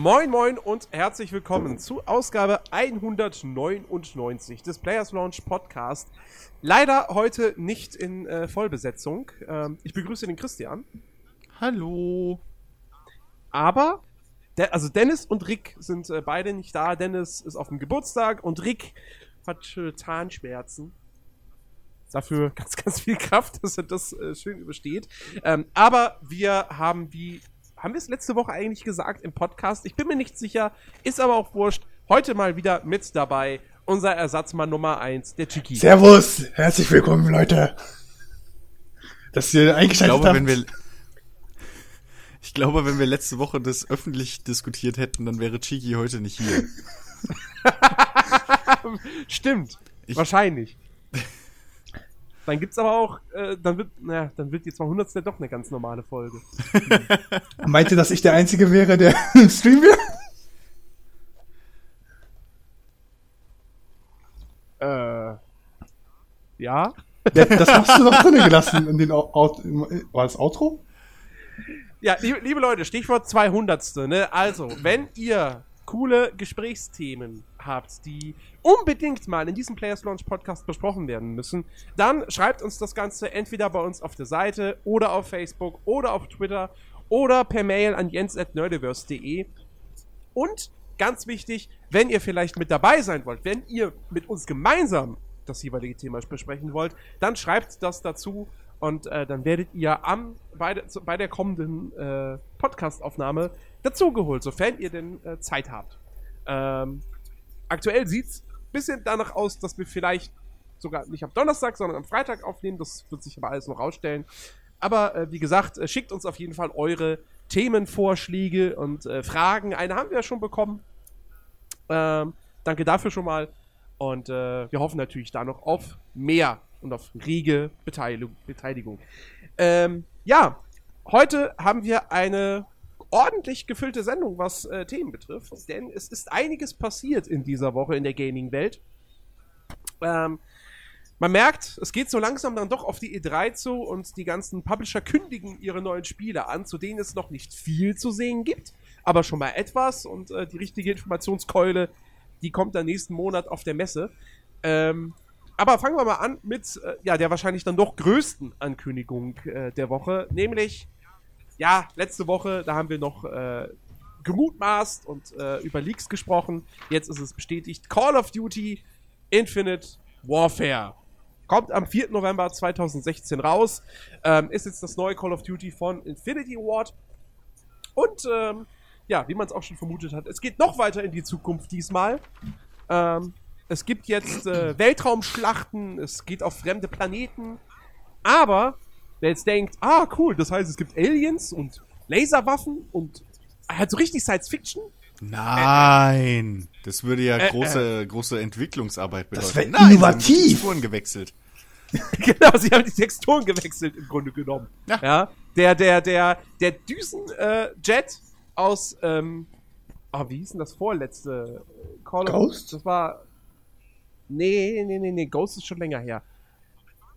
Moin Moin und herzlich willkommen zu Ausgabe 199 des Players Launch Podcast. Leider heute nicht in äh, Vollbesetzung. Ähm, ich begrüße den Christian. Hallo. Aber, der, also Dennis und Rick sind äh, beide nicht da. Dennis ist auf dem Geburtstag und Rick hat äh, Zahnschmerzen. Dafür ganz, ganz viel Kraft, dass er das äh, schön übersteht. Ähm, aber wir haben wie haben wir es letzte Woche eigentlich gesagt im Podcast? Ich bin mir nicht sicher, ist aber auch wurscht. Heute mal wieder mit dabei unser Ersatzmann Nummer 1, der Chiki. Servus, herzlich willkommen, Leute. Dass ihr eingeschaltet ich glaube, habt. Wenn wir, ich glaube, wenn wir letzte Woche das öffentlich diskutiert hätten, dann wäre Chiki heute nicht hier. Stimmt, ich, wahrscheinlich. Dann gibt's aber auch, äh, dann wird, naja, dann wird die 200. doch eine ganz normale Folge. Meint ihr, dass ich der Einzige wäre, der im Stream wäre? Äh, ja. ja. Das hast du doch drinnen gelassen in den Out war das Outro? Ja, liebe, liebe Leute, Stichwort 200. Ne? Also, wenn ihr coole Gesprächsthemen habt, die unbedingt mal in diesem Players Launch Podcast besprochen werden müssen, dann schreibt uns das Ganze entweder bei uns auf der Seite oder auf Facebook oder auf Twitter oder per Mail an jens.nerdiverse.de. Und ganz wichtig, wenn ihr vielleicht mit dabei sein wollt, wenn ihr mit uns gemeinsam das jeweilige Thema besprechen wollt, dann schreibt das dazu und äh, dann werdet ihr am, bei, der, bei der kommenden äh, Podcast-Aufnahme dazugeholt, sofern ihr denn äh, Zeit habt. Ähm, aktuell sieht's ein bisschen danach aus, dass wir vielleicht sogar nicht am Donnerstag, sondern am Freitag aufnehmen. Das wird sich aber alles noch rausstellen. Aber äh, wie gesagt, äh, schickt uns auf jeden Fall eure Themenvorschläge und äh, Fragen. Eine haben wir ja schon bekommen. Ähm, danke dafür schon mal. Und äh, wir hoffen natürlich da noch auf mehr und auf rege Beteiligung. Beteiligung. Ähm, ja, heute haben wir eine ordentlich gefüllte Sendung, was äh, Themen betrifft, denn es ist einiges passiert in dieser Woche in der Gaming-Welt. Ähm, man merkt, es geht so langsam dann doch auf die E3 zu und die ganzen Publisher kündigen ihre neuen Spiele an, zu denen es noch nicht viel zu sehen gibt, aber schon mal etwas und äh, die richtige Informationskeule, die kommt dann nächsten Monat auf der Messe. Ähm, aber fangen wir mal an mit äh, ja, der wahrscheinlich dann doch größten Ankündigung äh, der Woche, nämlich ja, letzte Woche, da haben wir noch äh, gemutmaßt und äh, über Leaks gesprochen. Jetzt ist es bestätigt. Call of Duty Infinite Warfare. Kommt am 4. November 2016 raus. Ähm, ist jetzt das neue Call of Duty von Infinity Ward. Und ähm, ja, wie man es auch schon vermutet hat, es geht noch weiter in die Zukunft diesmal. Ähm, es gibt jetzt äh, Weltraumschlachten, es geht auf fremde Planeten. Aber wer jetzt denkt, ah cool, das heißt, es gibt Aliens und Laserwaffen und halt so richtig Science Fiction. Nein, das würde ja große, äh, große Entwicklungsarbeit bedeuten. Das wäre innovativ. Sie haben die Texturen gewechselt. genau, sie haben die Texturen gewechselt im Grunde genommen. Ja. ja der, der, der, der Düsenjet äh, aus, ähm, oh, wie hieß denn das vorletzte Call of Ghost? Das war. Nee, nee, nee, nee, Ghost ist schon länger her.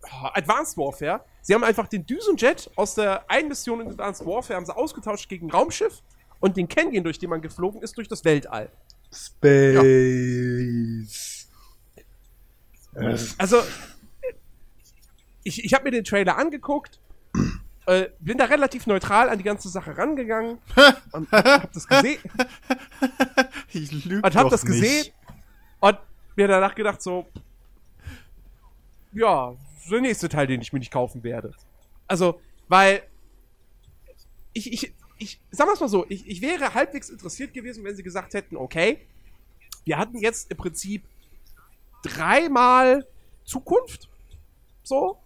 Oh, Advanced Warfare. Sie haben einfach den Düsenjet aus der einen Mission in Advanced Warfare haben sie ausgetauscht gegen ein Raumschiff und den Canyon, durch den man geflogen ist, durch das Weltall. Space. Ja. Also, ich, ich habe mir den Trailer angeguckt, äh, bin da relativ neutral an die ganze Sache rangegangen und hab das gesehen. Ich lüge Und hab das nicht. gesehen und mir danach gedacht so, ja, der nächste Teil, den ich mir nicht kaufen werde. Also, weil ich, ich, ich sag mal's mal so, ich, ich wäre halbwegs interessiert gewesen, wenn sie gesagt hätten, okay, wir hatten jetzt im Prinzip dreimal Zukunft. So.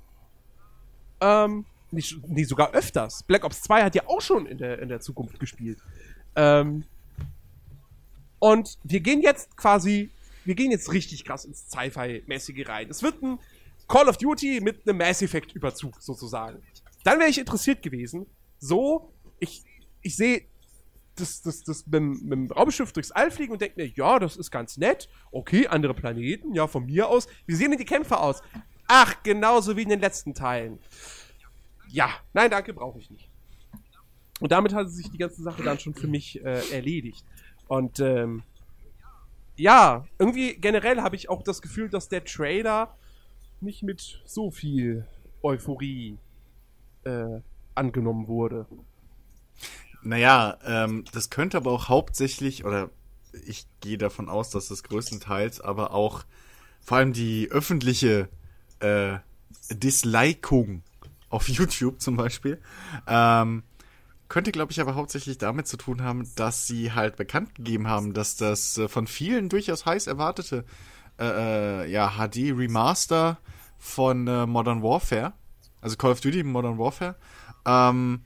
Ähm, nicht, nee, sogar öfters. Black Ops 2 hat ja auch schon in der, in der Zukunft gespielt. Ähm, und wir gehen jetzt quasi, wir gehen jetzt richtig krass ins Sci-Fi-mäßige rein. Es wird ein Call of Duty mit einem Mass Effect-Überzug sozusagen. Dann wäre ich interessiert gewesen. So, ich, ich sehe das, das, das mit, mit dem Raumschiff durchs All fliegen und denke mir, ja, das ist ganz nett. Okay, andere Planeten, ja, von mir aus. Wie sehen denn die Kämpfer aus? Ach, genauso wie in den letzten Teilen. Ja, nein, danke, brauche ich nicht. Und damit hat sich die ganze Sache dann schon für mich äh, erledigt. Und ähm, ja, irgendwie generell habe ich auch das Gefühl, dass der Trailer nicht mit so viel Euphorie äh, angenommen wurde. Naja, ähm, das könnte aber auch hauptsächlich, oder ich gehe davon aus, dass das größtenteils, aber auch vor allem die öffentliche äh, Dislikung auf YouTube zum Beispiel, ähm, könnte, glaube ich, aber hauptsächlich damit zu tun haben, dass sie halt bekannt gegeben haben, dass das äh, von vielen durchaus heiß erwartete äh, äh ja, HD Remaster von äh, Modern Warfare, also Call of Duty Modern Warfare, ähm,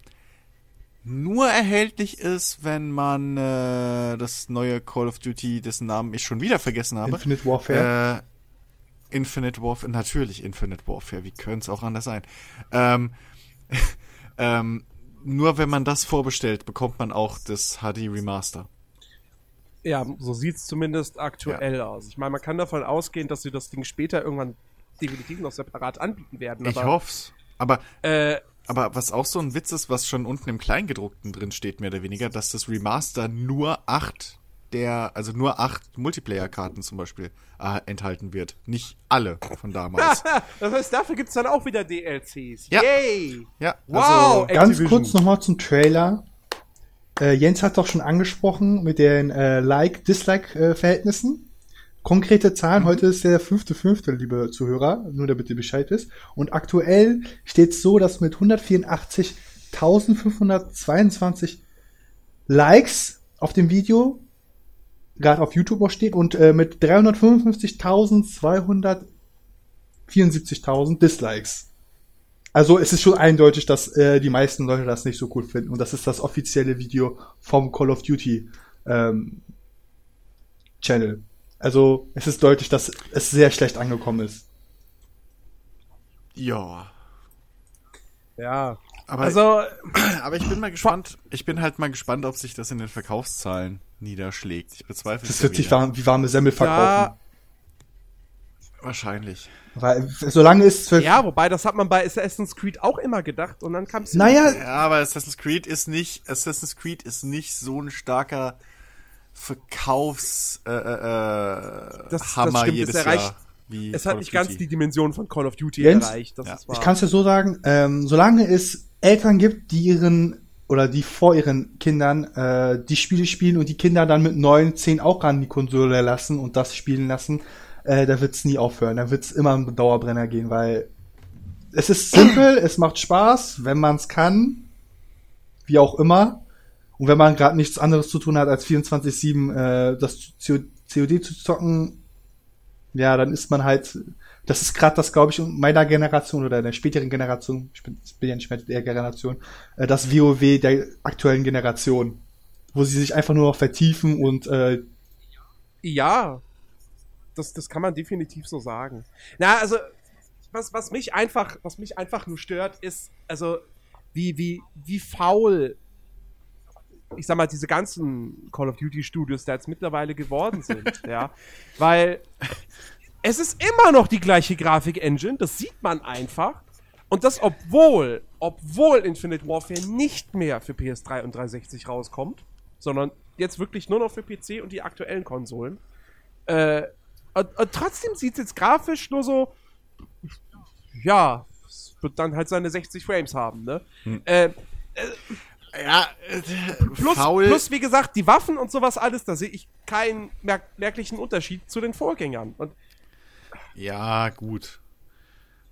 nur erhältlich ist, wenn man äh, das neue Call of Duty, dessen Namen ich schon wieder vergessen habe. Infinite Warfare. Äh, Infinite Warfare, natürlich Infinite Warfare, wie könnte es auch anders sein? Ähm, ähm, nur wenn man das vorbestellt, bekommt man auch das HD Remaster. Ja, so sieht's zumindest aktuell ja. aus. Ich meine, man kann davon ausgehen, dass sie das Ding später irgendwann definitiv noch separat anbieten werden. ich hoff's. Aber, äh, aber was auch so ein Witz ist, was schon unten im Kleingedruckten drin steht, mehr oder weniger, dass das Remaster nur acht der, also nur acht Multiplayer-Karten zum Beispiel äh, enthalten wird. Nicht alle von damals. das heißt, dafür gibt's dann auch wieder DLCs. Ja. Yay! Ja, wow! Also, ganz kurz nochmal zum Trailer. Äh, Jens hat doch schon angesprochen mit den äh, Like-Dislike-Verhältnissen. Konkrete Zahlen, mhm. heute ist der fünfte, fünfte, liebe Zuhörer, nur damit ihr Bescheid wisst. Und aktuell steht es so, dass mit 184.522 Likes auf dem Video gerade auf YouTube auch steht und äh, mit 355.274.000 Dislikes. Also es ist schon eindeutig, dass äh, die meisten Leute das nicht so cool finden und das ist das offizielle Video vom Call of Duty ähm, Channel. Also es ist deutlich, dass es sehr schlecht angekommen ist. Ja. Ja. Aber, also, aber ich bin mal gespannt. Ich bin halt mal gespannt, ob sich das in den Verkaufszahlen niederschlägt. Ich bezweifle Das wird sich wie warme Semmel verkaufen. Ja, wahrscheinlich. Weil, solange es Ja, wobei, das hat man bei Assassin's Creed auch immer gedacht und dann kam es. Naja. Ja, aber Assassin's Creed ist nicht, Assassin's Creed ist nicht so ein starker Verkaufs, äh, äh, das, Hammer das stimmt, jedes es erreicht, Jahr. Wie es hat nicht ganz die Dimension von Call of Duty Jens, erreicht. Das ja. ist wahr. Ich kann es ja so sagen, ähm, solange es Eltern gibt, die ihren oder die vor ihren Kindern äh, die Spiele spielen und die Kinder dann mit neun, zehn auch an die Konsole lassen und das spielen lassen, äh, da wird's nie aufhören. Da wird's immer einen Dauerbrenner gehen, weil es ist simpel, es macht Spaß, wenn man es kann, wie auch immer. Und wenn man gerade nichts anderes zu tun hat, als 24-7 äh, das COD zu zocken, ja, dann ist man halt das ist gerade das, glaube ich, meiner Generation oder der späteren Generation, ich bin, ich bin ja nicht mehr der Generation, äh, das WoW der aktuellen Generation, wo sie sich einfach nur noch vertiefen und äh, ja, das, das kann man definitiv so sagen. Na, also was, was mich einfach, was mich einfach nur stört, ist, also wie, wie, wie faul ich sag mal, diese ganzen Call of Duty Studios da jetzt mittlerweile geworden sind, ja. Weil es ist immer noch die gleiche Grafik-Engine, das sieht man einfach. Und das, obwohl, obwohl Infinite Warfare nicht mehr für PS3 und 360 rauskommt, sondern jetzt wirklich nur noch für PC und die aktuellen Konsolen. Äh, und, und trotzdem sieht es jetzt grafisch nur so, ja, es wird dann halt seine 60 Frames haben, ne? Hm. Äh, äh, ja, äh, plus, faul. plus, wie gesagt, die Waffen und sowas alles, da sehe ich keinen merk merklichen Unterschied zu den Vorgängern. Und ja, gut.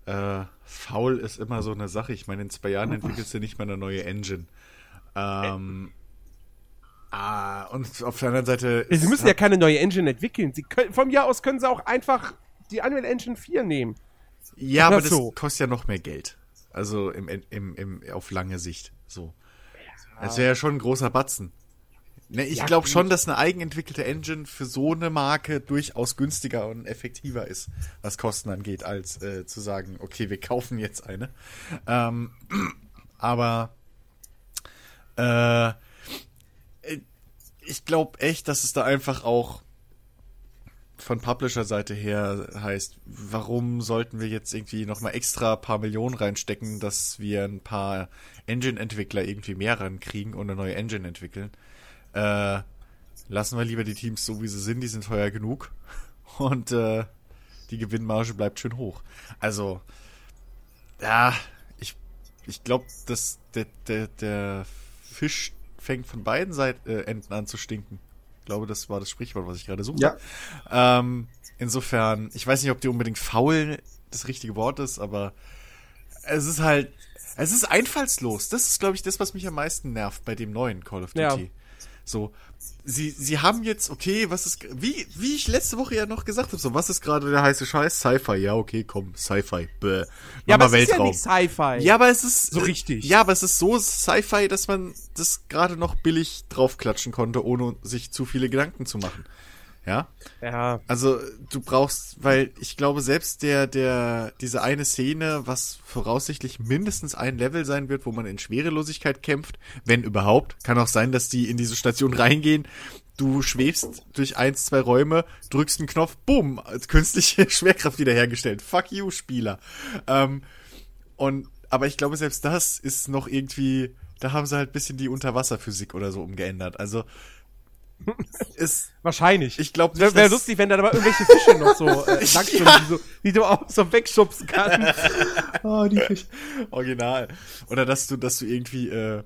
Äh, faul ist immer so eine Sache. Ich meine, in zwei Jahren entwickelst du nicht mal eine neue Engine. Ähm, ah, und auf der anderen Seite. Sie müssen ja keine neue Engine entwickeln. Sie können, vom Jahr aus können sie auch einfach die Unreal Engine 4 nehmen. Ja, aber das so. kostet ja noch mehr Geld. Also im, im, im, auf lange Sicht. So. Ja. Das wäre ja schon ein großer Batzen. Ne, ich ja, glaube schon, dass eine eigenentwickelte Engine für so eine Marke durchaus günstiger und effektiver ist, was Kosten angeht, als äh, zu sagen, okay, wir kaufen jetzt eine. Ähm, aber äh, ich glaube echt, dass es da einfach auch von Publisher-Seite her heißt, warum sollten wir jetzt irgendwie nochmal extra paar Millionen reinstecken, dass wir ein paar Engine-Entwickler irgendwie mehr rankriegen und eine neue Engine entwickeln? Äh, lassen wir lieber die Teams so, wie sie sind, die sind teuer genug. Und äh, die Gewinnmarge bleibt schön hoch. Also, ja, ich, ich glaube, dass der, der, der Fisch fängt von beiden Seiten äh, Enden an zu stinken. Ich glaube, das war das Sprichwort, was ich gerade suchte. Ja. Ähm, insofern, ich weiß nicht, ob die unbedingt faul das richtige Wort ist, aber es ist halt, es ist einfallslos. Das ist, glaube ich, das, was mich am meisten nervt bei dem neuen Call of Duty. Ja. So, sie, sie haben jetzt, okay, was ist, wie, wie ich letzte Woche ja noch gesagt habe, so, was ist gerade der heiße Scheiß? Sci-Fi, ja, okay, komm, Sci-Fi, bäh. Ja, aber mal es ist ja Weltraum. nicht Sci-Fi. Ja, aber es ist So richtig. Ja, aber es ist so Sci-Fi, dass man das gerade noch billig draufklatschen konnte, ohne sich zu viele Gedanken zu machen. Ja? Ja. Also du brauchst, weil ich glaube selbst der der diese eine Szene, was voraussichtlich mindestens ein Level sein wird, wo man in Schwerelosigkeit kämpft, wenn überhaupt, kann auch sein, dass die in diese Station reingehen. Du schwebst durch eins, zwei Räume, drückst einen Knopf, bumm, als künstliche Schwerkraft wiederhergestellt. Fuck you, Spieler. Ähm, und aber ich glaube, selbst das ist noch irgendwie, da haben sie halt bisschen die Unterwasserphysik oder so umgeändert. Also ist, Wahrscheinlich. ich glaube Wäre wär lustig, wenn da aber irgendwelche Fische noch so äh, lang sind, Ja. die, so, die du auch so wegschubsen kannst. Oh, die Fisch. Original. Oder dass du, dass du irgendwie äh,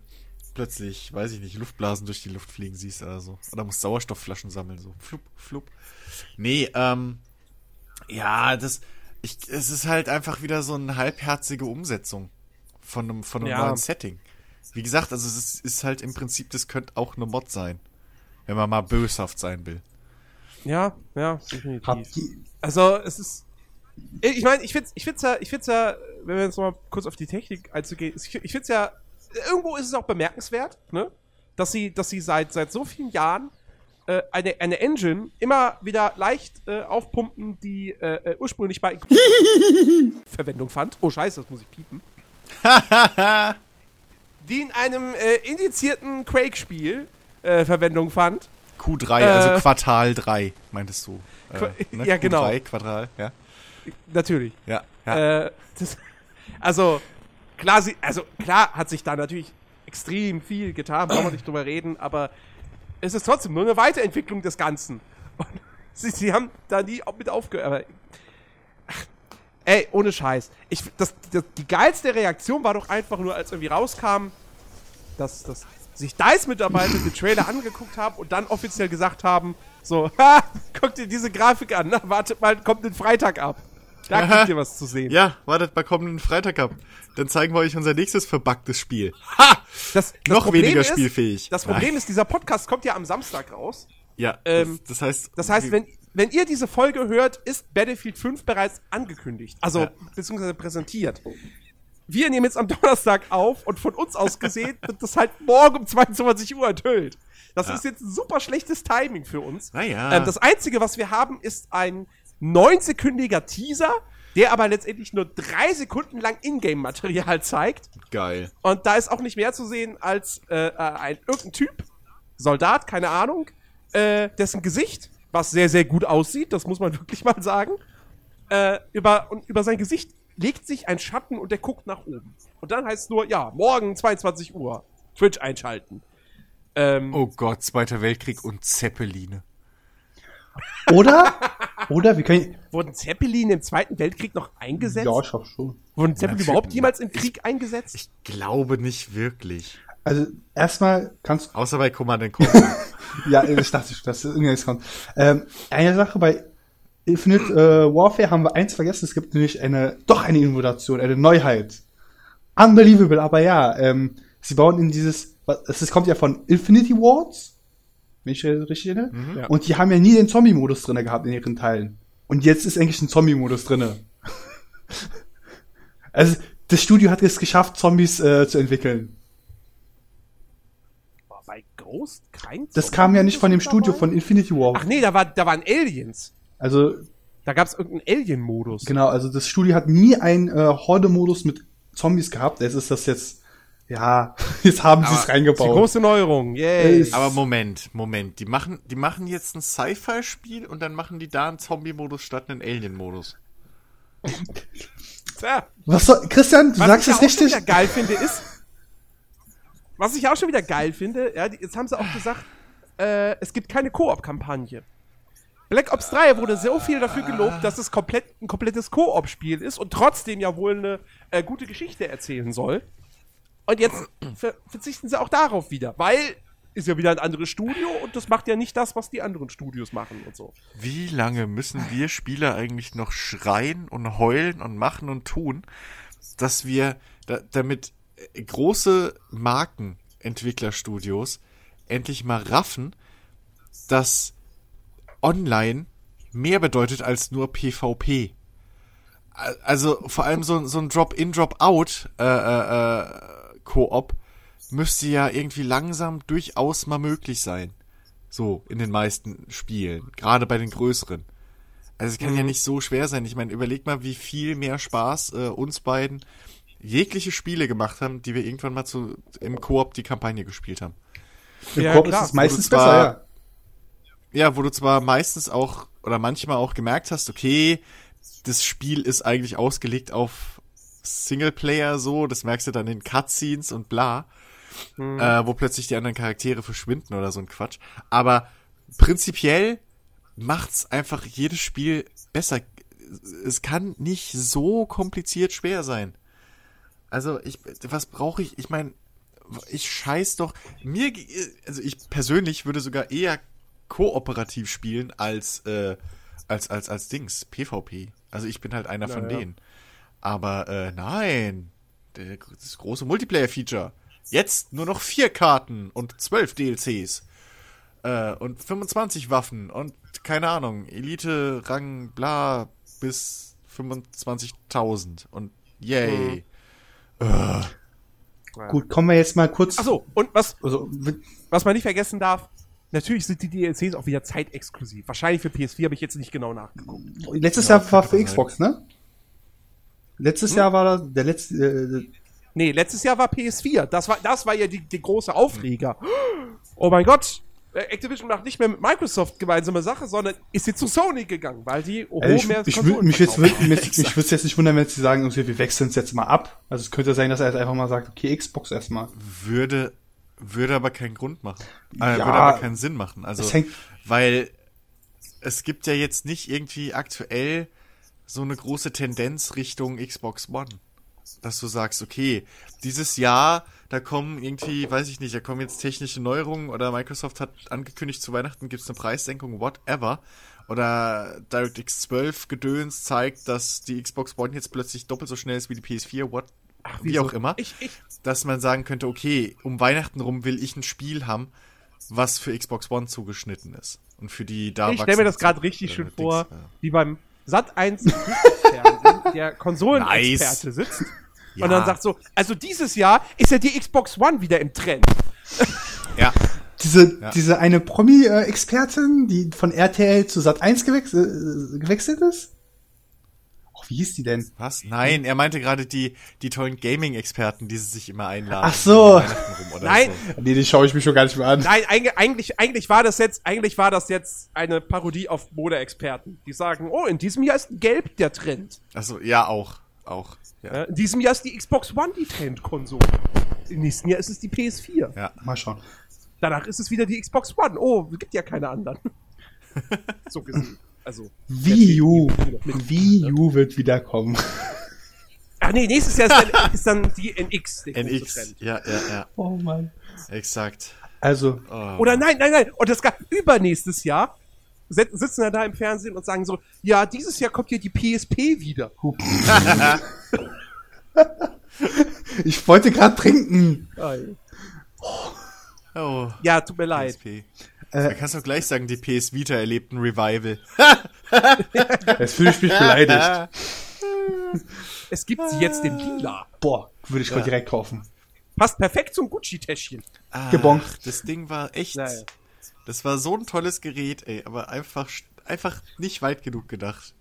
plötzlich, weiß ich nicht, Luftblasen durch die Luft fliegen siehst oder so. Oder musst Sauerstoffflaschen sammeln, so. Flup, flup. Nee, ähm, ja, das, ich, es ist halt einfach wieder so eine halbherzige Umsetzung von einem, von einem Ja. neuen Setting. Wie gesagt, also es ist, ist halt im Prinzip, das könnte auch eine Mod sein. Wenn man mal böshaft sein will. Ja, ja, definitiv. Also, es ist. Ich meine, ich find's, ich find's ja, ich find's ja, wenn wir jetzt noch mal kurz auf die Technik einzugehen, ich, ich find's ja, irgendwo ist es auch bemerkenswert, ne? Dass sie, dass sie seit, seit so vielen Jahren äh, eine, eine Engine immer wieder leicht äh, aufpumpen, die äh, äh, ursprünglich bei Verwendung fand. Oh Scheiße, das muss ich piepen. die in einem äh, indizierten Quake-Spiel äh, Verwendung fand. Q3, Äh. also Quartal 3, meintest du. Qua- ne? ja, genau. Q3, Quartal, ja. Natürlich. Ja, ja. Äh, das, also, klar, sie, also, klar hat sich da natürlich extrem viel getan, brauchen wir nicht drüber reden, aber es ist trotzdem nur eine Weiterentwicklung des Ganzen. Und sie, sie haben da nie mit aufgehört. Aber, ey, ohne Scheiß. Ich, das, das, die geilste Reaktion war doch einfach nur, als irgendwie rauskam, dass, dass sich DICE-Mitarbeiter den Trailer angeguckt haben und dann offiziell gesagt haben, so, ha, guck dir diese Grafik an, na, wartet mal, kommt den Freitag ab. Da kriegt ihr was zu sehen. Ja, wartet mal kommenden Freitag ab. Dann zeigen wir euch unser nächstes verbuggtes Spiel. Ha! Das, das Noch Problem weniger ist, spielfähig. Das Problem ist, dieser Podcast kommt ja am Samstag raus. Ja, Ähm, das, das heißt. Das heißt, wenn, wenn ihr diese Folge hört, ist Battlefield 5 bereits angekündigt. Also, Ja. beziehungsweise präsentiert. Wir nehmen jetzt am Donnerstag auf und von uns aus gesehen wird das halt morgen um 22 Uhr enthüllt. Das Ja. ist jetzt ein super schlechtes Timing für uns. Naja. Ähm, das Einzige, was wir haben, ist ein neunsekündiger Teaser, der aber letztendlich nur drei Sekunden lang Ingame-Material zeigt. Geil. Und da ist auch nicht mehr zu sehen als äh, äh, ein irgendein Typ, Soldat, keine Ahnung, äh, dessen Gesicht, was sehr, sehr gut aussieht, das muss man wirklich mal sagen, äh, über, und über sein Gesicht legt sich ein Schatten und der guckt nach oben. Und dann heißt es nur, ja, morgen 22 Uhr, Twitch einschalten. Ähm, Oh Gott, Zweiter Weltkrieg und Zeppeline. oder? Oder? Wir können. Wurden Zeppelin im Zweiten Weltkrieg noch eingesetzt? Ja, ich hoffe schon. Wurden Zeppelin Natürlich. überhaupt jemals im Krieg eingesetzt? Ich glaube nicht wirklich. Also, erstmal kannst Außer bei Command Conquer. Ja, ich dachte schon, dass irgendwas kommt. Ähm, eine Sache bei Infinite äh, Warfare haben wir eins vergessen. Es gibt nämlich eine, doch eine Innovation, eine Neuheit. Unbelievable, aber ja, ähm, sie bauen in dieses, was- es kommt ja von Infinity Wars, wenn ich das richtig erinnere. Ja. Und die haben ja nie den Zombie-Modus drinne gehabt in ihren Teilen. Und jetzt ist eigentlich ein Zombie-Modus drinne. also, das Studio hat es geschafft, Zombies äh, zu entwickeln. Bei Ghost kein Das Zombie- kam ja nicht von dem dabei? Studio von Infinity War. Ach nee, da, war, da waren Aliens. Also, Da gab es irgendeinen Alien-Modus. Genau, also das Studio hat nie einen äh, Horde-Modus mit Zombies gehabt. Jetzt ist das jetzt, ja, jetzt haben sie es Aber Die reingebaut. große Neuerung, yay. Äh, Aber Moment, Moment. Die machen, die machen jetzt ein Sci-Fi-Spiel und dann machen die da einen Zombie-Modus statt einen Alien-Modus. Tja, Was soll, Christian, du was sagst ich es ja auch schon richtig? wieder geil finde, ist, was ich auch schon wieder geil finde, ja, die, jetzt haben sie auch gesagt, äh, es gibt keine Koop-Kampagne. Black Ops 3 wurde so viel dafür gelobt, dass es komplett, ein komplettes Koop-Spiel ist und trotzdem ja wohl eine äh, gute Geschichte erzählen soll. Und jetzt ver verzichten sie auch darauf wieder, weil ist ja wieder ein anderes Studio und das macht ja nicht das, was die anderen Studios machen und so. Wie lange müssen wir Spieler eigentlich noch schreien und heulen und machen und tun, dass wir da, damit äh, große Markenentwicklerstudios endlich mal raffen, dass online mehr bedeutet als nur PvP. Al- Also vor allem so, so ein Drop-in, Drop-out äh, äh, äh, Koop müsste ja irgendwie langsam durchaus mal möglich sein. So, in den meisten Spielen. Gerade bei den größeren. Also es kann ja nicht so schwer sein. Ich meine, überleg mal, wie viel mehr Spaß äh, uns beiden jegliche Spiele gemacht haben, die wir irgendwann mal zu, im Koop die Kampagne gespielt haben. Im Ja, Koop ist es meistens besser, ja. Ja, wo du zwar meistens auch oder manchmal auch gemerkt hast, okay, das Spiel ist eigentlich ausgelegt auf Singleplayer so, das merkst du dann in Cutscenes und bla, äh, wo plötzlich die anderen Charaktere verschwinden oder so ein Quatsch. Aber prinzipiell macht's einfach jedes Spiel besser. Es kann nicht so kompliziert schwer sein. Also ich, was brauche ich? Ich meine, ich scheiß doch. Mir, also ich persönlich würde sogar eher kooperativ spielen als äh, als als als Dings PvP. Also ich bin halt einer von Naja. denen. Aber äh, nein, der, das große Multiplayer-Feature. Jetzt nur noch vier Karten und zwölf DLCs äh, und 25 Waffen und keine Ahnung Elite Rang bla bis 25.000 und yay. Gut, kommen wir jetzt mal kurz. Achso, und was, Also, was man nicht vergessen darf, natürlich sind die DLCs auch wieder zeitexklusiv. Wahrscheinlich für PS4 habe ich jetzt nicht genau nachgeguckt. letztes Ja, Jahr war für Xbox, ne? Letztes Jahr war da der letzte. Äh, Nee, letztes Jahr war PS4. Das war, das war ja die, die große Aufreger. Oh mein Gott. äh, Activision macht nicht mehr mit Microsoft gemeinsame Sache, sondern ist jetzt zu Sony gegangen, weil die oh, äh, ich mehr ich Konsolen würde mich jetzt, mich, ich würde jetzt nicht wundern, wenn sie sagen, wir wechseln es jetzt mal ab. Also es könnte sein, dass er jetzt einfach mal sagt, okay, Xbox erstmal. Würde würde aber keinen Grund machen. Äh, Ja. würde aber keinen Sinn machen. Also Es weil es gibt ja jetzt nicht irgendwie aktuell so eine große Tendenz Richtung Xbox One. Dass du sagst, okay, dieses Jahr, da kommen irgendwie, weiß ich nicht, da kommen jetzt technische Neuerungen oder Microsoft hat angekündigt, zu Weihnachten gibt's eine Preissenkung, whatever. Oder DirectX 12 Gedöns zeigt, dass die Xbox One jetzt plötzlich doppelt so schnell ist wie die PS4, what, wie wieso? auch immer. Ich, ich, dass man sagen könnte, okay, um Weihnachten rum will ich ein Spiel haben, was für Xbox One zugeschnitten ist. Und für die da ich stelle mir das gerade richtig äh, schön Dings, vor, ja. wie beim Sat 1 Fernsehen, der Konsolenexperte Nice. sitzt Ja. und dann sagt so, also dieses Jahr ist ja die Xbox One wieder im Trend. Ja, Diese, Ja. diese eine Promi-Expertin, die von RTL zu Sat 1 gewechselt, äh, gewechselt ist? Ach, wie hieß die denn? was? Nein, er meinte gerade die, die tollen Gaming-Experten, die sie sich immer einladen. Ach so. um rum oder Nein. So. Nee, die schaue ich mir schon gar nicht mehr an. Nein, eigentlich, eigentlich, war das jetzt, eigentlich war das jetzt eine Parodie auf Modeexperten, die sagen, oh, in diesem Jahr ist Gelb der Trend. Also, ja, auch. Auch. Ja. In diesem Jahr ist die Xbox One die Trendkonsole. Im nächsten Jahr ist es die PS4. ja. Mal schauen. Danach ist es wieder die Xbox One. Oh, es gibt ja keine anderen. so gesehen. Also. Wii U. Mit- Wii U wird wiederkommen. Ach nee, nächstes Jahr ist dann, ist dann die NX große NX. Ja, ja, ja. Oh Mann. Exakt. Also, Oh. Oder nein, nein, nein. Und das gar übernächstes Jahr sit- sitzen wir da im Fernsehen und sagen so, ja, dieses Jahr kommt hier die PSP wieder. ich wollte gerade trinken. Oh. Ja, tut mir leid. PSP. Äh, Du kannst doch gleich sagen, die PS Vita erlebt ein Revival. Jetzt fühle ich mich beleidigt. Es gibt sie jetzt in lila. Boah, würde ich heute direkt kaufen. Passt perfekt zum Gucci-Täschchen. Gebongt. Ach, Das Ding war echt. Naja. Das war so ein tolles Gerät, ey, aber einfach, einfach nicht weit genug gedacht.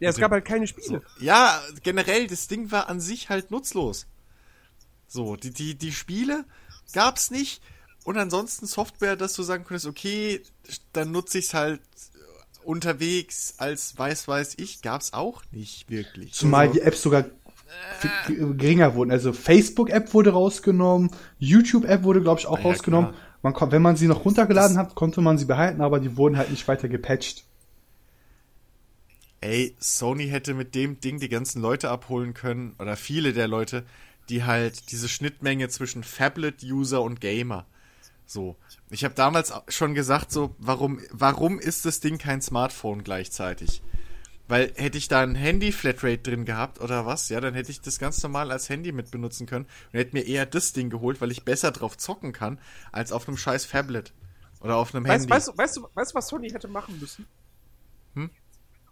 Ja, es gab halt keine Spiele. Ja, generell, das Ding war an sich halt nutzlos. So, die, die, die Spiele gab's nicht. Und ansonsten Software, dass du sagen könntest, okay, dann nutze ich's halt unterwegs als weiß weiß ich, gab's auch nicht wirklich. Zumal Also, die Apps sogar geringer wurden. Also Facebook-App wurde rausgenommen, YouTube-App wurde, glaube ich, auch Ah ja, rausgenommen. klar. Man, kon- wenn man sie noch runtergeladen hat, konnte man sie behalten, aber die wurden halt nicht weiter gepatcht. Ey, Sony hätte mit dem Ding die ganzen Leute abholen können, oder viele der Leute, die halt diese Schnittmenge zwischen Phablet-User und Gamer. So. Ich habe damals schon gesagt, so, warum, warum ist das Ding kein Smartphone gleichzeitig? Weil hätte ich da ein Handy-Flatrate drin gehabt oder was, ja, dann hätte ich das ganz normal als Handy mit benutzen können und hätte mir eher das Ding geholt, weil ich besser drauf zocken kann, als auf einem scheiß Phablet. Oder auf einem Weißt, Handy. weißt, du, weißt, du, weißt du, was Sony hätte machen müssen? Hm?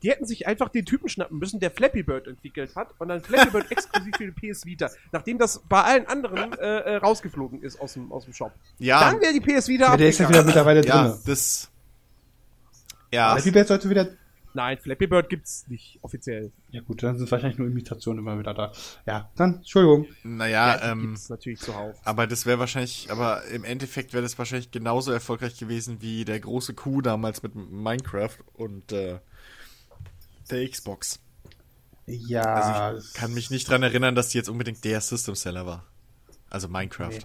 Die hätten sich einfach den Typen schnappen müssen, der Flappy Bird entwickelt hat und dann Flappy Bird exklusiv für die PS Vita, nachdem das bei allen anderen äh, äh, rausgeflogen ist aus dem, aus dem Shop. ja, Dann wäre die PS Vita Ja, der ist ja wieder mittlerweile ja, drin. das. Ja, Flappy Bird sollte wieder. Nein, Flappy Bird gibt's nicht offiziell. Ja gut, dann sind wahrscheinlich nur Imitationen immer wieder da. Ja, dann, Entschuldigung. naja, die ähm, gibt's natürlich zuhauf. aber das wäre wahrscheinlich, aber im Endeffekt wäre das wahrscheinlich genauso erfolgreich gewesen wie der große Coup damals mit Minecraft und äh, der Xbox. Ja, Also ich kann mich nicht dran erinnern, dass die jetzt unbedingt der System Seller war. Also Minecraft. Nee.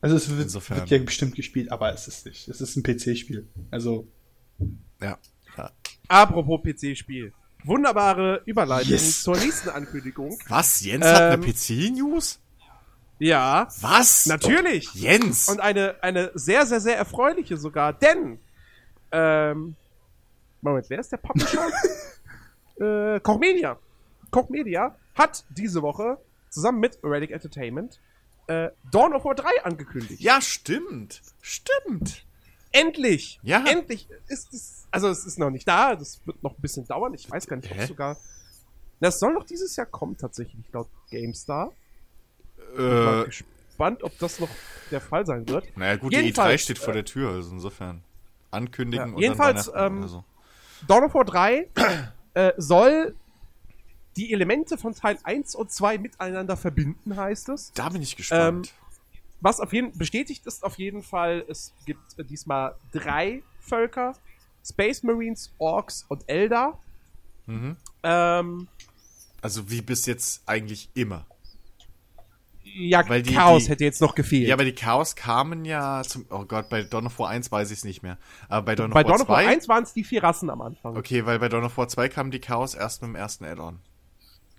also es wird, Insofern. wird ja bestimmt gespielt, aber es ist nicht. Es ist ein PC-Spiel. Also, Ja. ja. Apropos PC-Spiel. Wunderbare Überleitung Yes. zur nächsten Ankündigung. Was? Jens hat eine Ähm, PC-News? Ja, Was? natürlich. Jens! Und eine, eine sehr, sehr, sehr erfreuliche sogar, denn ähm, Moment, wer ist der Publisher? äh, Koch Media. Koch Media hat diese Woche zusammen mit Relic Entertainment äh, Dawn of War 3 angekündigt. ja, stimmt. Stimmt. Endlich! Ja. Endlich ist es. Also es ist noch nicht da, das wird noch ein bisschen dauern. Ich weiß gar nicht, ob Hä? sogar. Das soll noch dieses Jahr kommen, tatsächlich, laut GameStar. Bin Äh, mal gespannt, ob das noch der Fall sein wird. naja, gut, die E3 Jedenfalls, steht vor der Tür, also insofern. Ankündigen Ja, und jedenfalls, dann ähm, so. Dawn of War 3 äh, soll die Elemente von Teil 1 und 2 miteinander verbinden, heißt es. Da bin ich gespannt. Was auf jeden bestätigt ist auf jeden Fall, es gibt äh, diesmal drei Völker: Space Marines, Orks und Eldar. mhm. Ähm, Also wie bis jetzt eigentlich immer. Ja, Weil die- Chaos die- hätte jetzt noch gefehlt. Ja, aber die Chaos kamen ja zum. Oh Gott, bei Dawn of War 1 weiß ich es nicht mehr. Aber bei Dawn of Bei War Dawn of War 2. 1 waren es die vier Rassen am Anfang. Okay, weil bei Dawn of War 2 kamen die Chaos erst mit dem ersten Add-on.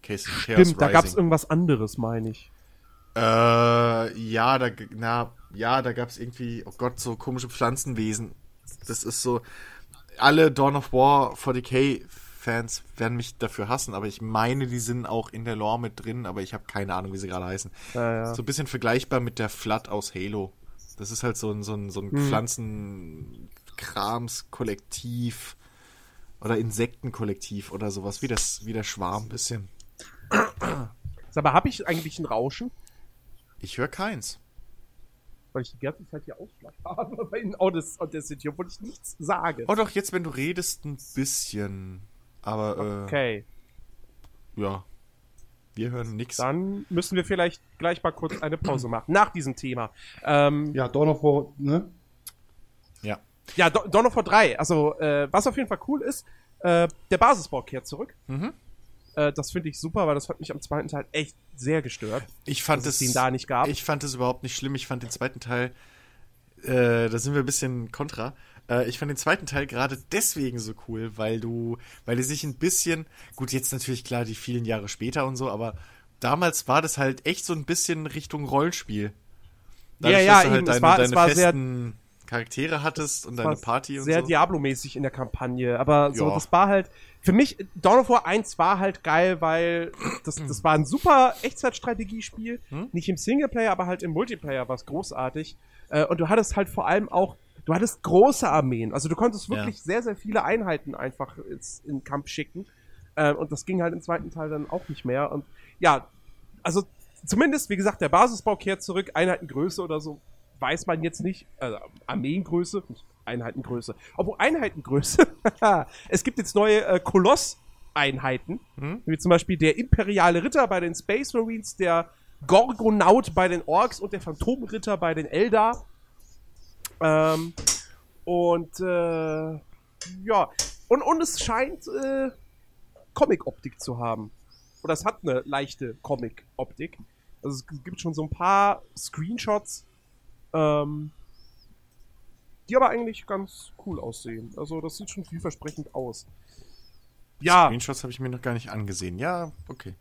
Case Chaos Stimmt, da gab es irgendwas anderes, meine ich. Äh, ja, da, na, ja, da gab's irgendwie, oh Gott, so komische Pflanzenwesen. Das ist so, alle Dawn of War 40k Fans werden mich dafür hassen, aber ich meine, die sind auch in der Lore mit drin, aber ich habe keine Ahnung, wie sie gerade heißen. Ja, ja. So ein bisschen vergleichbar mit der Flood aus Halo. Das ist halt so ein, so ein, so ein Pflanzenkrams-Kollektiv oder Insektenkollektiv oder sowas, wie das, wie der Schwarm ein bisschen. Sag mal, habe ich eigentlich ein Rauschen? Ich höre keins. Weil ich die ganze Zeit hier Ausschlag habe bei Audacity, obwohl ich nichts sage. Oh doch, jetzt, wenn du redest, ein bisschen. Aber, Okay, äh, ja. Wir hören nix. dann müssen wir vielleicht gleich mal kurz eine Pause machen. Nach diesem Thema. Ähm, ja, Dawn of War, ne? Ja. ja, Do- Dawn of War 3. Also, äh, was auf jeden Fall cool ist, äh, der Basisbau kehrt zurück. Mhm. Äh, das finde ich super, weil das hat mich am zweiten Teil echt sehr gestört. Ich fand Dass es es da nicht gab. Ich fand es überhaupt nicht schlimm. Ich fand den zweiten Teil, äh, da sind wir ein bisschen kontra. Äh, ich fand den zweiten Teil gerade deswegen so cool, weil du, weil die sich ein bisschen, gut, jetzt natürlich klar, die vielen Jahre später und so, aber damals war das halt echt so ein bisschen Richtung Rollenspiel. Ja, ja, du halt eben, es deine, war- es war sehr- Charaktere hattest und deine Party und sehr so. Diablo-mäßig in der Kampagne. Aber so, Ja. das war halt. Für mich, Dawn of War 1 war halt geil, weil das, das war ein super Echtzeitstrategiespiel. Hm? Nicht im Singleplayer, aber halt im Multiplayer war es großartig. Äh, und du hattest halt vor allem auch. Du hattest große Armeen. Also du konntest Ja. wirklich sehr, sehr viele Einheiten einfach ins, in den Kampf schicken. Äh, und das ging halt im zweiten Teil dann auch nicht mehr. Und ja, also zumindest, wie gesagt, der Basisbau kehrt zurück. Einheitengröße oder so weiß man jetzt nicht. Also Armeengröße, nicht Einheitengröße. Obwohl Einheitengröße, es gibt jetzt neue äh, Koloss-Einheiten. Hm? Wie zum Beispiel der imperiale Ritter bei den Space Marines, der Gorgonaut bei den Orks und der Phantomritter bei den Eldar. Ähm, und äh, ja, und, und es scheint äh, Comic-Optik zu haben. Oder es hat eine leichte Comic-Optik. Also es gibt schon so ein paar Screenshots, ähm, die aber eigentlich ganz cool aussehen. Also das sieht schon vielversprechend aus. Ja, Screenshots habe ich mir noch gar nicht angesehen. Ja, okay.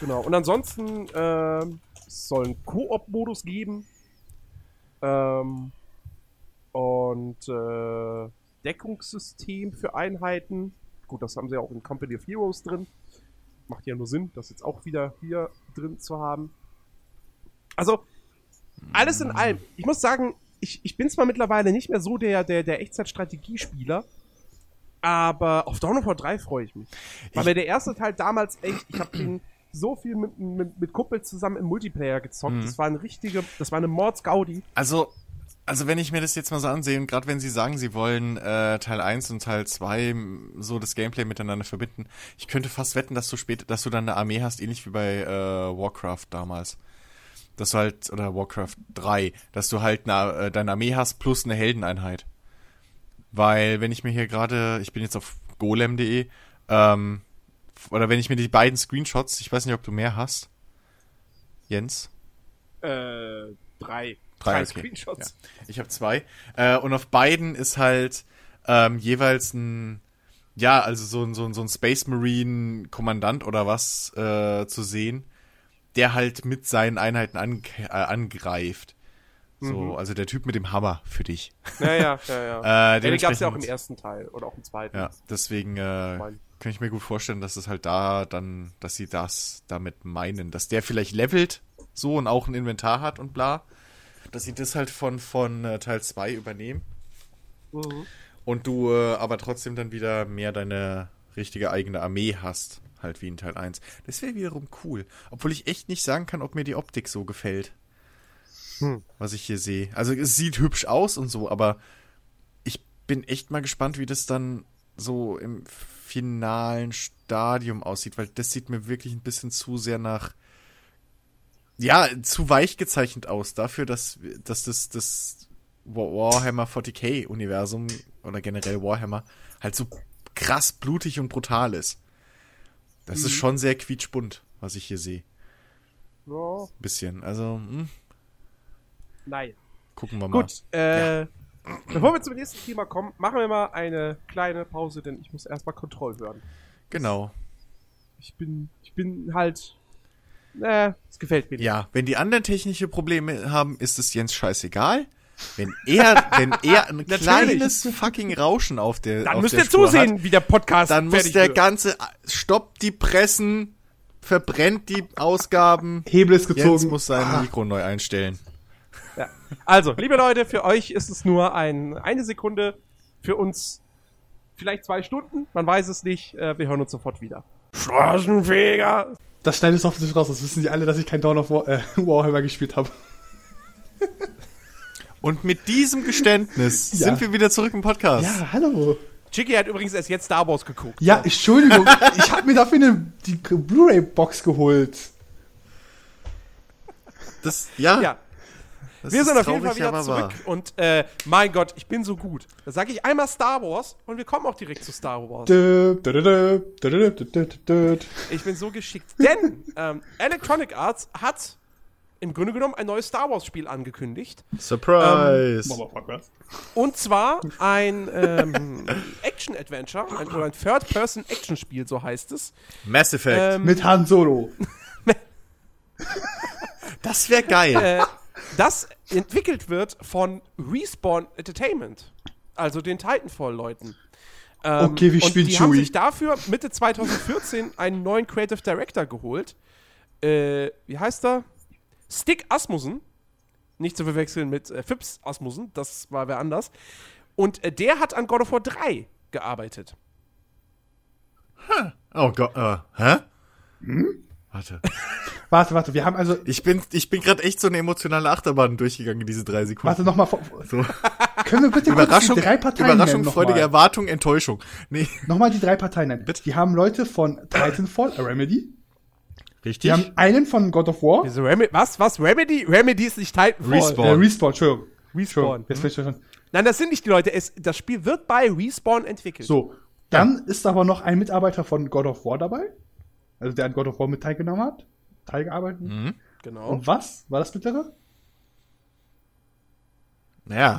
genau. Und ansonsten ähm, es soll einen Koop-Modus geben. Ähm, und äh, Deckungssystem für Einheiten. Gut, das haben sie ja auch in Company of Heroes drin. Macht ja nur Sinn, das jetzt auch wieder hier drin zu haben. Also, alles in allem. Ich muss sagen, ich, ich bin zwar mittlerweile nicht mehr so der, der, der Echtzeit-Strategiespieler, aber auf Dawn of War 3 freue ich mich. Weil Ich- mir der erste Teil damals echt, ich habe den so viel mit, mit, mit Kumpels zusammen im Multiplayer gezockt. Mhm. Das war eine richtige, das war eine Mordsgaudi. Also, also wenn ich mir das jetzt mal so ansehe, gerade wenn sie sagen, sie wollen äh, Teil 1 und Teil 2 m, so das Gameplay miteinander verbinden, ich könnte fast wetten, dass du später, dass du dann eine Armee hast, ähnlich wie bei äh, Warcraft damals. Dass du halt, oder Warcraft 3, dass du halt eine, äh, deine Armee hast plus eine Heldeneinheit. Weil, wenn ich mir hier gerade, ich bin jetzt auf golem.de, ähm, oder wenn ich mir die beiden Screenshots, ich weiß nicht, ob du mehr hast, Jens, Äh, drei. Drei, okay. Screenshots. Ich habe zwei. Äh, und auf beiden ist halt ähm, jeweils ein, ja, also so ein, so ein, so ein Space Marine Kommandant oder was äh, zu sehen, der halt mit seinen Einheiten an, äh, angreift. So, Mhm. also der Typ mit dem Hammer für dich. Ja, ja, ja, ja. Äh, ja den gab es ja auch im ersten Teil oder auch im zweiten. Ja, deswegen äh, kann ich mir gut vorstellen, dass es halt da dann, dass sie das damit meinen, dass der vielleicht levelt so und auch ein Inventar hat und bla. Dass sie das halt von, von äh, Teil 2 übernehmen. Mhm. Und du äh, aber trotzdem dann wieder mehr deine richtige eigene Armee hast, halt wie in Teil 1. Das wäre wiederum cool. Obwohl ich echt nicht sagen kann, ob mir die Optik so gefällt. Hm. Was ich hier sehe. Also es sieht hübsch aus und so, aber ich bin echt mal gespannt, wie das dann so im finalen Stadium aussieht, weil das sieht mir wirklich ein bisschen zu sehr nach ja, zu weich gezeichnet aus dafür, dass, dass das, das Wa- Warhammer 40k Universum oder generell Warhammer halt so krass blutig und brutal ist. Das ist schon sehr quietschbunt, was ich hier sehe. Ja, Bisschen. Also, hm, nein. gucken wir mal. Gut, äh, bevor wir zum nächsten Thema kommen, machen wir mal eine kleine Pause, denn ich muss erstmal Kontroll hören. Genau. Ich bin, ich bin halt, äh, es gefällt mir nicht. Ja, wenn die anderen technische Probleme haben, ist es Jens scheißegal. Wenn er, wenn er ein kleines fucking Rauschen auf der Dann auf müsst der ihr Spur zusehen, hat, wie der Podcast dann muss der wird. ganze stoppt die Pressen, verbrennt die Ausgaben. Hebel ist Jens gezogen. muss sein Ah. Mikro neu einstellen. Ja. Also, liebe Leute, für euch ist es nur ein, eine Sekunde, für uns vielleicht zwei Stunden, man weiß es nicht, äh, wir hören uns sofort wieder. Straßenfeger! Das schneidet es hoffentlich raus, das wissen die alle, dass ich kein Dawn of War, äh, Warhammer gespielt habe. Und mit diesem Geständnis Ja. sind wir wieder zurück im Podcast. Ja, hallo. Chicky hat übrigens erst jetzt Star Wars geguckt. Ja, Entschuldigung, ich habe mir dafür eine, die Blu-ray-Box geholt. Das, ja, Ja, das wir sind auf jeden Fall wieder zurück. Wahr. Und äh, mein Gott, ich bin so gut. Da sage ich einmal Star Wars und wir kommen auch direkt zu Star Wars. Ich bin so geschickt. Denn ähm, Electronic Arts hat im Grunde genommen ein neues Star Wars-Spiel angekündigt. Surprise! Ähm, und zwar ein ähm, Action-Adventure ein, oder ein Third-Person-Action-Spiel, so heißt es. Mass Effect. Ähm, Mit Han Solo. das wäre geil. Äh, das entwickelt wird von Respawn Entertainment, also den Titanfall-Leuten. Ähm, Okay, wie und spielt die haben Chewie? sich dafür Mitte 2014 einen neuen Creative Director geholt. Äh, wie heißt er? Stick Asmussen. Nicht zu verwechseln mit äh, Phipps Asmussen, das war wer anders. Und äh, der hat an God of War 3 gearbeitet. oh Gott, äh, hä? Warte. Warte, warte, wir haben also. Ich bin, ich bin gerade echt so eine emotionale Achterbahn durchgegangen in diese drei Sekunden. Warte nochmal. So. Können wir bitte Überraschung, kurz die drei Parteien Überraschung, nennen? freudige Erwartung, Enttäuschung. Nee, Nochmal die drei Parteien nennen. Bitte? Die haben Leute von Titanfall, äh, Remedy. richtig? Die haben einen von God of War. Wieso Remi was? Was? Remedy? Remedy ist nicht Titanfall. Respawn. Äh, Respawn, Entschuldigung. Respawn. Entschuldigung, Jetzt fällt schon. Nein, das sind nicht die Leute. Es, das Spiel wird bei Respawn entwickelt. So, dann ist aber noch ein Mitarbeiter von God of War dabei. Also der an God of War mit teilgenommen hat. Teilgearbeitet. Mhm. Genau. Und was war das mittlere? Naja,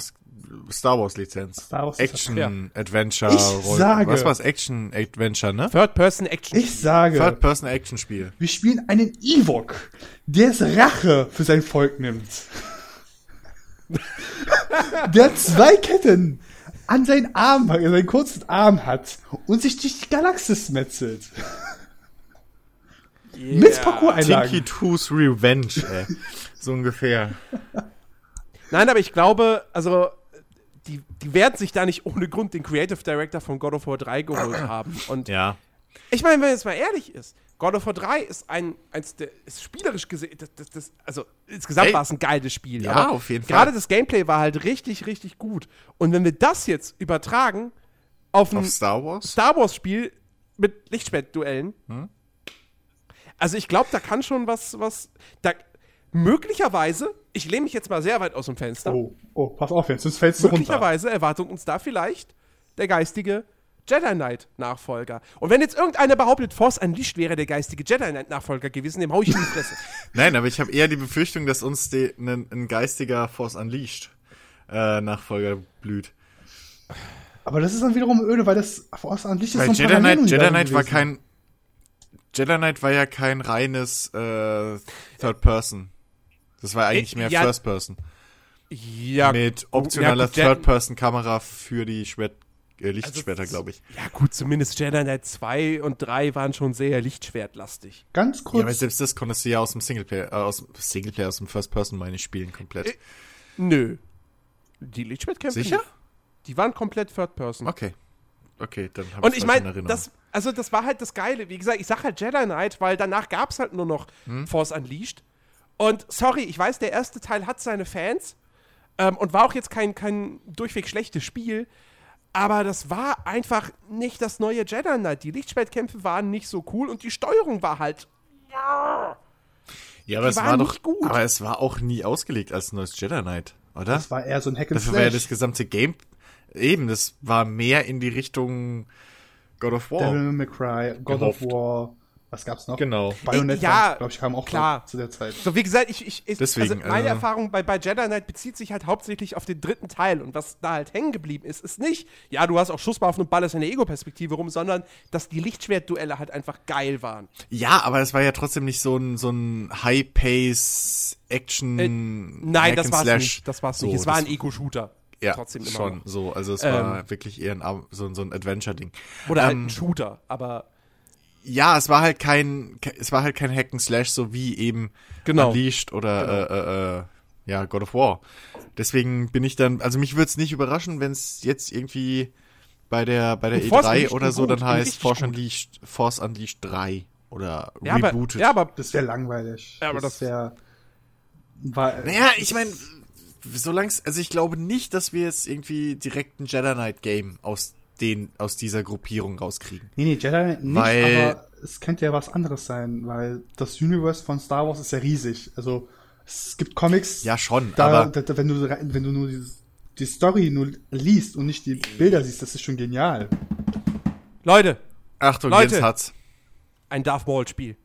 Star Wars Lizenz. Star Wars Action, ja. Adventure, Ich Roll- sage- Was war's? Action, Adventure, ne? Third-Person-Action. Ich sage, Third-Person-Action-Spiel. wir spielen einen Ewok, der es Rache für sein Volk nimmt. der zwei Ketten an seinen Arm, an seinen kurzen Arm hat und sich durch die Galaxis metzelt. Mit Parcours-Einlagen. Tinky Tooth Revenge, ey. so ungefähr. Nein, aber ich glaube, also die, die werden sich da nicht ohne Grund den Creative Director von God of War 3 geholt haben. Und Ja. ich meine, wenn jetzt mal ehrlich ist, God of War 3 ist ein, eins der, ist spielerisch gesehen, das, das, das, also insgesamt war es ein geiles Spiel. Ja, aber auf jeden Fall. Gerade das Gameplay war halt richtig, richtig gut. Und wenn wir das jetzt übertragen auf ein Auf Star Wars? Star Wars Spiel mit Lichtschwertduellen, Hm? Also ich glaube, da kann schon was, was, da, möglicherweise, ich lehne mich jetzt mal sehr weit aus dem Fenster, Oh, oh, pass auf jetzt, sonst fällst du runter. möglicherweise erwartet uns da vielleicht der geistige Jedi Knight Nachfolger. Und wenn jetzt irgendeiner behauptet, Force Unleashed wäre der geistige Jedi Knight Nachfolger gewesen, dem hau ich in die Fresse. Nein, aber ich habe eher die Befürchtung, dass uns die, ein, ein geistiger Force Unleashed äh, Nachfolger blüht. Aber das ist dann wiederum öde, weil das aus an Licht ist Weil so ein Jedi Knight, Jedi Knight war kein Jedi Knight war ja kein reines äh, Third Person. Das war eigentlich Äh, mehr ja. First Person. ja, Mit optionaler ja, gut, Je- Third Person Kamera für die Schwert äh, Also, Lichtschwerter, glaube ich. Ja, gut, zumindest Jedi Knight 2 und 3 waren schon sehr lichtschwertlastig. Ganz Ja, aber kurz, selbst das konntest du ja aus dem Singleplayer, äh, aus Singleplayer, aus dem First Person meine ich spielen komplett. Äh, Nö. Die Lichtschwertkämpfe? Sicher? nicht. Die waren komplett Third Person. Okay. Okay, dann habe Und ich meine, das, also das war halt das Geile. Wie gesagt, ich sag halt Jedi Knight, weil danach gab es halt nur noch Hm? Force Unleashed. Und sorry, ich weiß, der erste Teil hat seine Fans ähm, und war auch jetzt kein, kein durchweg schlechtes Spiel. Aber das war einfach nicht das neue Jedi Knight. Die Lichtschwertkämpfe waren nicht so cool und die Steuerung war halt. Ja, aber die es war doch, nicht gut. aber es war auch nie ausgelegt als neues Jedi Knight, oder? das war eher so ein Hack and Dafür war ja das gesamte Game, eben, das war mehr in die Richtung God of War. Devil May Cry, God Gehofft. of War, was gab's noch? Genau. Bayonetta, Ja, glaube ich, kam auch klar. zu der Zeit. So, wie gesagt, ich, ich, ich Deswegen, also meine äh, Erfahrung bei, bei Jedi Knight bezieht sich halt hauptsächlich auf den dritten Teil. Und was da halt hängen geblieben ist, ist nicht, ja, du hast auch Schusswaffen und ballerst in der Ego-Perspektive rum, sondern dass die Lichtschwertduelle halt einfach geil waren. Ja, aber es war ja trotzdem nicht so ein, so ein High-Pace Action. Äh, Nein, das war's nicht. Das war's So, nicht. Es war ein Ego-Shooter. Ja, Trotzdem immer schon noch. so. Also es Ähm, war wirklich eher ein, so, so ein Adventure-Ding. Oder halt Ähm, ein Shooter. Aber Ja, es war halt kein, ke- es war halt kein Hack and Slash, so wie eben Genau. Unleashed oder äh, äh, äh, ja God of War. Deswegen bin ich dann, also mich würde es nicht überraschen, wenn es jetzt irgendwie bei der bei der Force E3 Unleashed oder so gut, dann heißt Force. Unleashed, Force Unleashed 3 oder ja, aber, Rebooted. ja, aber Das wäre langweilig. Ja, aber das- wäre. War, Naja, ich meine, solange also ich glaube nicht, dass wir jetzt irgendwie direkt ein Jedi Knight Game aus den aus dieser Gruppierung rauskriegen. Nee, nee, Jedi nicht, Weil- aber es könnte ja was anderes sein, weil das Universe von Star Wars ist ja riesig. Also es gibt Comics, Ja, schon, da, aber da, da, wenn du wenn du nur dieses, die Story nur liest und nicht die Bilder siehst, das ist schon genial. Leute, Achtung, Leute. Jens hat's. ein Darth Maul-Spiel.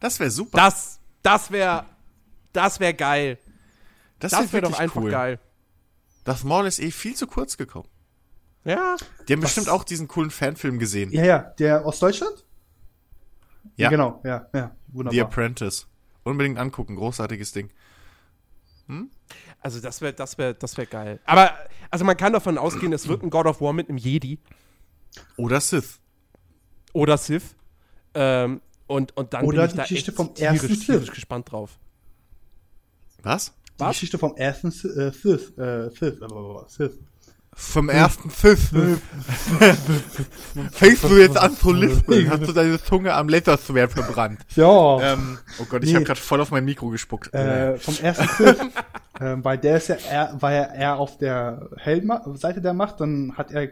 Das wäre super. Das, das wäre, das wäre geil. Das Das wäre doch wirklich einfach cool. geil. Darth Maul ist eh viel zu kurz gekommen. Ja. Die haben bestimmt auch diesen coolen Fanfilm gesehen. Ja, ja, der aus Deutschland? Ja. Genau, ja, ja, The wunderbar. Apprentice. Unbedingt angucken, großartiges Ding. Also das wäre, das wäre, das wäre geil. Aber also man kann davon ausgehen, es wird ein God of War mit einem Jedi Oder Sith. oder Sith. Ähm, und, und dann Oder bin ich die da Geschichte echt vom tierisch, ersten tierisch Sith. gespannt drauf. Was? Die Was? Geschichte vom ersten Sith, äh, Sith, äh, Sith, äh, Sith. Vom ersten Sith. Fängst du jetzt an zu lispeln? Hast du deine Zunge am Laserswert verbrannt? Ja, ähm, oh Gott, ich Nee. habe gerade voll auf mein Mikro gespuckt. äh, vom ersten Sith, ähm, weil der ist ja, er, war ja eher auf der hellen Seite der Macht, dann hat er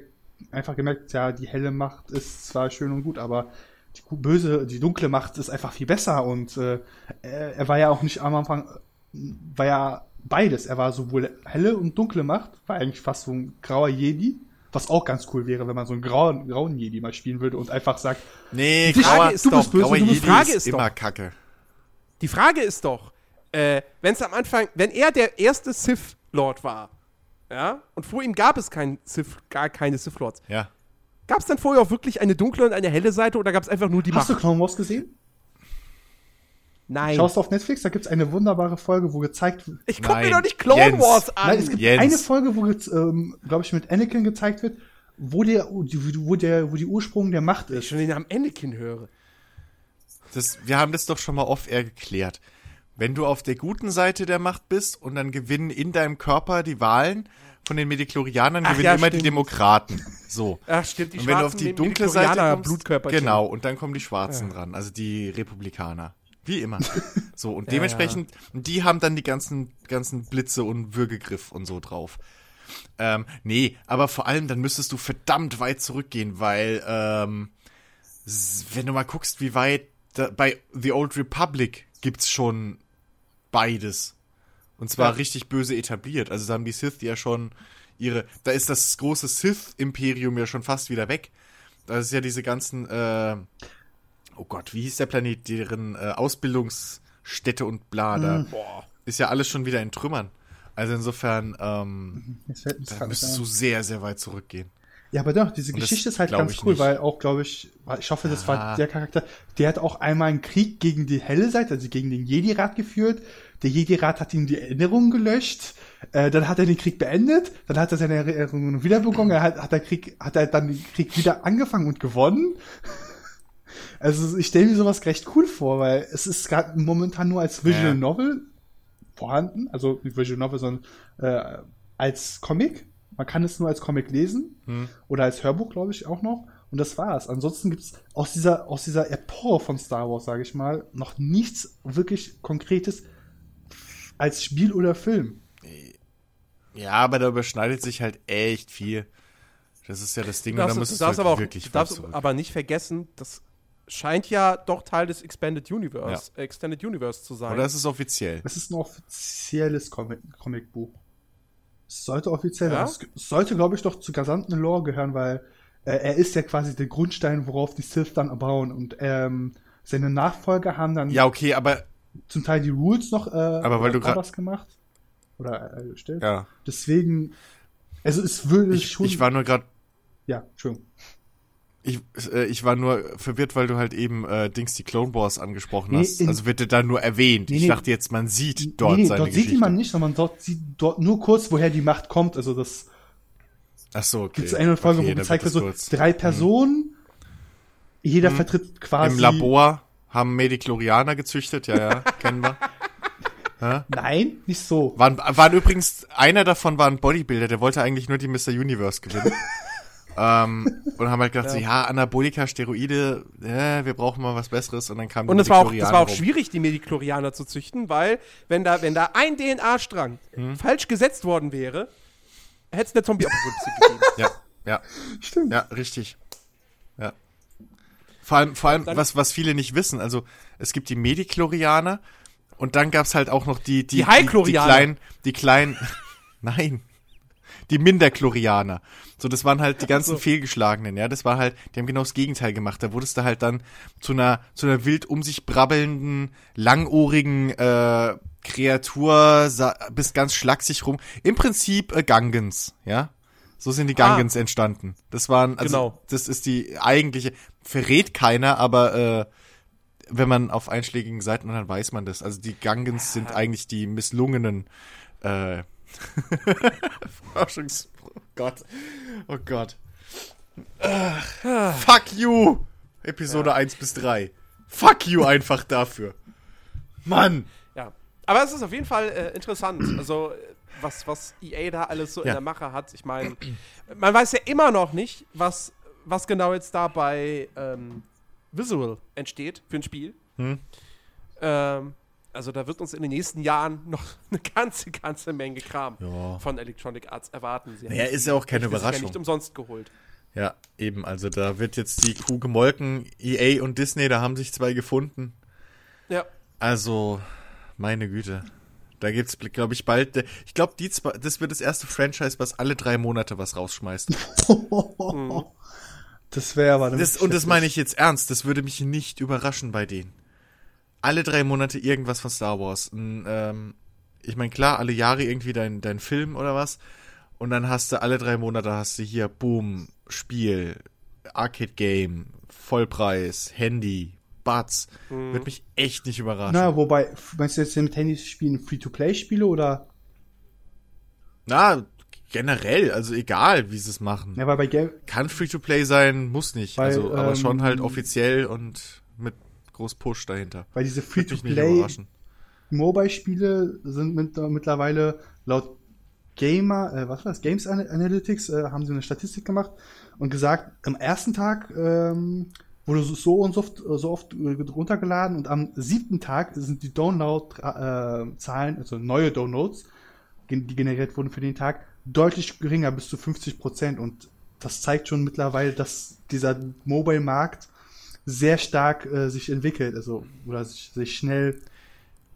einfach gemerkt, ja, die helle Macht ist zwar schön und gut, aber die böse, die dunkle Macht ist einfach viel besser und äh, er, war ja auch nicht am Anfang, äh, war ja beides. Er war sowohl helle und dunkle Macht, war eigentlich fast so ein grauer Jedi, was auch ganz cool wäre, wenn man so einen grauen, grauen Jedi mal spielen würde und einfach sagt, nee, Die Frage ist du doch, bist böse, grauer du bist Jedi Frage ist ist immer doch- kacke. Die Frage ist doch, äh, wenn es am Anfang, wenn er der erste Sith Lord war. Ja? Und vor ihm gab es kein Sith, gar keine Sith Lords. Ja. Gab es dann vorher auch wirklich eine dunkle und eine helle Seite oder gab es einfach nur die Hast du Macht? Clone Wars gesehen? Nein. Schaust du auf Netflix, da gibt's eine wunderbare Folge, wo gezeigt wird. ich guck mir doch nicht Clone Jens. Wars an. Nein, es gibt Jens. eine Folge, wo, jetzt, ähm, glaube ich, mit Anakin gezeigt wird, wo der, wo der, wo die Ursprung der Macht ich ist. schon den Namen Anakin höre. Das, wir haben das doch schon mal off-air geklärt. Wenn du auf der guten Seite der Macht bist und dann gewinnen in deinem Körper die Wahlen von den Mediklorianern, gewinnen ja, immer die stimmt. Demokraten. So. Ach, stimmt, die und wenn du auf Schwarzen die dunkle Midichlorianer Seite kommst, Blutkörperchen. genau, und dann kommen die Schwarzen dran, also die Republikaner. Wie immer. So, und dementsprechend, die haben dann die ganzen, ganzen Blitze und Würgegriff und so drauf. Ähm, nee, aber vor allem, dann müsstest du verdammt weit zurückgehen, weil, ähm, wenn du mal guckst, wie weit, da, bei The Old Republic gibt's schon beides. Und zwar Ja. richtig böse etabliert. Also da haben die Sith ja schon ihre, da ist das große Sith-Imperium ja schon fast wieder weg. Da ist ja diese ganzen, äh, oh Gott, wie hieß der Planet, deren äh, Ausbildungsstätte und bla, da Boah. ist ja alles schon wieder in Trümmern. Also insofern, ähm, mir's da müsstest du sehr, sehr weit zurückgehen. Ja, aber doch, diese Und Geschichte ist halt ganz cool, nicht. weil auch, glaube ich, ich hoffe, das Ah. war der Charakter, der hat auch einmal einen Krieg gegen die helle Seite, also gegen den Jedi-Rat geführt. Der Jedi-Rat hat ihm die Erinnerungen gelöscht. Äh, dann hat er den Krieg beendet. Dann hat er seine Erinnerungen wieder bekommen. Er hat, hat, der Krieg, hat er dann den Krieg wieder angefangen und gewonnen. Also ich stelle mir sowas recht cool vor, weil es ist gerade momentan nur als Visual Ja. Novel vorhanden. Also nicht Visual Novel, sondern äh, als Comic. Man kann es nur als Comic lesen. Oder als Hörbuch, glaube ich, auch noch. Und das war's. Ansonsten gibt's aus dieser, aus dieser Epoche von Star Wars, sage ich mal, noch nichts wirklich Konkretes als Spiel oder Film. Ja, aber da überschneidet sich halt echt viel. Das ist ja das Ding, Du und darfst, da du müsstest darfst du aber halt auch, wirklich du darfst aber nicht vergessen, das scheint ja doch Teil des Expanded Universe, äh, Extended Universe zu sein. Oder ist es offiziell? Das ist ein offizielles Comic Comicbuch. Es sollte offiziell Ja? sein. Es sollte, glaube ich, doch zur gesamten Lore gehören, weil äh, er ist ja quasi der Grundstein, worauf die Sith dann bauen. Und ähm, seine Nachfolger haben dann Ja, okay, aber zum Teil die Rules noch äh, Aber weil du Orders gemacht. Oder äh, gestellt. ja. Deswegen, also es würde Ich, schon. ich war nur gerade ja, Entschuldigung. Ich, äh, ich war nur verwirrt, weil du halt eben äh, Dings die Clone Wars angesprochen Nee, hast. Also wird er da nur erwähnt. Nee, ich dachte jetzt, man sieht dort nee, nee, seine dort Geschichte. sieht die man nicht, sondern dort sieht dort nur kurz, woher die Macht kommt. Also das Ach so, okay. gibt es eine Folge, okay, wo gezeigt wird so kurz. drei Personen, jeder vertritt quasi. Im Labor haben Mediklorianer gezüchtet, ja, ja, kennen wir. Nein, nicht so. Waren, waren übrigens, einer davon war ein Bodybuilder, der wollte eigentlich nur die Mr. Universe gewinnen. ähm, und haben halt gedacht, so, ja, Anabolika, Steroide, äh, wir brauchen mal was Besseres. Und dann kam Und es war auch, das war auch rum. schwierig, die Mediklorianer zu züchten, weil wenn da, wenn da ein DNA-Strang Hm. falsch gesetzt worden wäre, hätte es eine Zombie-Apokalypse gegeben. Ja, ja, Stimmt. ja, richtig. Ja. Vor allem, vor allem was, was viele nicht wissen, also es gibt die Mediklorianer und dann gab's halt auch noch die, die, Die High-Chlorianer. die kleinen, die kleinen, nein, die Minderchlorianer. So, das waren halt die ganzen so. fehlgeschlagenen, ja, das war halt, die haben genau das Gegenteil gemacht. Da wurdest du halt dann zu einer, zu einer wild um sich brabbelnden, langohrigen, äh, Kreatur, bist ganz schlaksig rum. Im Prinzip äh, Gangens, ja. So sind die Gangens entstanden. Das waren, also, Genau. das ist die eigentliche, verrät keiner, aber, äh, wenn man auf einschlägigen Seiten, dann weiß man das. Also die Gangens sind eigentlich die misslungenen, äh, Forschungs... Oh Gott. Oh Gott. Ach, fuck you! Episode 1 bis 3. Fuck you einfach dafür. Mann! Ja. Aber es ist auf jeden Fall äh, interessant. Also, was, was EA da alles so in Ja. der Mache hat. Ich meine, man weiß ja immer noch nicht, was, was genau jetzt da bei ähm, Visual entsteht für ein Spiel. Hm. Ähm, also, da wird uns in den nächsten Jahren noch eine ganze, ganze Menge Kram Ja. von Electronic Arts erwarten. Sie Naja, ist ja auch keine sich ja Überraschung. nicht umsonst geholt. Ja, eben. Also da wird jetzt die Kuh gemolken. EA und Disney, da haben sich zwei gefunden. Ja. Also, meine Güte. Da gibt's, glaube ich, bald. Ich glaube, die zwei, das wird das erste Franchise, was alle drei Monate was rausschmeißt. Das wäre aber. Das, und das meine ich jetzt ernst. Das würde mich nicht überraschen bei denen. Alle drei Monate irgendwas von Star Wars. Ein, ähm, ich meine, klar, alle Jahre irgendwie dein, dein Film oder was. Und dann hast du alle drei Monate hast du hier, boom, Spiel, Arcade-Game, Vollpreis, Handy, Buds. Mhm. Wird mich echt nicht überraschen. Na, wobei, meinst du jetzt mit Handyspielen Free-to-Play-Spiele oder? Na, generell, also egal, wie sie es machen. Ja, weil bei Game, Kann Free-to-Play sein, muss nicht. Weil, also, aber ähm, schon halt offiziell und mit groß Push dahinter. weil diese Wird mich nicht Free-to-Play überraschen. Mobile-Spiele sind mit, mittlerweile laut Gamer, äh, was war das? Games Ana- Analytics, äh, haben sie eine Statistik gemacht und gesagt, am ersten Tag ähm, wurde so- so und so oft, so oft äh, runtergeladen und am siebten Tag sind die Download-Zahlen, also neue Downloads, die generiert wurden für den Tag, deutlich geringer, bis zu 50 Prozent und das zeigt schon mittlerweile, dass dieser Mobile-Markt sehr stark äh, sich entwickelt, also oder sich, sich schnell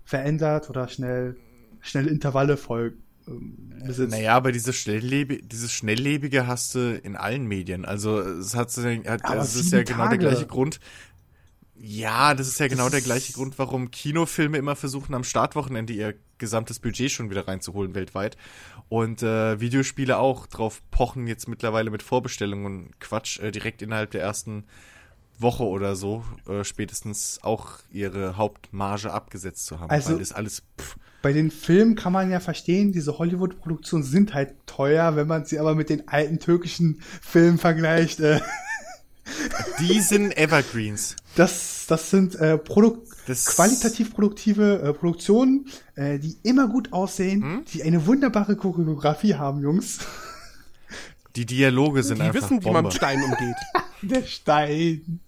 verändert oder schnell schnelle Intervalle voll ähm, besitzt. Naja, aber dieses, Schnelllebe dieses Schnelllebige hast du in allen Medien. Also es hat, hat das ist ja sieben genau der Tage. gleiche Grund. Ja, das ist ja genau Das der gleiche Grund, warum Kinofilme immer versuchen, am Startwochenende ihr gesamtes Budget schon wieder reinzuholen weltweit. Und äh, Videospiele auch drauf pochen jetzt mittlerweile mit Vorbestellungen und Quatsch äh, direkt innerhalb der ersten Woche oder so äh, spätestens auch ihre Hauptmarge abgesetzt zu haben. Also- weil das alles pff, Bei den Filmen kann man ja verstehen, diese Hollywood-Produktionen sind halt teuer, wenn man sie aber mit den alten türkischen Filmen vergleicht. Äh, die sind Evergreens. das, das sind äh, Produk Das- qualitativ produktive äh, Produktionen, äh, die immer gut aussehen, Hm? die eine wunderbare Choreografie haben, Jungs. Die Dialoge sind Die einfach wissen, wie Bombe. man Stein umgeht. Der Stein.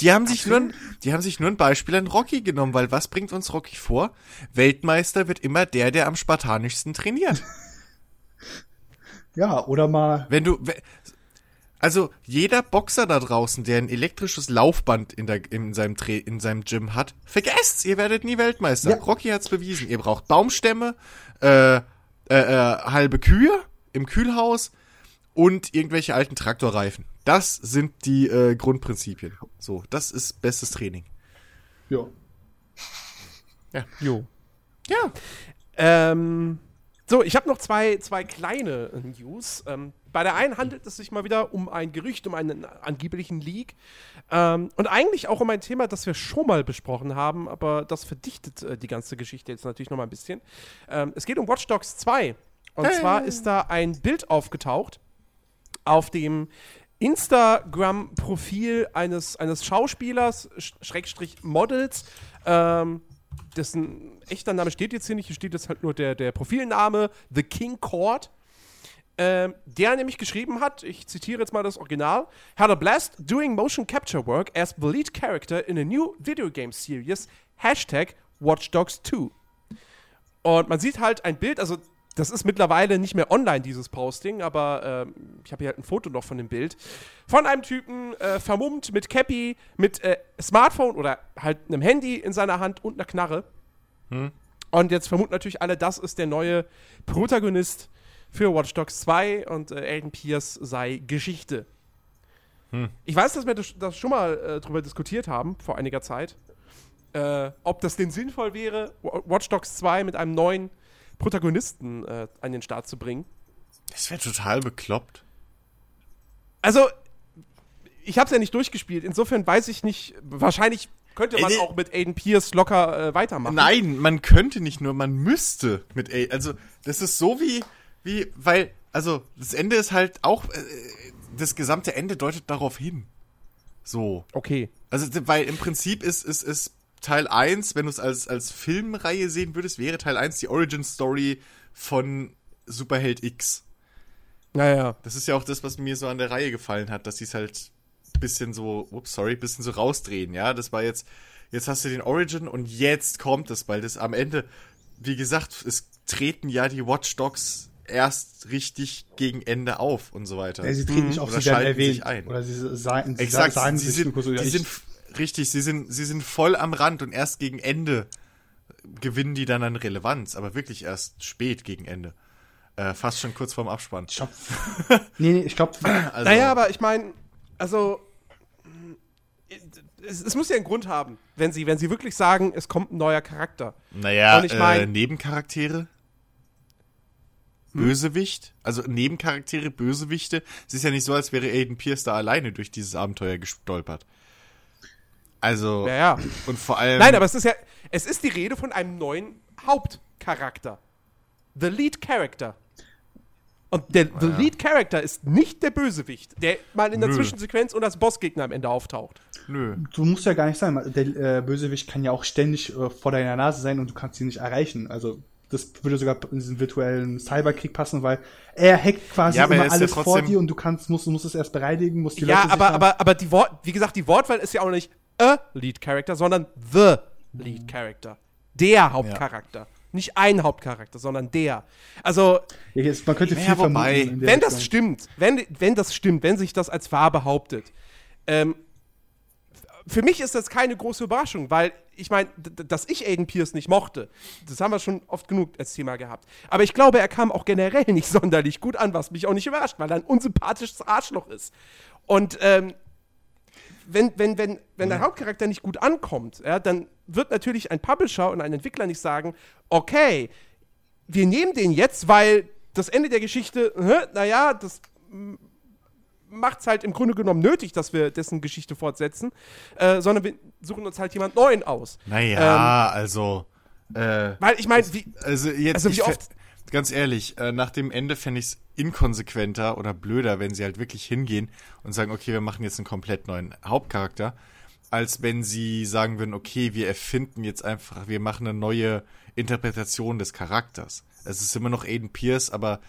Die haben sich nur, ein- die haben sich nur ein Beispiel an Rocky genommen, weil was bringt uns Rocky vor? Weltmeister wird immer der, der am spartanischsten trainiert. Ja, oder mal Wenn du, also jeder Boxer da draußen, der ein elektrisches Laufband in, der, in, seinem, Tra in seinem Gym hat, vergesst's, ihr werdet nie Weltmeister. Ja. Rocky hat's bewiesen. Ihr braucht Baumstämme, äh, äh, äh, halbe Kühe im Kühlhaus und irgendwelche alten Traktorreifen. Das sind die äh, Grundprinzipien. So, das ist bestes Training. ja. Jo. Ja. Ähm, so, ich habe noch zwei, zwei kleine äh, News. Ähm, bei der einen handelt es sich mal wieder um ein Gerücht, um einen angeblichen Leak. Ähm, und eigentlich auch um ein Thema, das wir schon mal besprochen haben, aber das verdichtet äh, die ganze Geschichte jetzt natürlich noch mal ein bisschen. Ähm, es geht um Watch Dogs 2. Und zwar ist da ein Bild aufgetaucht auf dem Instagram-Profil eines, eines Schauspielers, Sch- Schrägstrich Models, ähm, dessen echter Name steht jetzt hier nicht, hier steht jetzt halt nur der, der Profilname, The King Court. Ähm, der nämlich geschrieben hat, ich zitiere jetzt mal das Original, had a blast doing motion capture work as the lead character in a new video game series, Hashtag Watch Dogs 2. Und man sieht halt ein Bild, also das ist mittlerweile nicht mehr online, dieses Posting, aber ähm, ich habe hier halt ein Foto noch von dem Bild. Von einem Typen, äh, vermummt mit Cappy, mit äh, Smartphone oder halt einem Handy in seiner Hand und einer Knarre. Und jetzt vermuten natürlich alle, das ist der neue Protagonist für Watch Dogs 2 und äh, Aiden Pierce sei Geschichte. Ich weiß, dass wir das, das schon mal äh, drüber diskutiert haben, vor einiger Zeit. Äh, ob das denn sinnvoll wäre, Wa- Watch Dogs 2 mit einem neuen Protagonisten äh, an den Start zu bringen. Das wäre total bekloppt. Also, ich habe es ja nicht durchgespielt, insofern weiß ich nicht, wahrscheinlich könnte man Ey, auch mit Aiden Pierce locker äh, weitermachen. Nein, man könnte nicht nur, man müsste mit A. Also, das ist so wie, wie, weil, also, das Ende ist halt auch, äh, das gesamte Ende deutet darauf hin. So. Okay. Also, weil im Prinzip ist, ist, ist Teil 1, wenn du es als, als Filmreihe sehen würdest, wäre Teil 1 die Origin Story von Superheld X. Naja. Das ist ja auch das, was mir so an der Reihe gefallen hat, dass sie es halt bisschen so, ups, sorry, bisschen so rausdrehen, ja. Das war jetzt, jetzt hast du den Origin und jetzt kommt es, weil das am Ende, wie gesagt, es treten ja die Watch Dogs erst richtig gegen Ende auf und so weiter. Ja, sie treten nicht auf, Oder sie werden schalten erwähnt. sich ein. Oder sie sagen, sie Exakt, sagen sie sind, ich- sind richtig, sie sind, sie sind voll am Rand und erst gegen Ende gewinnen die dann an Relevanz, aber wirklich erst spät gegen Ende. Äh, fast schon kurz vorm Abspann. Ich glaub, nee, nee, ich glaube, Also, Naja, aber ich meine, also, es, es muss ja einen Grund haben. wenn sie, wenn sie wirklich sagen, es kommt ein neuer Charakter. Naja, Und ich mein- äh, Nebencharaktere? Bösewicht? Also Nebencharaktere, Bösewichte? Es ist ja nicht so, als wäre Aiden Pierce da alleine durch dieses Abenteuer gestolpert. Also, Ja, ja. und vor allem. Nein, aber es ist ja, es ist die Rede von einem neuen Hauptcharakter. The Lead Character. Und der The Lead Character ist nicht der Bösewicht, der mal in der Nö. Zwischensequenz und als Bossgegner am Ende auftaucht. Nö. Du musst ja gar nicht sein. Der äh, Bösewicht kann ja auch ständig äh, vor deiner Nase sein und du kannst ihn nicht erreichen. Also das würde sogar in diesen virtuellen Cyberkrieg passen, weil er hackt quasi Ja, immer er ist ja alles vor dir und du kannst, musst, musst es erst bereinigen, musst die Ja, Leute aber, aber, aber die Wort, wie gesagt, die Wortwahl ist ja auch nicht a Lead Character, sondern the Lead Character. Der Hauptcharakter. Nicht ein Hauptcharakter, sondern der. Also, Ja, jetzt, man könnte Ja, viel der wenn das Richtung. stimmt, wenn, wenn das stimmt, wenn sich das als wahr behauptet, ähm, für mich ist das keine große Überraschung, weil ich meine, dass ich Aiden Pierce nicht mochte, das haben wir schon oft genug als Thema gehabt. Aber ich glaube, er kam auch generell nicht sonderlich gut an, was mich auch nicht überrascht, weil er ein unsympathisches Arschloch ist. Und ähm, wenn, wenn, wenn, wenn der Hauptcharakter nicht gut ankommt, ja, dann wird natürlich ein Publisher und ein Entwickler nicht sagen, okay, wir nehmen den jetzt, weil das Ende der Geschichte, naja, das macht es halt im Grunde genommen nötig, dass wir dessen Geschichte fortsetzen, äh, sondern wir suchen uns halt jemand Neuen aus. Naja, also. Äh, Weil ich meine, wie, Also jetzt, Also wie oft- ganz ehrlich, äh, nach dem Ende fände ich es inkonsequenter oder blöder, wenn sie halt wirklich hingehen und sagen, okay, wir machen jetzt einen komplett neuen Hauptcharakter, als wenn sie sagen würden, okay, wir erfinden jetzt einfach, wir machen eine neue Interpretation des Charakters. Es ist immer noch Aiden Pierce, aber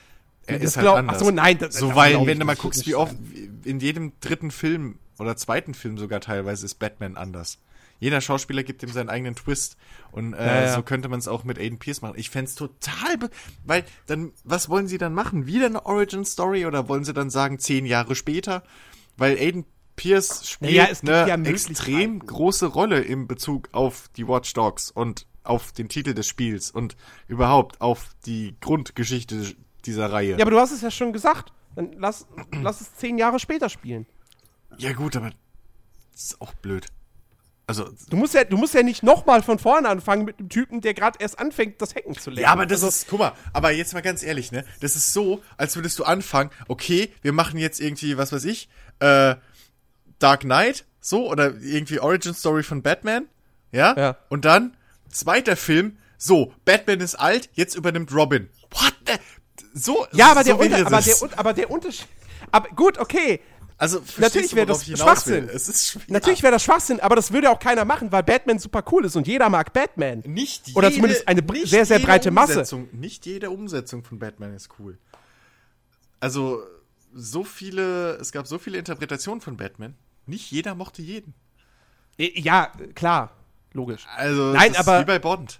er das ist halt glaub- anders. ach so, nein, das- so weil, wenn du mal guckst, wie oft in jedem dritten Film oder zweiten Film sogar teilweise ist Batman anders. Jeder Schauspieler gibt ihm seinen eigenen Twist. Und äh, Ja, ja. so könnte man es auch mit Aiden Pierce machen. Ich fänd's total, be weil dann, was wollen sie dann machen? Wieder eine Origin Story oder wollen sie dann sagen zehn Jahre später? Weil Aiden Pierce spielt gibt eine ja extrem große Rolle im Bezug auf die Watch Dogs und auf den Titel des Spiels und überhaupt auf die Grundgeschichte dieser Reihe. ja, aber du hast es ja schon gesagt. Dann lass, lass es zehn Jahre später spielen. Ja gut, aber das ist auch blöd. Also Du musst ja, du musst ja nicht nochmal von vorne anfangen mit einem Typen, der gerade erst anfängt, das Hacken zu lernen. Ja, aber das Also, ist, guck mal, aber jetzt mal ganz ehrlich, ne? Das ist so, als würdest du anfangen, okay, wir machen jetzt irgendwie, was weiß ich, äh, Dark Knight, so, oder irgendwie Origin Story von Batman, ja? Ja. Und dann, zweiter Film, so, Batman ist alt, jetzt übernimmt Robin. What the? So, Ja, aber, so der, Unter, aber, der, aber der Unterschied. Aber gut, okay. Also, natürlich wäre das? Schwachsinn. Es. Natürlich wäre das Schwachsinn, aber das würde auch keiner machen, weil Batman super cool ist und jeder mag Batman. Nicht Oder jede- zumindest eine sehr, sehr breite Masse. Umsetzung, nicht jede Umsetzung von Batman ist cool. Also, so viele, es gab so viele Interpretationen von Batman. Nicht jeder mochte jeden. Äh, Ja, klar. Logisch. Also, Nein, aber- ist wie bei Bond.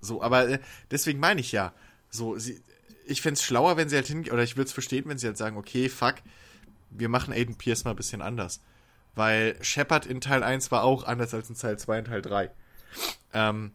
So, aber äh, deswegen meine ich ja, so, sie, ich fänd's schlauer, wenn sie halt hingehen, oder ich würde es verstehen, wenn sie halt sagen, okay, fuck, wir machen Aiden Pierce mal ein bisschen anders. Weil Shepard in Teil 1 war auch anders als in Teil 2 und Teil 3. Ähm,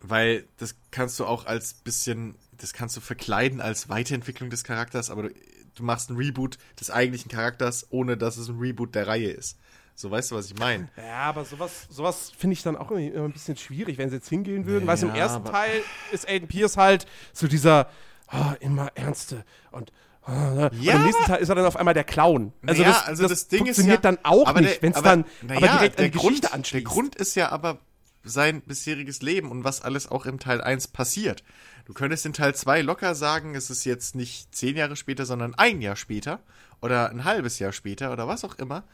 weil das kannst du auch als bisschen, das kannst du verkleiden als Weiterentwicklung des Charakters, aber du, du machst einen Reboot des eigentlichen Charakters, ohne dass es ein Reboot der Reihe ist. So, weißt du, was ich meine? Ja, aber sowas, sowas finde ich dann auch immer ein bisschen schwierig, wenn sie jetzt hingehen würden. weißt du, im Ja, ersten Teil ist Aiden Pierce halt so dieser ah, immer ernste und ah, und Ja, im nächsten Teil ist er dann auf einmal der Clown. Also, Naja, das, also das, das Ding ist funktioniert ja- dann auch aber nicht, wenn es dann naja, aber direkt an die Grund, Geschichte anschließt. Der Grund ist ja aber sein bisheriges Leben und was alles auch im Teil 1 passiert. Du könntest in Teil 2 locker sagen, es ist jetzt nicht zehn Jahre später, sondern ein Jahr später oder ein halbes Jahr später oder was auch immer.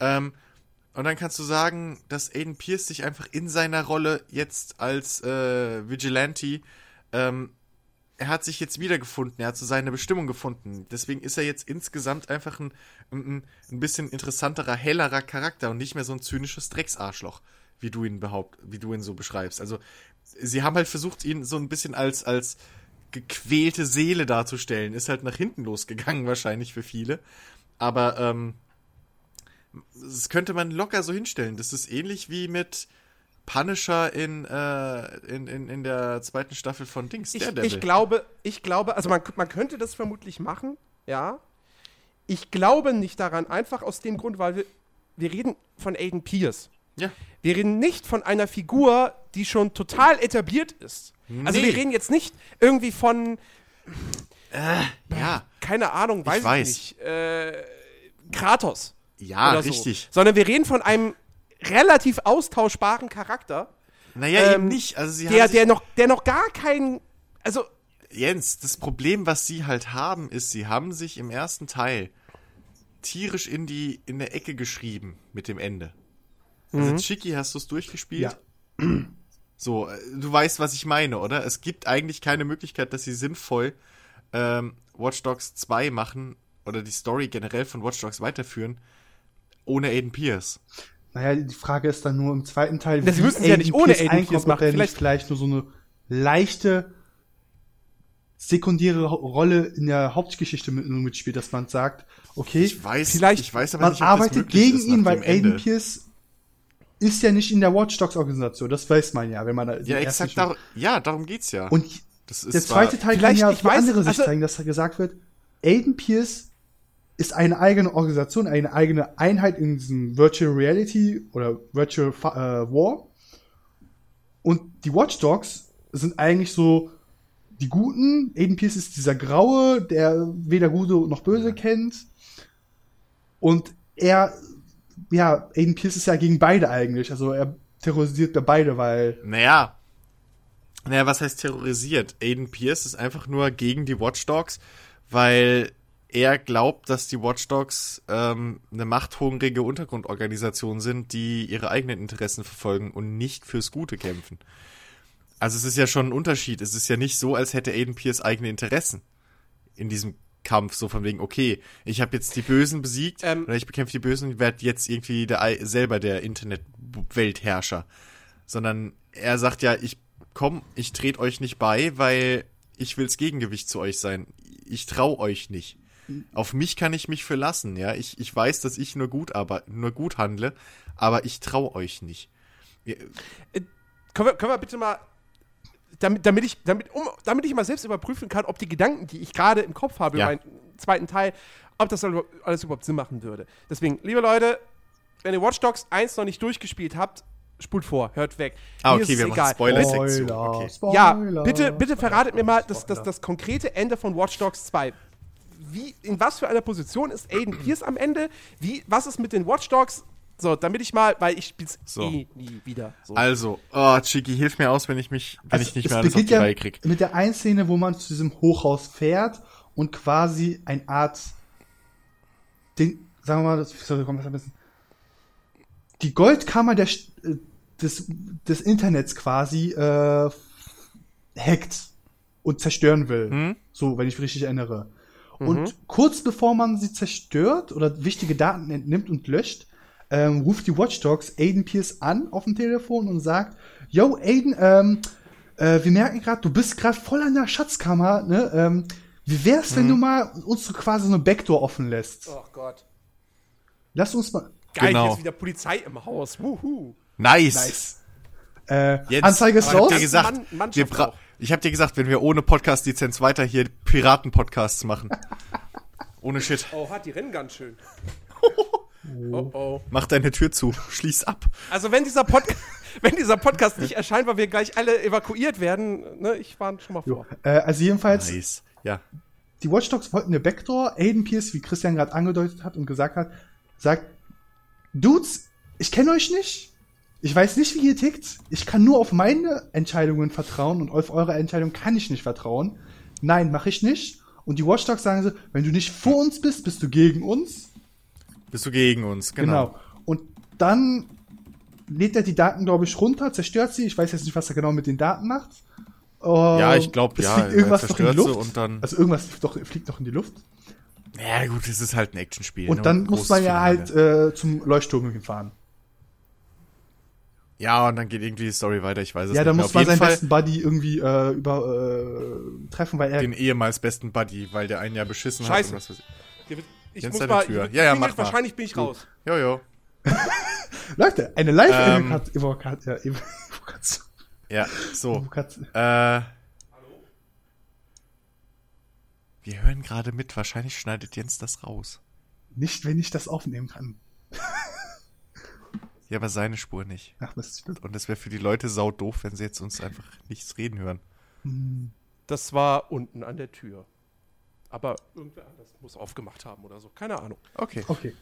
Ähm, und dann kannst du sagen, dass Aiden Pierce sich einfach in seiner Rolle jetzt als äh, Vigilante, ähm, er hat sich jetzt wiedergefunden, er hat so seine Bestimmung gefunden. Deswegen ist er jetzt insgesamt einfach ein, ein, ein bisschen interessanterer, hellerer Charakter und nicht mehr so ein zynisches Drecksarschloch, wie du ihn behaupt, wie du ihn so beschreibst. Also, sie haben halt versucht, ihn so ein bisschen als, als gequälte Seele darzustellen. Ist halt nach hinten losgegangen, wahrscheinlich für viele. Aber, ähm, das könnte man locker so hinstellen. Das ist ähnlich wie mit Punisher in, äh, in, in, in der zweiten Staffel von Dings, ich, ich glaube, ich glaube, also man, man könnte das vermutlich machen, ja. Ich glaube nicht daran, einfach aus dem Grund, weil wir, wir reden von Aiden Pierce. Ja. Wir reden nicht von einer Figur, die schon total etabliert ist. Also Nee. wir reden jetzt nicht irgendwie von, Ja. keine Ahnung, weiß ich, weiß. nicht, äh, Kratos. Ja, so. richtig. Sondern wir reden von einem relativ austauschbaren Charakter, Naja, Ähm, eben nicht. Also sie der, der, noch, der noch gar keinen, also Jens, das Problem, was sie halt haben, ist, sie haben sich im ersten Teil tierisch in die in der Ecke geschrieben mit dem Ende. Also Chicky, hast du es durchgespielt? Ja. So, äh, du weißt, was ich meine, oder? Es gibt eigentlich keine Möglichkeit, dass sie sinnvoll ähm, Watch Dogs 2 machen oder die Story generell von Watch Dogs weiterführen, ohne Aiden Pierce. Naja, die Frage ist dann nur im zweiten Teil, Das müssen sie ja nicht ohne Aiden einkommt, Pierce ob machen. er Vielleicht- nicht vielleicht nur so eine leichte sekundäre Rolle in der Hauptgeschichte mit, nur mitspielt, dass man sagt, okay, Ich weiß, Vielleicht- ich weiß aber man nicht, arbeitet gegen ist ihn, weil Aiden. Pierce ist ja nicht in der Watch Dogs Organisation, das weiß man ja, wenn man da die Ja, ersten exakt, dar ja, darum geht's ja. Und das ist der zweite Teil kann ja die weiß, andere Sicht also- zeigen, dass da gesagt wird, Aiden Pierce ist eine eigene Organisation, eine eigene Einheit in diesem Virtual Reality oder Virtual äh, War. Und die Watch Dogs sind eigentlich so die Guten. Aiden Pierce ist dieser Graue, der weder Gute noch Böse kennt. Und er, ja, Aiden Pierce ist ja gegen beide eigentlich. Also er terrorisiert ja beide, weil Naja. Naja, was heißt terrorisiert? Aiden Pierce ist einfach nur gegen die Watchdogs, weil er glaubt, dass die Watchdogs ähm, eine machthungrige Untergrundorganisation sind, die ihre eigenen Interessen verfolgen und nicht fürs Gute kämpfen. Also es ist ja schon ein Unterschied. Es ist ja nicht so, als hätte Aiden Pierce eigene Interessen in diesem Kampf, so von wegen, okay, ich habe jetzt die Bösen besiegt Ähm. oder ich bekämpfe die Bösen und werde jetzt irgendwie der, selber der Internet-Weltherrscher. Sondern er sagt ja, ich komm, ich trete euch nicht bei, weil ich will's Gegengewicht zu euch sein. Ich trau euch nicht. Auf mich kann ich mich verlassen, ja. Ich, ich weiß, dass ich nur gut, aber, nur gut handle, aber ich trau euch nicht. Ihr- können wir, können wir bitte mal, damit, damit, ich, damit, um, damit ich mal selbst überprüfen kann, ob die Gedanken, die ich gerade im Kopf habe, Ja. über meinen zweiten Teil, ob das alles überhaupt Sinn machen würde. Deswegen, liebe Leute, wenn ihr Watch Dogs 1 noch nicht durchgespielt habt, spult vor, hört weg. Ah, okay, ist wir machen egal. Spoiler-Sektion. Okay. Spoiler. Ja, bitte, bitte verratet mir mal das, das, das konkrete Ende von Watch Dogs 2. Wie, in was für einer Position ist Aiden Pierce am Ende? Wie, was ist mit den Watch Dogs? So, damit ich mal, weil ich spiel's So. eh nie wieder. So. Also, oh, Chiki, hilf mir aus, wenn ich mich, wenn Also, ich nicht es mehr alles auf beginnt die ja Reihe krieg. Mit der einen Szene, wo man zu diesem Hochhaus fährt und quasi ein Art, den, sagen wir mal, das, sorry, komm, das ein bisschen, die Goldkammer der, äh, des, des Internets quasi äh, hackt und zerstören will. Hm? So, wenn ich mich richtig erinnere. Und kurz bevor man sie zerstört oder wichtige Daten entnimmt und löscht, ähm, ruft die Watchdogs Aiden Pierce an auf dem Telefon und sagt, Yo, Aiden, ähm, äh, wir merken gerade, du bist gerade voll an der Schatzkammer, ne? Ähm, wie wär's, wenn du mal uns so quasi so eine Backdoor offen lässt? oh Gott. Lass uns mal. Geil, Genau. hier ist wieder Polizei im Haus. Wuhu. Nice. Nice. Äh, Jetzt, Anzeige ist raus. gesagt, wir bra- auch. Ich hab dir gesagt, wenn wir ohne Podcast-Lizenz weiter hier Piraten-Podcasts machen. ohne Shit. Oh, hat die rennen ganz schön. oh, oh. Mach deine Tür zu. Schließ ab. Also wenn dieser, Pod wenn dieser Podcast nicht erscheint, weil wir gleich alle evakuiert werden, ne, ich warne schon mal vor. Äh, also jedenfalls, Nice. Ja. die Watchdogs wollten eine Backdoor. Aiden Pierce, wie Christian gerade angedeutet hat und gesagt hat, sagt, Dudes, ich kenne euch nicht. Ich weiß nicht, wie ihr tickt. Ich kann nur auf meine Entscheidungen vertrauen und auf eure Entscheidung kann ich nicht vertrauen. Nein, mache ich nicht. Und die Watchdogs sagen so, wenn du nicht vor uns bist, bist du gegen uns. Bist du gegen uns? Genau. Genau. Und dann lädt er die Daten, glaube ich, runter, zerstört sie. Ich weiß jetzt nicht, was er genau mit den Daten macht. Ja, Ähm, ich glaube, es ja. Fliegt irgendwas noch in die Luft. und dann. also irgendwas fliegt doch, fliegt noch in die Luft. Ja, gut, es ist halt ein Actionspiel. Und ne, dann muss man ja halt äh, zum Leuchtturm hinfahren. Ja, und dann geht irgendwie die Story weiter. Ich weiß es Ja, nicht da mehr. muss man seinen Fall besten Buddy irgendwie äh, über äh, treffen, weil er den ehemals besten Buddy, weil der einen ja beschissen Scheiße. hat. Weiß ich. Ich Jens, muss mal, Tür. Ja, ja, mach mal. wahrscheinlich bin ich raus. Jojo. Leute, eine Ähm. Live-Evokation. Ja, Evokation. Ja, so. Äh. Wir hören gerade mit. Wahrscheinlich schneidet Jens das raus. Nicht, wenn ich das aufnehmen kann. Ja, aber seine Spur nicht. Ach, das stimmt. Und das wäre für die Leute sau doof, wenn sie jetzt uns einfach nichts reden hören. Das war unten an der Tür. Aber irgendwer anders muss aufgemacht haben oder so. Keine Ahnung. Okay. Okay.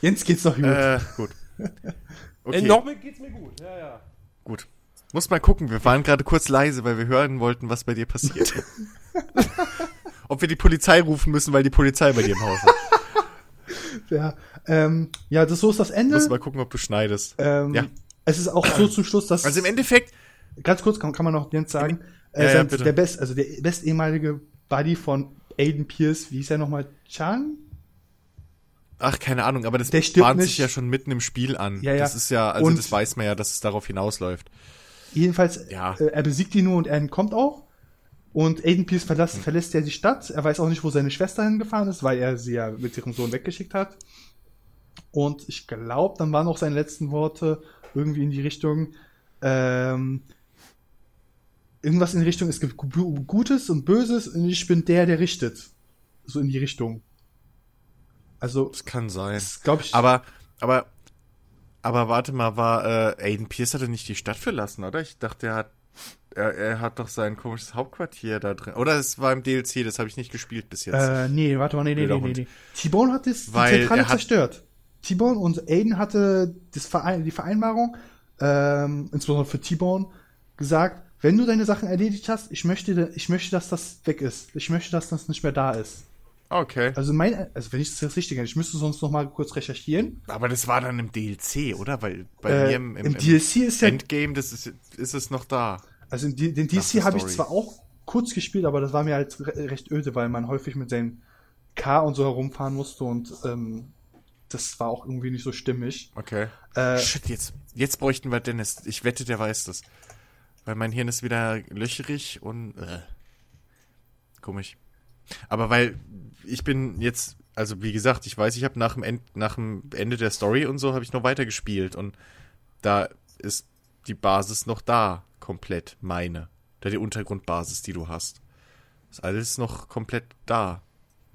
Jens geht's doch gut. Äh, gut. Äh, noch mit geht's mir gut. Ja, ja. Gut. Muss mal gucken, wir waren gerade kurz leise, weil wir hören wollten, was bei dir passiert. Ob wir die Polizei rufen müssen, weil die Polizei bei dir im Haus ist. ja, ähm, ja, das so ist das Ende. Muss mal gucken, ob du schneidest. Ähm, Ja. Es ist auch so zum Schluss, dass Also im Endeffekt, ganz kurz kann, kann man noch Jens sagen, äh, Ja, ja, der best, also der best ehemalige Buddy von Aiden Pierce, wie hieß er nochmal? Chan? ach, keine Ahnung, aber das bahnt nicht. sich ja schon mitten im Spiel an. Ja, ja. Das ist ja, also Und- das weiß man ja, dass es darauf hinausläuft. Jedenfalls, Ja. äh, er besiegt ihn nur und er entkommt auch. Und Aiden Pierce verlässt, verlässt ja die Stadt. Er weiß auch nicht, wo seine Schwester hingefahren ist, weil er sie ja mit ihrem Sohn weggeschickt hat. Und ich glaube, dann waren auch seine letzten Worte irgendwie in die Richtung, ähm, irgendwas in die Richtung, es gibt Gu- Gutes und Böses und ich bin der, der richtet. So in die Richtung. Also, Das kann sein. das glaube ich. Aber, aber, aber warte mal, war, äh, Aiden Pierce hatte nicht die Stadt verlassen, oder? Ich dachte, er hat, er, er hat doch sein komisches Hauptquartier da drin. Oder es war im DLC, das habe ich nicht gespielt bis jetzt. Äh, nee, warte mal, nee, nee, nee, nee, nee. T-Bone hat das, die Zentrale hat- zerstört. T-Bone und Aiden hatte das Verein, die Vereinbarung, ähm, insbesondere für T-Bone, gesagt, wenn du deine Sachen erledigt hast, ich möchte, ich möchte, dass das weg ist. Ich möchte, dass das nicht mehr da ist. okay. Also mein, also wenn ich das jetzt richtig ich müsste sonst noch mal kurz recherchieren. Aber das war dann im DLC, oder? Weil bei Äh, mir im, im, im DLC ist ja, Endgame, das ist, ist es noch da. also in die- den DLC habe ich zwar auch kurz gespielt, aber das war mir halt re recht öde, weil man häufig mit seinem Car und so herumfahren musste und ähm, das war auch irgendwie nicht so stimmig. Okay. Äh, Shit, jetzt, jetzt bräuchten wir Dennis. Ich wette, der weiß das. Weil mein Hirn ist wieder löcherig und äh, komisch. Aber weil ich bin jetzt, also wie gesagt, ich weiß, ich habe nach dem, End, nach dem Ende der Story und so habe ich noch weiter gespielt und da ist die Basis noch da, komplett meine. Da die Untergrundbasis, die du hast. Ist alles noch komplett da.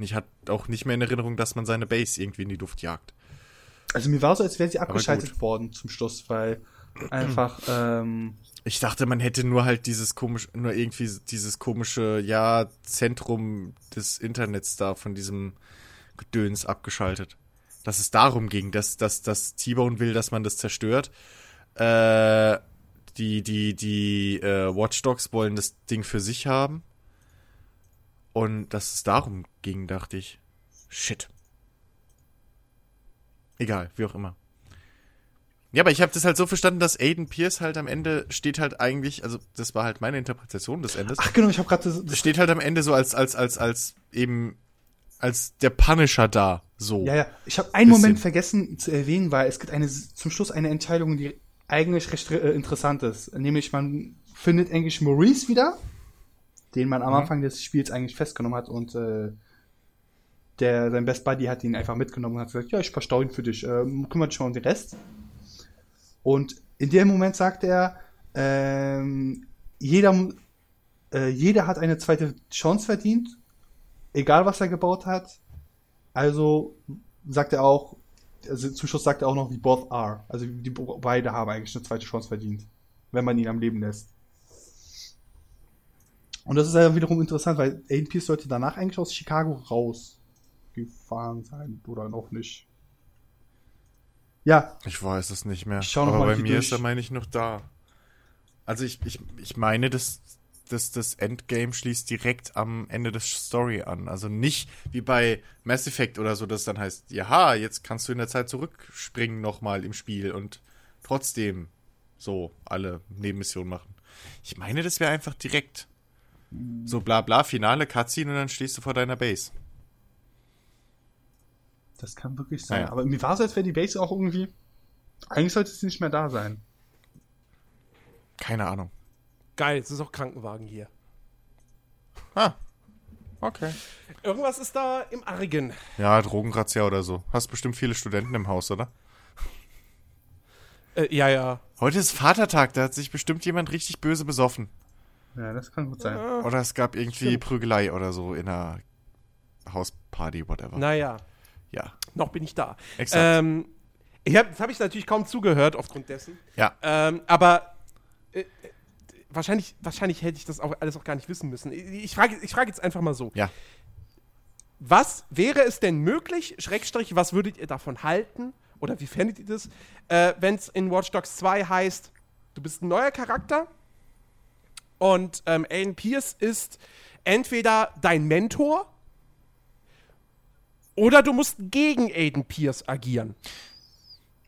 Und ich hatte auch nicht mehr in Erinnerung, dass man seine Base irgendwie in die Luft jagt. Also mir war so, als wäre sie abgeschaltet worden zum Schluss, weil einfach, ähm, Ich dachte, man hätte nur halt dieses komische, nur irgendwie dieses komische, ja, Zentrum des Internets da von diesem Gedöns abgeschaltet. Dass es darum ging, dass, dass, dass T-Bone will, dass man das zerstört. Äh, die, die, die äh, Watchdogs wollen das Ding für sich haben. Und dass es darum ging, dachte ich. Shit. Egal, wie auch immer. Ja, aber ich habe das halt so verstanden, dass Aiden Pierce halt am Ende steht halt eigentlich, also das war halt meine Interpretation des Endes. ach genau, ich habe gerade das, das, steht halt am Ende so als als als als eben als der Punisher da, so. ja, ja, ich habe einen. Moment vergessen zu erwähnen, weil es gibt eine, zum Schluss eine Entscheidung, die eigentlich recht äh, interessant ist. Nämlich man findet eigentlich Maurice wieder, den man am Anfang des Spiels eigentlich festgenommen hat und äh, der, sein Best Buddy hat ihn einfach mitgenommen und hat gesagt, ja, ich verstaue ihn für dich, ähm, kümmert dich schon um den Rest. Und in dem Moment sagt er, ähm, jeder, äh, jeder hat eine zweite Chance verdient, egal was er gebaut hat. Also sagt er auch, also zum Schluss sagt er auch noch, we both are. Also die beide haben eigentlich eine zweite Chance verdient, wenn man ihn am Leben lässt. Und das ist ja wiederum interessant, weil Aiden Pierce sollte danach eigentlich aus Chicago rausgefahren sein oder noch nicht. Ja, Ich weiß es nicht mehr. Ich schau noch Aber mal bei mir durch. ist er, meine ich, noch da. Also ich, ich, ich meine, dass, dass das Endgame schließt direkt am Ende des Story an. Also nicht wie bei Mass Effect oder so, dass dann heißt, jaha, jetzt kannst du in der Zeit zurückspringen nochmal im Spiel und trotzdem so alle Nebenmissionen machen. Ich meine, das wäre einfach direkt. So bla bla, Finale, Cutscene und dann stehst du vor deiner Base. das kann wirklich sein. Ja, ja. Aber mir war so, als wäre die Base auch irgendwie. Eigentlich sollte sie nicht mehr da sein. Keine Ahnung. Geil, es ist auch Krankenwagen hier. Ah, okay. Irgendwas ist da im Argen. Ja, Drogenrazzia oder so. Hast bestimmt viele Studenten im Haus, oder? Äh, ja, ja. Heute ist Vatertag, da hat sich bestimmt jemand richtig böse besoffen. Ja, das kann gut sein. Oder es gab irgendwie Stimmt. Prügelei oder so in einer Hausparty, whatever. Naja, Ja, noch bin ich da. exakt. Ähm, Ich hab, das habe ich natürlich kaum zugehört aufgrund dessen. Ja. Ähm, aber äh, äh, wahrscheinlich, wahrscheinlich hätte ich das auch alles auch gar nicht wissen müssen. Ich, ich frage ich frag jetzt einfach mal so. Ja. Was wäre es denn möglich, Schrägstrich, was würdet ihr davon halten? Oder wie fändet ihr das, äh, wenn es in Watch Dogs 2 heißt, du bist ein neuer Charakter und ähm, Aiden Pierce ist entweder dein Mentor oder du musst gegen Aiden Pierce agieren.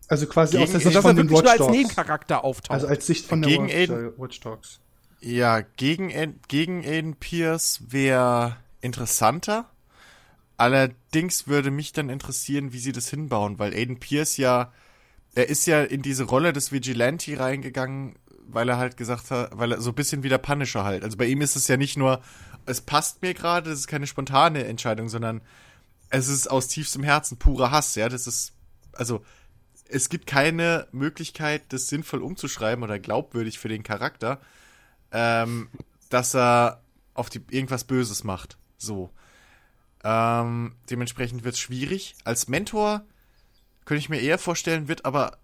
Also quasi aus Gegen- der So, Sicht von den Watch als Dogs. Nebencharakter auftaucht. Also als Sicht von der Gegen Watch, Aiden- äh, Watch Dogs. Ja, gegen, Aiden- gegen Aiden Pierce wäre interessanter. Allerdings würde mich dann interessieren, wie sie das hinbauen, weil Aiden Pierce ja, er ist ja in diese Rolle des Vigilante reingegangen, weil er halt gesagt hat, weil er so ein bisschen wie der Punisher halt. Also bei ihm ist es ja nicht nur, es passt mir gerade, das ist keine spontane Entscheidung, sondern es ist aus tiefstem Herzen purer Hass, ja. Das ist, also, es gibt keine Möglichkeit, das sinnvoll umzuschreiben oder glaubwürdig für den Charakter, ähm, dass er auf die irgendwas Böses macht. So. Ähm, dementsprechend wird es schwierig. Als Mentor könnte ich mir eher vorstellen, wird aber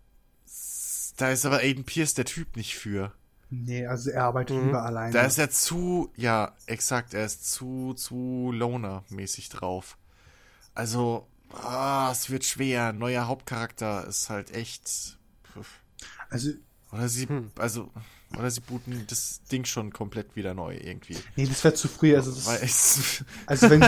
da ist aber Aiden Pierce der Typ nicht für. Nee, also er arbeitet Mhm. lieber alleine. Da ist er zu, ja, exakt, er ist zu, zu Loner-mäßig drauf. Also, ah, es wird schwer. Neuer Hauptcharakter ist halt echt. also, Oder sie, also, oder sie booten das Ding schon komplett wieder neu irgendwie. nee, das wäre zu früh. Also, das, also wenn,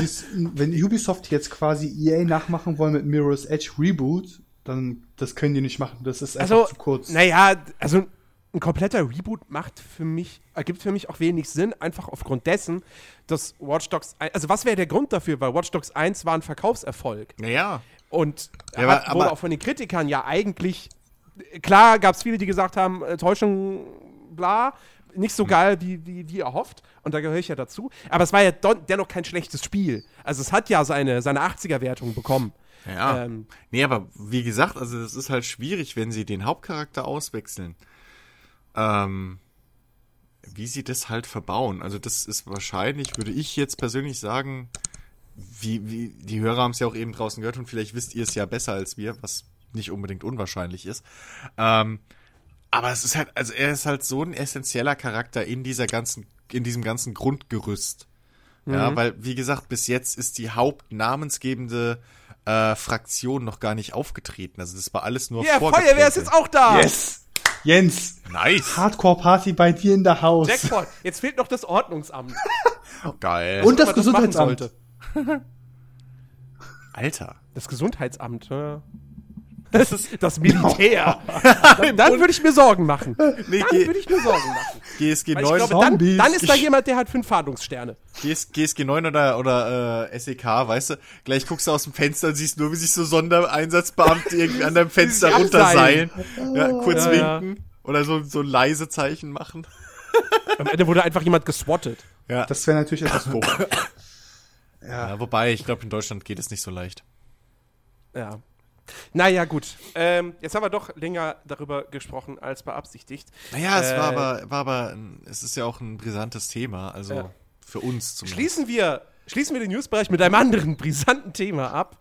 wenn Ubisoft jetzt quasi EA nachmachen wollen mit Mirror's Edge Reboot, dann das können die nicht machen. Das ist einfach also, zu kurz. naja, also ein kompletter Reboot macht für mich, ergibt für mich auch wenig Sinn, einfach aufgrund dessen, dass Watch Dogs, also was wäre der Grund dafür? Weil Watch Dogs 1 war ein Verkaufserfolg. naja. Und Ja, hat, aber- wurde aber- auch von den Kritikern ja eigentlich, klar gab es viele, die gesagt haben, äh, Täuschung, bla, nicht Hm. so geil, wie, wie, wie erhofft. Und da gehöre ich ja dazu. Aber es war ja dennoch kein schlechtes Spiel. Also es hat ja seine, seine 80er-Wertung bekommen. Ja. Ähm, nee, aber wie gesagt, also es ist halt schwierig, wenn sie den Hauptcharakter auswechseln. Ähm, wie sie das halt verbauen. Also das ist wahrscheinlich, würde ich jetzt persönlich sagen, wie, wie, die Hörer haben es ja auch eben draußen gehört und vielleicht wisst ihr es ja besser als wir, was nicht unbedingt unwahrscheinlich ist. Ähm, aber es ist halt, also er ist halt so ein essentieller Charakter in dieser ganzen, in diesem ganzen Grundgerüst. Ja, weil, wie gesagt, bis jetzt ist die hauptnamensgebende äh, Fraktion noch gar nicht aufgetreten. Also das war alles nur ja. Feuerwehr ist jetzt auch da! Yes! Jens, Nice. Hardcore Party bei dir in der Haus. Jackpot. Jetzt fehlt noch das Ordnungsamt. Geil. Und das machen Gesundheitsamt. Alter. Das Gesundheitsamt. ja. Das ist das Militär. dann dann würde ich mir Sorgen machen. Nee, Dann würde ich mir Sorgen machen. GSG Weil ich 9, glaube, dann, dann ist da jemand, der hat fünf Fahndungssterne. GS, GSG 9 oder, oder äh, SEK, weißt du, gleich guckst du aus dem Fenster und siehst nur, wie sich so Sondereinsatzbeamte irgendwie an deinem Fenster runterseilen. Ja, kurz Ja, ja. winken. Oder so, so leise Zeichen machen. Am Ende wurde einfach jemand geswattet. Ja. Das wäre natürlich etwas doof. ja wobei, ich glaube, in Deutschland geht es nicht so leicht. Ja. Naja, gut. Ähm, jetzt haben wir doch länger darüber gesprochen als beabsichtigt. Naja, es Äh, war aber, war aber, ein, es ist ja auch ein brisantes Thema, also Ja. für uns zumindest. Schließen wir, schließen wir den Newsbereich mit einem anderen brisanten Thema ab.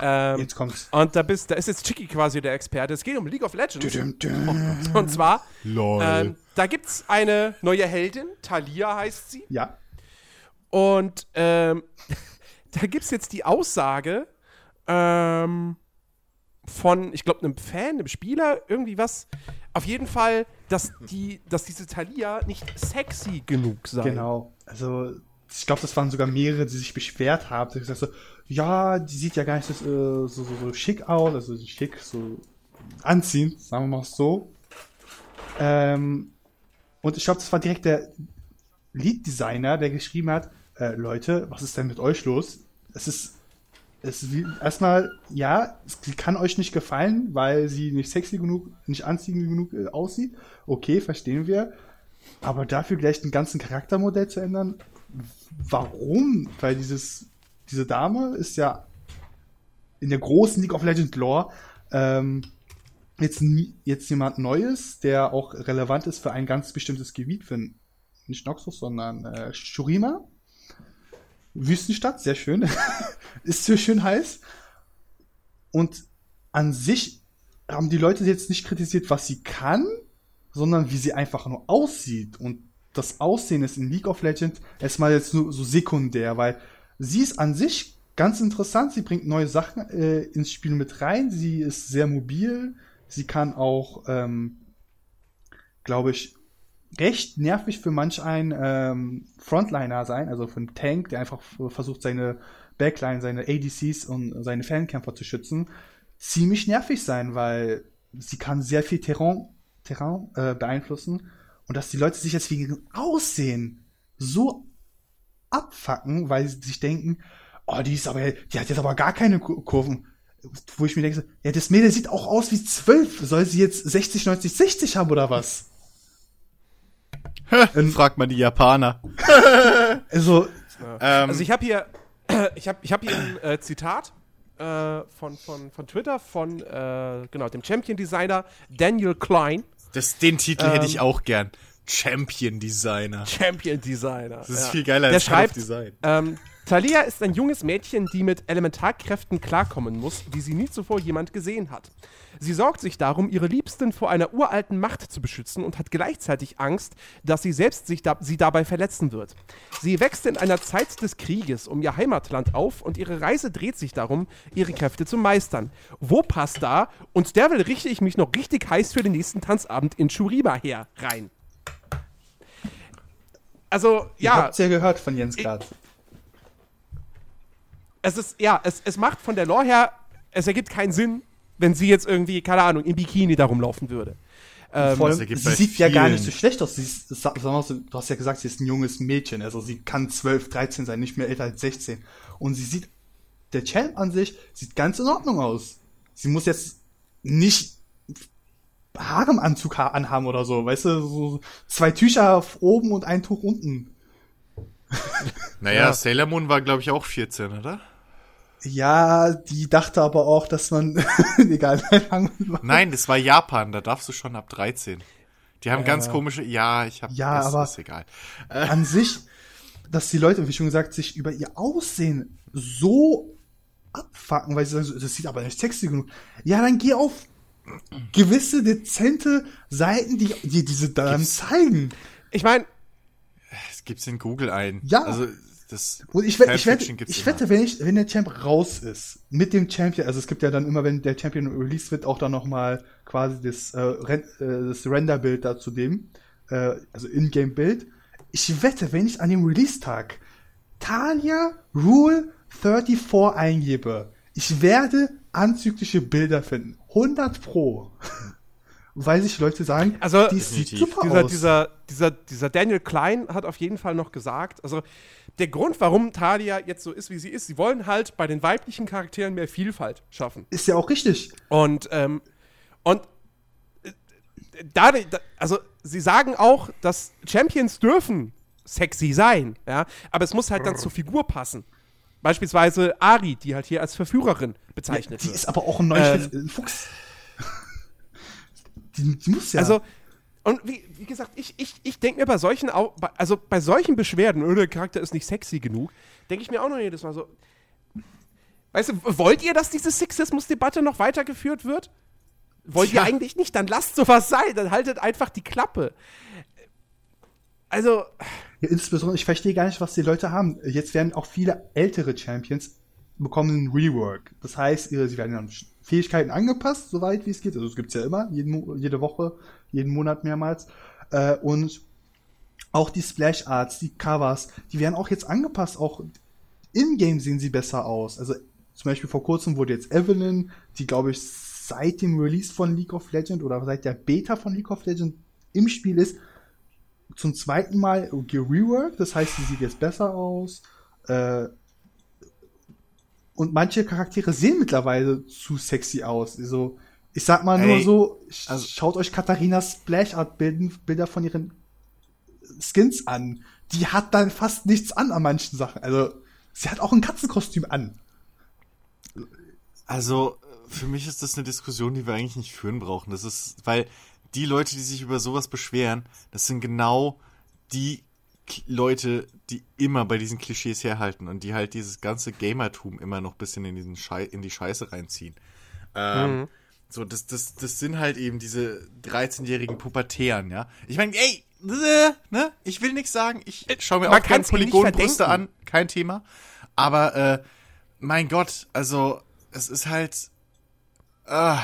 Ähm, Jetzt kommt's. und da, bist, da ist jetzt Chicky quasi der Experte. Es geht um League of Legends. Düm, düm. Und zwar, ähm, da gibt es eine neue Heldin, Talia heißt sie. Ja. Und ähm, da gibt es jetzt die Aussage ähm, von, ich glaube, einem Fan, einem Spieler, irgendwie was. Auf jeden Fall, dass, die, dass diese Talia nicht sexy genug sei. Genau. Also, ich glaube, das waren sogar mehrere, die sich beschwert haben. Die gesagt so, ja, die sieht ja gar nicht so, äh, so, so, so schick aus, also so schick, so anziehend, sagen wir mal so. Ähm, und ich glaube, das war direkt der Lead-Designer, der geschrieben hat, äh, Leute, was ist denn mit euch los? Es ist, es erstmal, ja, sie kann euch nicht gefallen, weil sie nicht sexy genug, nicht anziehend genug äh, aussieht. Okay, verstehen wir. Aber dafür gleich ein ganzen Charaktermodell zu ändern, warum? Weil dieses, diese Dame ist ja in der großen League of Legends Lore ähm, jetzt, jetzt jemand Neues, der auch relevant ist für ein ganz bestimmtes Gebiet, für nicht Noxus, sondern äh, Shurima. Wüstenstadt, sehr schön. ist sehr schön heiß. Und an sich haben die Leute jetzt nicht kritisiert, was sie kann, sondern wie sie einfach nur aussieht. Und das Aussehen ist in League of Legends erstmal jetzt nur so sekundär, weil sie ist an sich ganz interessant. Sie bringt neue Sachen äh, ins Spiel mit rein. Sie ist sehr mobil. Sie kann auch, ähm, glaube ich, recht nervig für manch ein ähm, Frontliner sein, also für einen Tank, der einfach versucht, seine Backline, seine ADCs und seine Fankämpfer zu schützen, ziemlich nervig sein, weil sie kann sehr viel Terrain, Terrain äh, beeinflussen und dass die Leute sich jetzt wegen Aussehen so abfacken, weil sie sich denken, oh, die ist aber, die hat jetzt aber gar keine Kurven. Wo ich mir denke, ja, das Mädel sieht auch aus wie zwölf. Soll sie jetzt 60, 90, 60 haben oder was? Ähm, Fragt man die Japaner. also, ähm, also ich habe hier, ich habe ich hab hier ein äh, Zitat äh, von, von, von Twitter von äh, genau dem Champion Designer Daniel Klein. Das, den Titel ähm, hätte ich auch gern. Champion Designer. Champion Designer. Das ist ja. viel geiler Der als schreibt, Design. Ähm, Talia ist ein junges Mädchen, die mit Elementarkräften klarkommen muss, die sie nie zuvor jemand gesehen hat. Sie sorgt sich darum, ihre Liebsten vor einer uralten Macht zu beschützen und hat gleichzeitig Angst, dass sie selbst sich da sie dabei verletzen wird. Sie wächst in einer Zeit des Krieges um ihr Heimatland auf und ihre Reise dreht sich darum, ihre Kräfte zu meistern. Wo passt da? Und der will richte ich mich noch richtig heiß für den nächsten Tanzabend in Churiba her rein. Also, ja. Ihr habt's ja gehört von Jens Grad es ist, ja, es, es macht von der Lore her, es ergibt keinen Sinn, wenn sie jetzt irgendwie, keine Ahnung, im Bikini da rumlaufen würde. Ähm, allem, sie sieht ja gar nicht so schlecht aus. Sie ist, du hast ja gesagt, sie ist ein junges Mädchen. Also sie kann 12, 13 sein, nicht mehr älter als 16. Und sie sieht, der Champ an sich sieht ganz in Ordnung aus. Sie muss jetzt nicht Haremanzug anhaben oder so, weißt du, so zwei Tücher oben und ein Tuch unten. Naja, ja. Sailor Moon war, glaube ich, auch 14, oder? Ja, die dachte aber auch, dass man. egal. Nein, das war Japan, da darfst du schon ab 13. Die haben äh, ganz komische. Ja, ich habe. Ja, das aber ist egal. Äh. An sich, dass die Leute, wie schon gesagt, sich über ihr Aussehen so abfacken, weil sie sagen, das sieht aber nicht sexy genug. Ja, dann geh auf gewisse dezente Seiten, die, die diese dann Gibt's? zeigen. Ich meine, es gibt's in Google ein. Ja. Also das und ich, wette, ich, wette, ich wette, wenn, ich, wenn der Champ raus ist, mit dem Champion, also es gibt ja dann immer, wenn der Champion released wird, auch dann nochmal quasi das, äh, Ren äh, das Render-Bild da zu dem, äh, also In-Game-Bild. Ich wette, wenn ich an dem Release-Tag Talia Rule 34 eingebe, ich werde anzügliche Bilder finden. 100 pro. Weil sich Leute sagen, also, die sieht super dieser, aus. Dieser, dieser, dieser Daniel Klein hat auf jeden Fall noch gesagt, also der Grund, warum Talia jetzt so ist, wie sie ist, sie wollen halt bei den weiblichen Charakteren mehr Vielfalt schaffen. Ist ja auch richtig. Und, ähm, und äh, da, also sie sagen auch, dass Champions dürfen sexy sein, ja, aber es muss halt dann zur Figur passen. Beispielsweise Ari, die halt hier als Verführerin bezeichnet ja, die wird. Die ist aber auch ein neues ähm, Fuchs. die, die muss ja. Also, und wie, wie gesagt, ich, ich, ich denke mir bei solchen, also bei solchen Beschwerden, oh, der Charakter ist nicht sexy genug, denke ich mir auch noch jedes Mal so, weißt du, wollt ihr, dass diese Sexismus-Debatte noch weitergeführt wird? Wollt ja. ihr eigentlich nicht? Dann lasst sowas sein, dann haltet einfach die Klappe. Also. Ja, insbesondere, ich verstehe gar nicht, was die Leute haben. Jetzt werden auch viele ältere Champions bekommen einen Rework. Das heißt, sie werden dann Fähigkeiten angepasst, soweit wie es geht. Also es gibt's ja immer, jeden, jede Woche, jeden Monat mehrmals. Äh, und auch die Splash Arts, die Covers, die werden auch jetzt angepasst. Auch in-game sehen sie besser aus. Also zum Beispiel vor kurzem wurde jetzt Evelyn, die glaube ich seit dem Release von League of Legends oder seit der Beta von League of Legends im Spiel ist, zum zweiten Mal gereworked. Das heißt, sie sieht jetzt besser aus. Äh, und manche Charaktere sehen mittlerweile zu sexy aus. Also, ich sag mal Ey, nur so, also, schaut euch Katharinas Splash-Art-Bilder von ihren Skins an. Die hat dann fast nichts an an manchen Sachen. Also, sie hat auch ein Katzenkostüm an. Also, für mich ist das eine Diskussion, die wir eigentlich nicht führen brauchen. Das ist, weil die Leute, die sich über sowas beschweren, das sind genau die Leute, die immer bei diesen Klischees herhalten und die halt dieses ganze Gamertum immer noch ein bisschen in, diesen Schei in die Scheiße reinziehen. Ähm, mhm. So, das, das, das sind halt eben diese 13-jährigen Pubertären, ja. Ich meine, ey, äh, ne? Ich will nichts sagen. Ich schaue mir Man auch gerne Polygonbrüste an, kein Thema. Aber, äh, mein Gott, also, es ist halt, ah,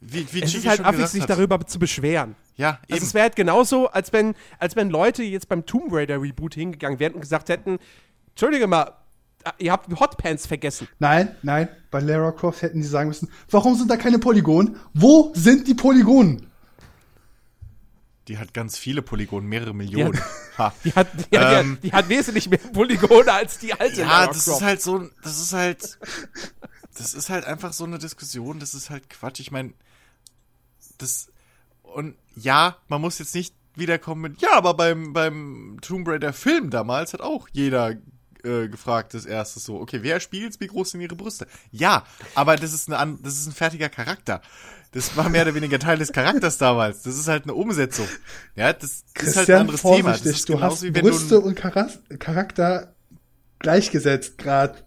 wie, wie Es Chiki ist halt affig, sich hat. darüber zu beschweren. Ja, eben. Also es wäre halt genauso, als wenn, als wenn Leute jetzt beim Tomb Raider Reboot hingegangen wären und gesagt hätten, Entschuldige mal, ihr habt Hotpants vergessen. Nein, nein, bei Lara Croft hätten die sagen müssen, warum sind da keine Polygone? Wo sind die Polygonen? die hat ganz viele Polygone, mehrere Millionen. Die hat, die, hat, Ähm. ja, die hat wesentlich mehr Polygone als die alte Ja, Lara das Croft. ist halt so, das ist halt, das ist halt einfach so eine Diskussion, das ist halt Quatsch. Ich meine, das, und ja, man muss jetzt nicht wiederkommen mit, ja, aber beim, beim Tomb Raider Film damals hat auch jeder äh, gefragt, das erste so, okay, wer spielt's, wie groß sind ihre Brüste? Ja, aber das ist, eine, das ist ein fertiger Charakter. Das war mehr oder weniger Teil des Charakters damals. Das ist halt eine Umsetzung. Ja, das, das ist halt ein anderes Thema. Das ist du hast wie Brüste du, und Charakter gleichgesetzt gerade.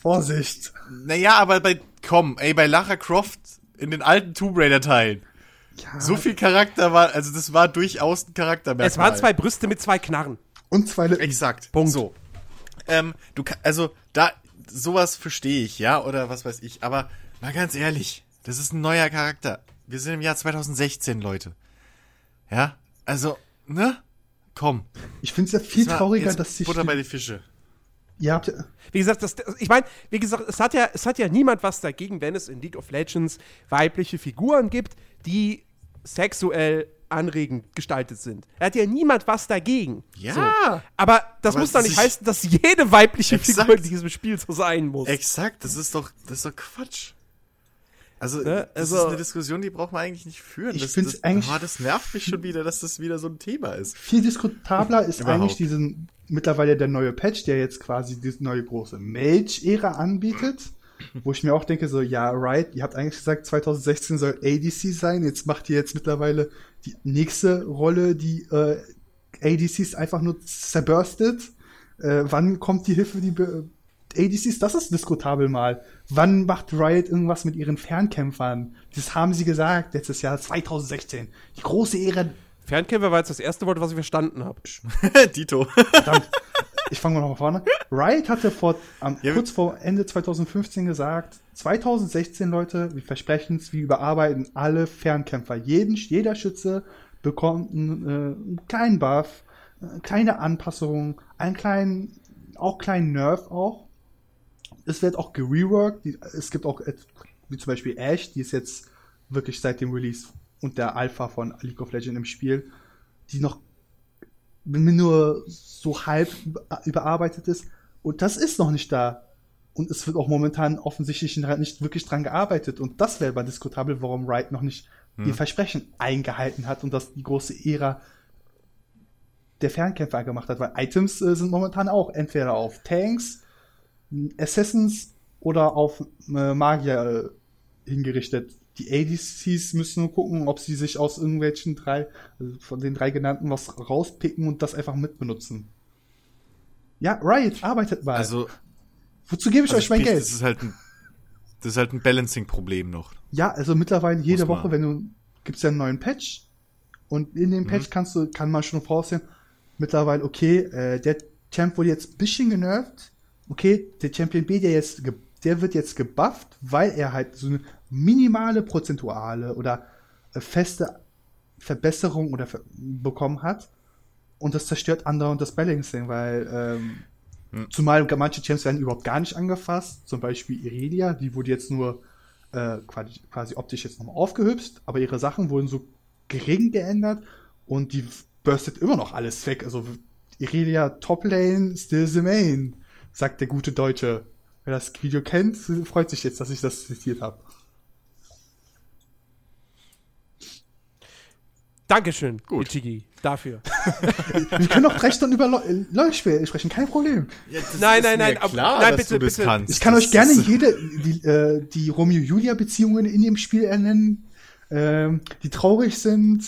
Vorsicht. Naja, aber bei, komm, ey, bei Lara Croft in den alten Tomb Raider Teilen. Ja, So viel Charakter war, also das war durchaus ein Charaktermerkmal. es waren zwei Brüste mit zwei Knarren. und zwei Lippen. Exakt. Punkt. So. Ähm, du also da, sowas verstehe ich, ja, oder was weiß ich, aber mal ganz ehrlich, das ist ein neuer Charakter. Wir sind im Jahr 2016, Leute. Ja, also, ne? Komm. Ich finde es ja viel Das trauriger, jetzt dass sich Butter bei die Fische. ihr habt Wie gesagt, das, ich meine, wie gesagt, es hat ja, es hat ja niemand was dagegen, wenn es in League of Legends weibliche Figuren gibt, die sexuell anregend gestaltet sind. Da hat ja niemand was dagegen. Ja. So. Aber das Aber muss doch es nicht heißen, dass jede weibliche Exakt. Figur in diesem Spiel so sein muss. Exakt, das ist doch, das ist doch Quatsch. Also, Ne, das also- ist eine Diskussion, die braucht man eigentlich nicht führen. Ich das, find's das, eigentlich- oh, das nervt mich schon wieder, dass das wieder so ein Thema ist. viel diskutabler ist Überhaupt. eigentlich diesen mittlerweile der neue Patch, der jetzt quasi diese neue große Mage-Ära anbietet. Wo ich mir auch denke, so, ja, right, ihr habt eigentlich gesagt, 2016 soll ADC sein, jetzt macht ihr jetzt mittlerweile die nächste Rolle, die äh, ADCs einfach nur zerburstet. Äh, wann kommt die Hilfe, die Be ADCs? Das ist diskutabel mal. Wann macht Riot irgendwas mit ihren Fernkämpfern? Das haben sie gesagt, letztes Jahr 2016. Die große Ära Fernkämpfer war jetzt das erste Wort, was ich verstanden habe. Dito. Verdammt. Ich fange mal noch mal vorne. Riot hatte vor, am, Ja, kurz vor Ende 2015 gesagt, 2016, Leute, wir versprechen es, wir überarbeiten alle Fernkämpfer. Jeden, jeder Schütze bekommt einen, äh, einen kleinen Buff, äh, kleine Anpassungen, einen kleinen, auch kleinen Nerf auch. Es wird auch gereworked. Es gibt auch, wie zum Beispiel Ash, die ist jetzt wirklich seit dem Release und der Alpha von League of Legends im Spiel, die noch nur so halb über- überarbeitet ist. Und das ist noch nicht da. Und es wird auch momentan offensichtlich nicht wirklich dran gearbeitet. Und das wäre aber diskutabel, warum Wright noch nicht die Versprechen eingehalten hat und das die große Ära der Fernkämpfer gemacht hat. Weil Items äh, sind momentan auch entweder auf Tanks, Assassins oder auf äh, Magier äh, hingerichtet. Die ADCs müssen nur gucken, ob sie sich aus irgendwelchen drei, also von den drei genannten, was rauspicken und das einfach mitbenutzen. Ja, Riot, arbeitet mal. Also, Wozu gebe ich also euch mein sprich, Geld? Das ist halt ein, das ist halt ein Balancing-Problem noch. Ja, also mittlerweile jede Muss man. Woche, wenn du gibt's ja einen neuen Patch und in dem Mhm. Patch kannst du kann man schon voraussehen, mittlerweile okay, äh, der Champ wurde jetzt ein bisschen genervt. Okay, der Champion B, der jetzt der wird jetzt gebufft, weil er halt so eine minimale prozentuale oder äh, feste Verbesserung oder bekommen hat und das zerstört andauernd das Balancing, weil ähm, Hm. zumal manche Champs werden überhaupt gar nicht angefasst, zum Beispiel Irelia, die wurde jetzt nur äh, quasi, quasi optisch jetzt nochmal aufgehübscht, aber ihre Sachen wurden so gering geändert und die burstet immer noch alles weg. Also Irelia Top Lane, still the main, sagt der gute Deutsche. Wer das Video kennt, freut sich jetzt, dass ich das zitiert habe. Dankeschön, Gut. Ichigi, dafür. Wir können auch drei Stunden über Le LoL-Spiele sprechen, kein Problem. Ja, Nein, nein, nein, ab- klar, nein, bitte, bitte. kannst. Ich kann Das euch gerne jede, die, äh, die Romeo-Julia-Beziehungen in dem Spiel ernennen, ähm, die traurig sind.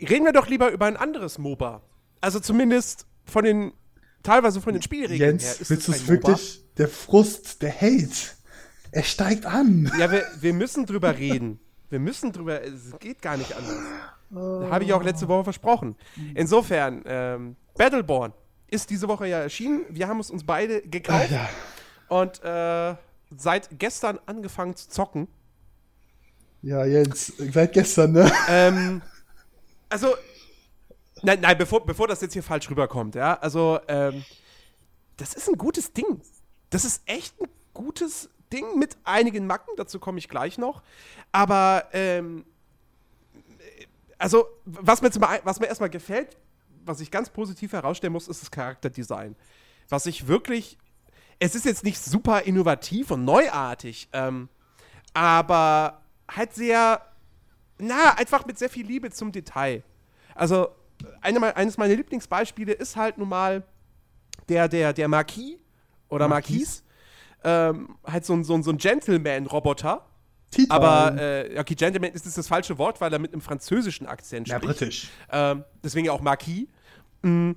Reden wir doch lieber über ein anderes MOBA. Also zumindest von den, teilweise von den Spielregeln her. Jens, ist willst du es wirklich? Der Frust, der Hate. Er steigt an. Ja, wir, wir müssen drüber reden. Wir müssen drüber, es geht gar nicht anders. Habe ich auch letzte Woche versprochen. Insofern, ähm, Battleborn ist diese Woche ja erschienen. Wir haben es uns beide gekauft ja. und äh, seit gestern angefangen zu zocken. Ja, Jens, seit gestern, ne? Ähm, also, nein, nein, bevor, bevor das jetzt hier falsch rüberkommt, ja, also, ähm, das ist ein gutes Ding. Das ist echt ein gutes Ding mit einigen Macken, dazu komme ich gleich noch. Aber, ähm, also, was mir, zum, was mir erstmal gefällt, was ich ganz positiv herausstellen muss, ist das Charakterdesign. Was ich wirklich, es ist jetzt nicht super innovativ und neuartig, ähm, aber halt sehr, na, einfach mit sehr viel Liebe zum Detail. Also, eine, eines meiner Lieblingsbeispiele ist halt nun mal der, der, der Marquis oder Marquis. Ähm, halt so ein, so ein, so ein Gentleman-Roboter. Titan. Aber, äh, okay, Gentleman ist das falsche Wort, weil er mit einem französischen Akzent ja, spricht. britisch. Ähm, deswegen auch Marquis. Mm.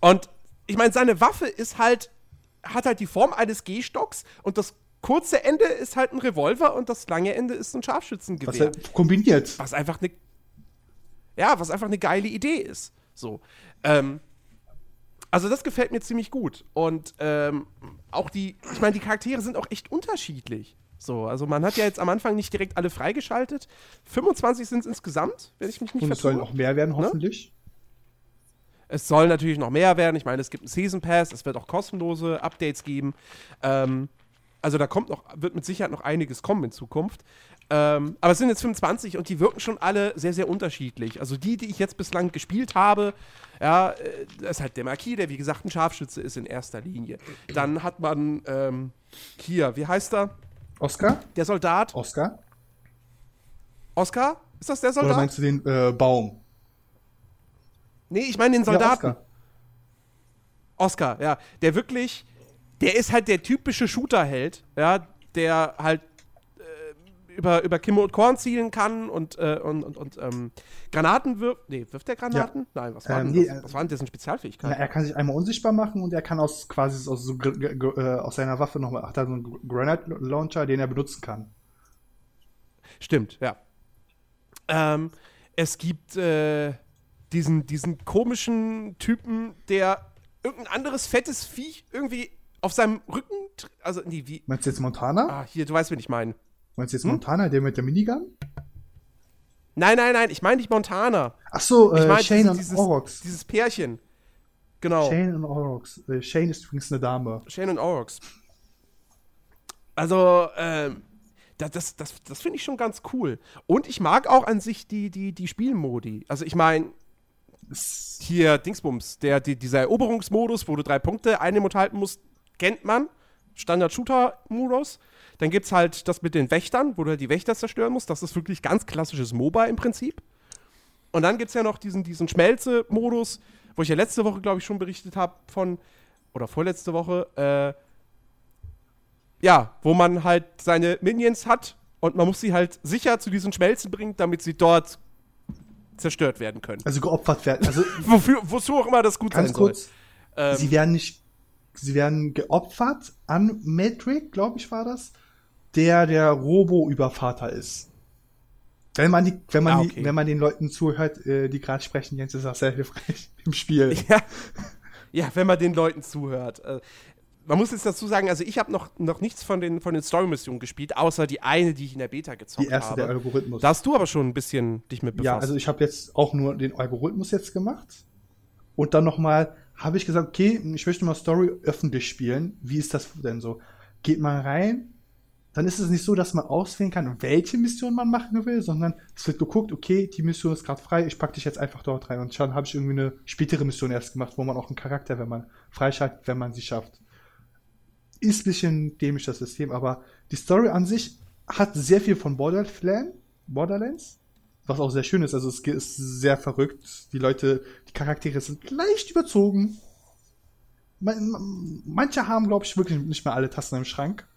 Und ich meine, seine Waffe ist halt, hat halt die Form eines Gehstocks und das kurze Ende ist halt ein Revolver und das lange Ende ist ein Was Scharfschützengewehr. er kombiniert. Was einfach eine. Ja, was einfach eine geile Idee ist. So. Ähm, also, das gefällt mir ziemlich gut. Und ähm, auch die, ich meine, die Charaktere sind auch echt unterschiedlich. So, also man hat ja jetzt am Anfang nicht direkt alle freigeschaltet. 25 sind es insgesamt, wenn ich mich nicht Und es sollen vertue. auch mehr werden, Ne? hoffentlich. Es soll natürlich noch mehr werden. Ich meine, es gibt einen Season Pass, es wird auch kostenlose Updates geben. Ähm, also da kommt noch, wird mit Sicherheit noch einiges kommen in Zukunft. Ähm, aber es sind jetzt 25 und die wirken schon alle sehr, sehr unterschiedlich. Also die, die ich jetzt bislang gespielt habe, ja, äh, das ist halt der Marquis, der wie gesagt ein Scharfschütze ist in erster Linie. Dann hat man ähm, hier, wie heißt er? Oscar? Der Soldat. Oscar? Oscar? Ist das der Oder Soldat? meinst du den äh, Baum? Nee, ich meine den Ja, Soldaten. Oscar. Oscar, ja. Der wirklich, der ist halt der typische Shooter-Held, ja, der halt über, über Kimme und Korn zielen kann und, äh, und, und, und ähm, Granaten wirft. Nee, wirft der Granaten? Nein, was war Ähm, denn das? äh, Was war denn dessen Na, Spezialfähigkeit? er kann sich einmal unsichtbar machen und er kann aus quasi aus, so, äh, aus seiner Waffe nochmal, hat er so einen Gr- Granite Launcher, den er benutzen kann. Stimmt, ja. Ähm, es gibt äh, diesen, diesen komischen Typen, der irgendein anderes fettes Viech irgendwie auf seinem Rücken, also nee, wie, Meinst du jetzt Montana? ah, hier, du weißt, wen ich meine. Meinst du Hm? jetzt Montana, der mit der Minigun? Nein, nein, nein, ich meine nicht Montana. Ach so, Ich äh, meine Shane diese, und dieses, Orox. dieses Pärchen. Genau. Shane, Shane und Orox. Äh, Shane ist übrigens eine Dame. und Orox. Also, ähm, das, das, das, das finde ich schon ganz cool. Und ich mag auch an sich die, die, die Spielmodi. Also, ich meine, hier Dingsbums, der, die, dieser Eroberungsmodus, wo du drei Punkte einnehmen und halten musst, kennt man. Standard-Shooter-Modus. Dann gibt es halt das mit den Wächtern, wo du halt die Wächter zerstören musst. Das ist wirklich ganz klassisches MOBA im Prinzip. Und dann gibt es ja noch diesen, diesen Schmelze-Modus, wo ich ja letzte Woche, glaube ich, schon berichtet habe von, oder vorletzte Woche, äh, ja, wo man halt seine Minions hat und man muss sie halt sicher zu diesen Schmelzen bringen, damit sie dort zerstört werden können. Also geopfert werden. Also Wofür, wozu auch immer das gut ganz sein kurz, soll. Ähm, sie werden nicht, sie werden geopfert an Metric, glaube ich, war das, der der Robo-Übervater ist. Wenn man die, wenn man Ah, die, okay. wenn man den Leuten zuhört, äh, die gerade sprechen, Jens ist das sehr hilfreich im Spiel. Ja, ja, wenn man den Leuten zuhört. Äh, man muss jetzt dazu sagen, also ich habe noch, noch nichts von den, von den Story-Missionen gespielt, außer die eine, die ich in der Beta gezockt Die erste, habe. der Algorithmus. Da hast du aber schon ein bisschen dich mit befasst. Ja, also ich habe jetzt auch nur den Algorithmus jetzt gemacht. Und dann nochmal habe ich gesagt, okay, ich möchte mal Story öffentlich spielen. Wie ist das denn so? Geht man rein, dann ist es nicht so, dass man auswählen kann, welche Mission man machen will, sondern es wird geguckt, okay, die Mission ist gerade frei, ich packe dich jetzt einfach dort rein. Und schon habe ich irgendwie eine spätere Mission erst gemacht, wo man auch einen Charakter, wenn man freischaltet, wenn man sie schafft. Ist ein bisschen dämlich das System, aber die Story an sich hat sehr viel von Borderlands, was auch sehr schön ist. Also es ist sehr verrückt. Die Leute, die Charaktere sind leicht überzogen. Man, man, manche haben, glaube ich, wirklich nicht mehr alle Tassen im Schrank.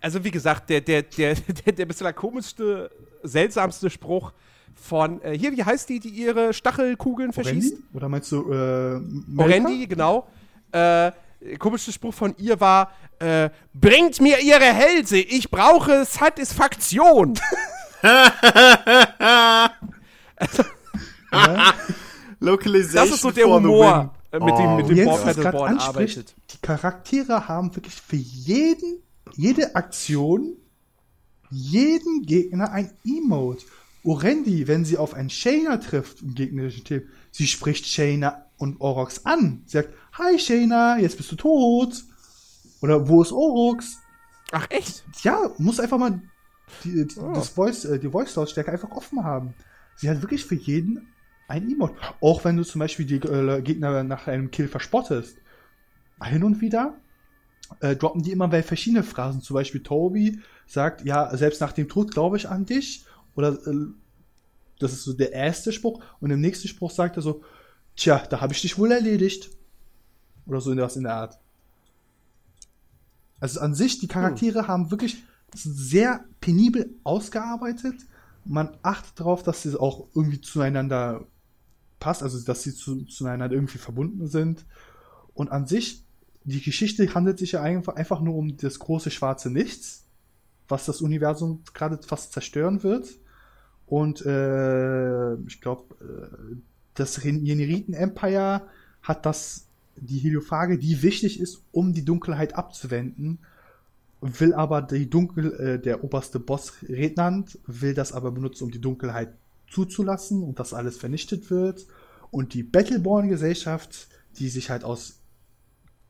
Also wie gesagt, der, der, der, der, der bislang komischste, seltsamste Spruch von, äh, hier, wie heißt die, die ihre Stachelkugeln verschießt? Orendi? Oder meinst du äh, Melka? Orendi, genau. Äh, komische Spruch von ihr war, äh, bringt mir ihre Hälse, ich brauche Satisfaktion. Localization Das ist so der Humor, mit dem, mit dem Paddleboard anspricht, arbeitet. die Charaktere haben wirklich für jeden, jede Aktion, jeden Gegner ein Emote. Orendi, wenn sie auf einen Shayna trifft im gegnerischen Team, sie spricht Shayna und Orox an. Sie sagt, Hi Shayna, jetzt bist du tot. Oder wo ist Orox? Ach echt? Ja, muss einfach mal die, die, Oh. das Voice, äh, die Voice-Lautstärke einfach offen haben. Sie hat wirklich für jeden ein Emote. Auch wenn du zum Beispiel die äh, Gegner nach einem Kill verspottest. Hin und wieder äh, droppen die immer bei verschiedene Phrasen. Zum Beispiel Toby sagt, ja, selbst nach dem Tod glaube ich an dich. Oder äh, das ist so der erste Spruch. Und im nächsten Spruch sagt er so, tja, da habe ich dich wohl erledigt. Oder so in der, in der Art. Also an sich, die Charaktere haben wirklich sehr penibel ausgearbeitet. Man achtet darauf, dass sie auch irgendwie zueinander passt, also dass sie zu, zueinander irgendwie verbunden sind. Und an sich, die Geschichte handelt sich ja einfach, einfach nur um das große schwarze Nichts, was das Universum gerade fast zerstören wird. Und äh, ich glaube, äh, das Jeniriten-Empire hat das, die Heliophage, die wichtig ist, um die Dunkelheit abzuwenden, will aber die Dunkel, äh, der oberste Boss Rednant will das aber benutzen, um die Dunkelheit zuzulassen und dass alles vernichtet wird. Und die Battleborn-Gesellschaft, die sich halt aus,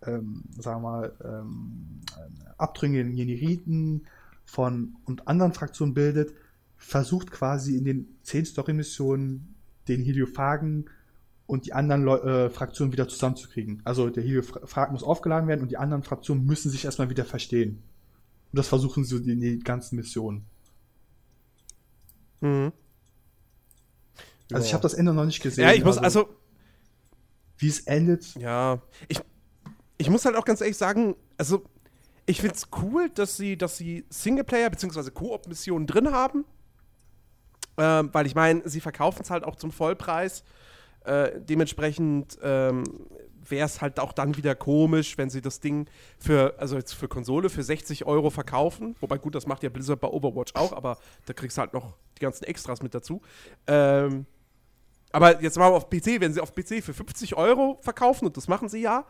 ähm, sagen wir mal, ähm, abtrünnigen Jeniriten von und anderen Fraktionen bildet, versucht quasi in den zehn Story-Missionen den Heliophagen und die anderen Leu äh, Fraktionen wieder zusammenzukriegen. Also der Heliophag muss aufgeladen werden und die anderen Fraktionen müssen sich erstmal wieder verstehen. Und das versuchen sie in die ganzen Missionen. Mhm. Also ich habe das Ende noch nicht gesehen. Ja, ich muss, also, wie es endet. Ja, ich, ich muss halt auch ganz ehrlich sagen, also ich find's cool, dass sie, dass sie Singleplayer bzw. Koop-Missionen drin haben. Ähm, weil ich meine, sie verkaufen es halt auch zum Vollpreis. Äh, dementsprechend ähm, wäre es halt auch dann wieder komisch, wenn sie das Ding für, also jetzt für Konsole für 60 Euro verkaufen. Wobei gut, das macht ja Blizzard bei Overwatch auch, aber da kriegst du halt noch die ganzen Extras mit dazu. Ähm, aber jetzt mal auf PC, wenn sie auf PC für 50 Euro verkaufen, und das machen sie ja,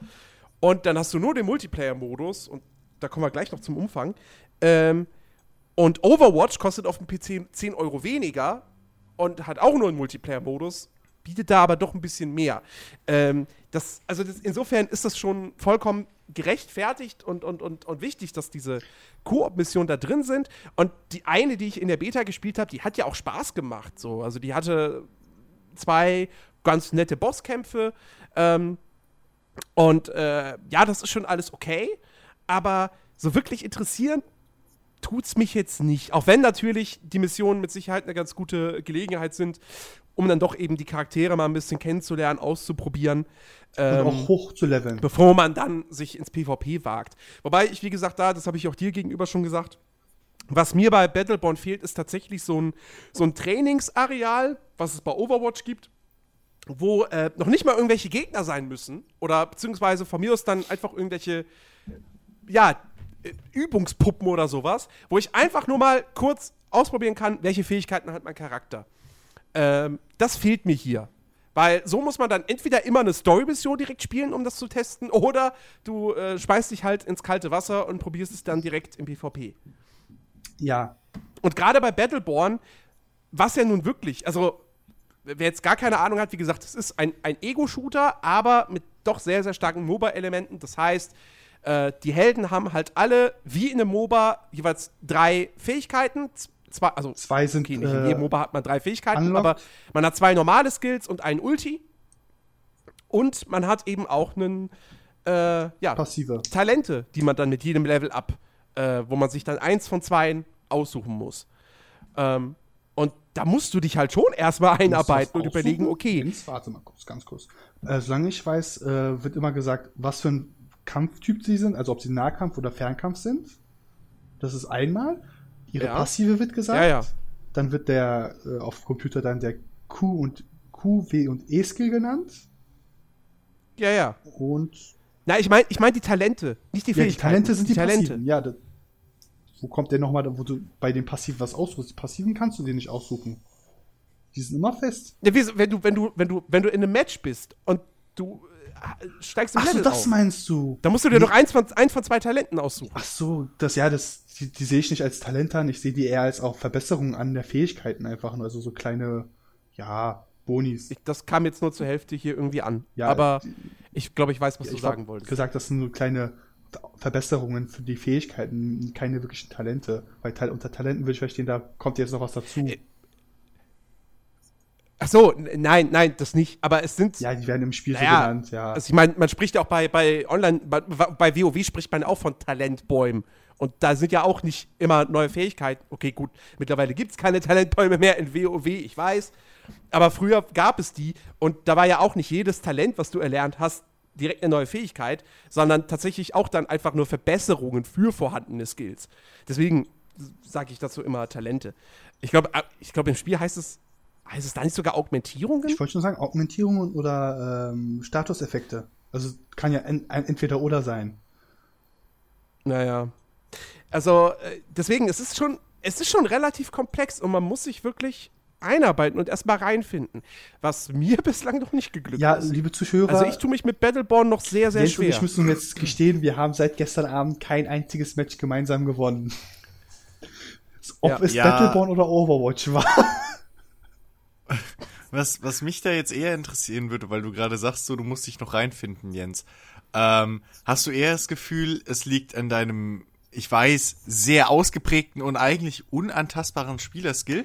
und dann hast du nur den Multiplayer-Modus, und da kommen wir gleich noch zum Umfang, ähm, und Overwatch kostet auf dem PC 10 Euro weniger und hat auch nur einen Multiplayer-Modus, bietet da aber doch ein bisschen mehr. Ähm, das, also das, insofern ist das schon vollkommen gerechtfertigt und, und, und, und wichtig, dass diese Koop-Missionen da drin sind. Und die eine, die ich in der Beta gespielt habe, die hat ja auch Spaß gemacht. So. Also die hatte zwei ganz nette Bosskämpfe. Ähm, und äh, ja, das ist schon alles okay. Aber so wirklich interessieren tut's mich jetzt nicht. Auch wenn natürlich die Missionen mit Sicherheit eine ganz gute Gelegenheit sind, um dann doch eben die Charaktere mal ein bisschen kennenzulernen, auszuprobieren. Ähm, und auch hoch zu leveln. bevor man dann sich ins PvP wagt. Wobei ich, wie gesagt, da, das habe ich auch dir gegenüber schon gesagt, was mir bei Battleborn fehlt, ist tatsächlich so ein, so ein Trainingsareal, was es bei Overwatch gibt, wo äh, noch nicht mal irgendwelche Gegner sein müssen. Oder beziehungsweise von mir aus dann einfach irgendwelche, ja, äh, Übungspuppen oder sowas, wo ich einfach nur mal kurz ausprobieren kann, welche Fähigkeiten hat mein Charakter. Ähm, das fehlt mir hier. Weil so muss man dann entweder immer eine Story-Mission direkt spielen, um das zu testen, oder du äh, speist dich halt ins kalte Wasser und probierst es dann direkt im PvP. Ja. Und gerade bei Battleborn, was ja nun wirklich, also wer jetzt gar keine Ahnung hat, wie gesagt, es ist ein, ein Ego-Shooter, aber mit doch sehr, sehr starken MOBA-Elementen. Das heißt, äh, die Helden haben halt alle, wie in einem MOBA, jeweils drei Fähigkeiten. Zwei, also Zwei sind Okay, nicht in äh, jedem MOBA hat man drei Fähigkeiten, unlocked. aber man hat zwei normale Skills und einen Ulti. Und man hat eben auch einen, äh, ja, passive. Talente, die man dann mit jedem Level up, äh, wo man sich dann eins von zwei aussuchen muss. Ähm, da musst du dich halt schon erstmal einarbeiten und überlegen, okay, Links, warte mal kurz, ganz kurz. Äh, solange ich weiß, äh, wird immer gesagt, was für ein Kampftyp sie sind, also ob sie Nahkampf oder Fernkampf sind. Das ist einmal. Ihre Ja. Passive wird gesagt. Ja, ja. Dann wird der äh, auf Computer dann der Q und Q, W und E Skill genannt. ja, ja. Und Na, ich meine ich mein die Talente, nicht die Ja, die Fähigkeiten. Talente sind die, Talente. Passiven. Ja, das, wo kommt der nochmal, wo du bei den Passiven was aussuchst? Die Passiven kannst du dir nicht aussuchen. Die sind immer fest. Ja, wenn du, wenn du, wenn du, wenn du in einem Match bist und du äh, steigst im Ach so, Level das auf, meinst du. dann musst du dir doch eins von, eins von zwei Talenten aussuchen. Ach so, das, ja, das, die, die sehe ich nicht als Talent an. Ich sehe die eher als auch Verbesserungen an der Fähigkeiten einfach. nur. Also so kleine, ja, Bonis. Ich, das kam jetzt nur zur Hälfte hier irgendwie an. Ja, Aber ich glaube, ich weiß, was Ja, du ich sagen wolltest. gesagt, das sind so kleine Verbesserungen für die Fähigkeiten, keine wirklichen Talente. Weil unter Talenten würde ich verstehen, da kommt jetzt noch was dazu. Äh, Ach so, nein, nein, das nicht. Aber es sind. ja, die werden im Spiel so naja, genannt, ja. Also ich meine, man spricht ja auch bei, bei Online, bei, bei WoW spricht man auch von Talentbäumen. Und da sind ja auch nicht immer neue Fähigkeiten. Okay, gut, mittlerweile gibt es keine Talentbäume mehr in WoW, ich weiß. Aber früher gab es die und da war ja auch nicht jedes Talent, was du erlernt hast, direkt eine neue Fähigkeit, sondern tatsächlich auch dann einfach nur Verbesserungen für vorhandene Skills. Deswegen sage ich dazu immer Talente. Ich glaube, ich glaube, im Spiel heißt es, heißt es da nicht sogar Augmentierungen? Ich wollte schon sagen, Augmentierungen oder ähm, Statuseffekte. Also kann ja en, entweder oder sein. Naja. Also, äh, deswegen, es ist schon, es ist schon relativ komplex und man muss sich wirklich einarbeiten und erstmal reinfinden. Was mir bislang noch nicht geglückt Ja, ist. liebe Zuhörer, Also ich tue mich mit Battleborn noch sehr, sehr Jens und schwer. ich müssen jetzt gestehen, wir haben seit gestern Abend kein einziges Match gemeinsam gewonnen. Ob Ja. es Ja. Battleborn oder Overwatch war. Was, was mich da jetzt eher interessieren würde, weil du gerade sagst, so, du musst dich noch reinfinden, Jens. Ähm, hast du eher das Gefühl, es liegt an deinem, ich weiß, sehr ausgeprägten und eigentlich unantastbaren Spielerskill,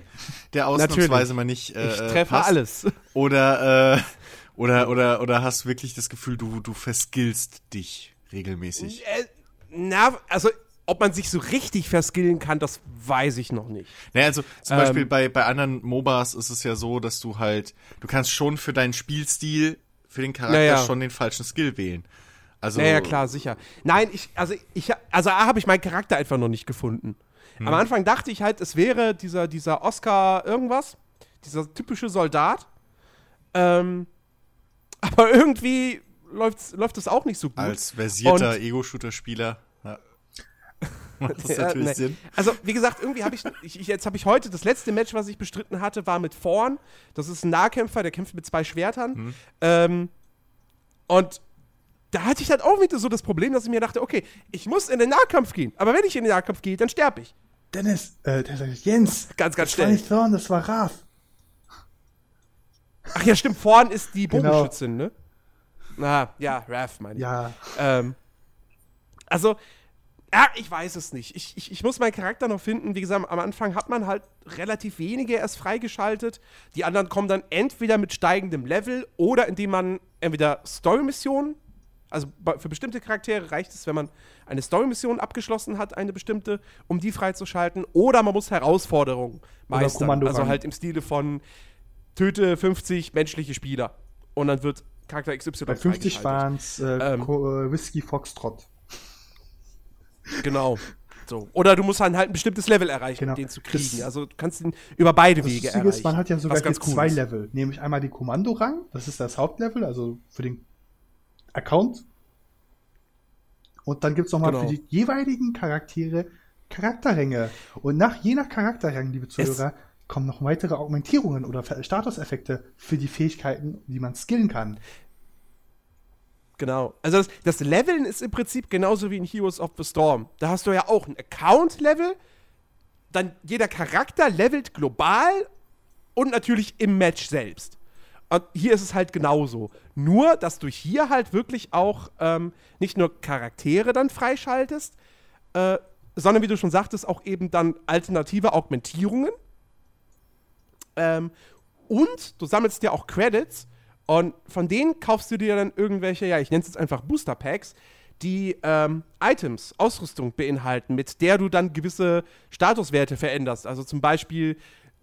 der ausnahmsweise Natürlich. mal nicht äh, ich treffe passt? alles. Oder, äh, oder, oder, oder hast du wirklich das Gefühl, du, du verskillst dich regelmäßig? Äh, na, also, ob man sich so richtig verskillen kann, das weiß ich noch nicht. Naja, also zum Ähm, Beispiel bei, bei anderen MOBAs ist es ja so, dass du halt, du kannst schon für deinen Spielstil, für den Charakter Naja. schon den falschen Skill wählen. Also, Ja, ja, klar, sicher. Nein, ich, also ich, also A habe ich meinen Charakter einfach noch nicht gefunden. Am Anfang dachte ich halt, es wäre dieser, dieser Oscar irgendwas, dieser typische Soldat. Ähm, aber irgendwie läuft's, läuft es auch nicht so gut. als versierter Ego-Shooter-Spieler. Ja. Macht das Ja, natürlich nee. Sinn. Also, wie gesagt, irgendwie habe ich, ich, jetzt habe ich heute, das letzte Match, was ich bestritten hatte, war mit Vorn. Das ist ein Nahkämpfer, der kämpft mit zwei Schwertern. Ähm, und da hatte ich dann auch wieder so das Problem, dass ich mir dachte, okay, ich muss in den Nahkampf gehen. Aber wenn ich in den Nahkampf gehe, dann sterbe ich. Dennis, äh, der sagt, Jens, Ganz, ganz das war schnell. nicht Thorn, das war Raf. Ach ja, stimmt, Vorn ist die Genau. Bogenschützin, ne? Na, ja, Raph, meine ich. Ja, Ähm, also, ja, ich weiß es nicht. Ich, ich, ich muss meinen Charakter noch finden. Wie gesagt, am Anfang hat man halt relativ wenige erst freigeschaltet. Die anderen kommen dann entweder mit steigendem Level oder indem man entweder Story-Missionen, also für bestimmte Charaktere reicht es, wenn man eine Story-Mission abgeschlossen hat, eine bestimmte, um die freizuschalten, oder man muss Herausforderungen meistern. Also halt im Stile von töte 50 menschliche Spieler. Und dann wird Charakter XY bei 50 freigeschaltet. waren es äh, Ähm. Äh, Whisky Foxtrot. Genau. So. Oder du musst dann halt ein bestimmtes Level erreichen, Genau. um den zu kriegen. Das- also du kannst ihn über beide Das Wege Lustige erreichen. ist, man hat ja sogar ganz cool zwei ist. Level. Nämlich einmal die Kommandorang, das ist das Hauptlevel, also für den Account. Und dann gibt's noch mal Genau. für die jeweiligen Charaktere Charakterränge. Und nach je nach Charakterrang, liebe Zuhörer, kommen noch weitere Augmentierungen oder Statuseffekte für die Fähigkeiten, die man skillen kann. Genau. Also das, das Leveln ist im Prinzip genauso wie in Heroes of the Storm. Da hast du ja auch ein Account-Level, dann jeder Charakter levelt global und natürlich im Match selbst. Und hier ist es halt genauso. Nur, dass du hier halt wirklich auch ähm, nicht nur Charaktere dann freischaltest, äh, sondern wie du schon sagtest, auch eben dann alternative Augmentierungen. Ähm, und du sammelst dir auch Credits und von denen kaufst du dir dann irgendwelche, ja, ich nenne es jetzt einfach Booster Packs, die ähm, Items, Ausrüstung beinhalten, mit der du dann gewisse Statuswerte veränderst. Also zum Beispiel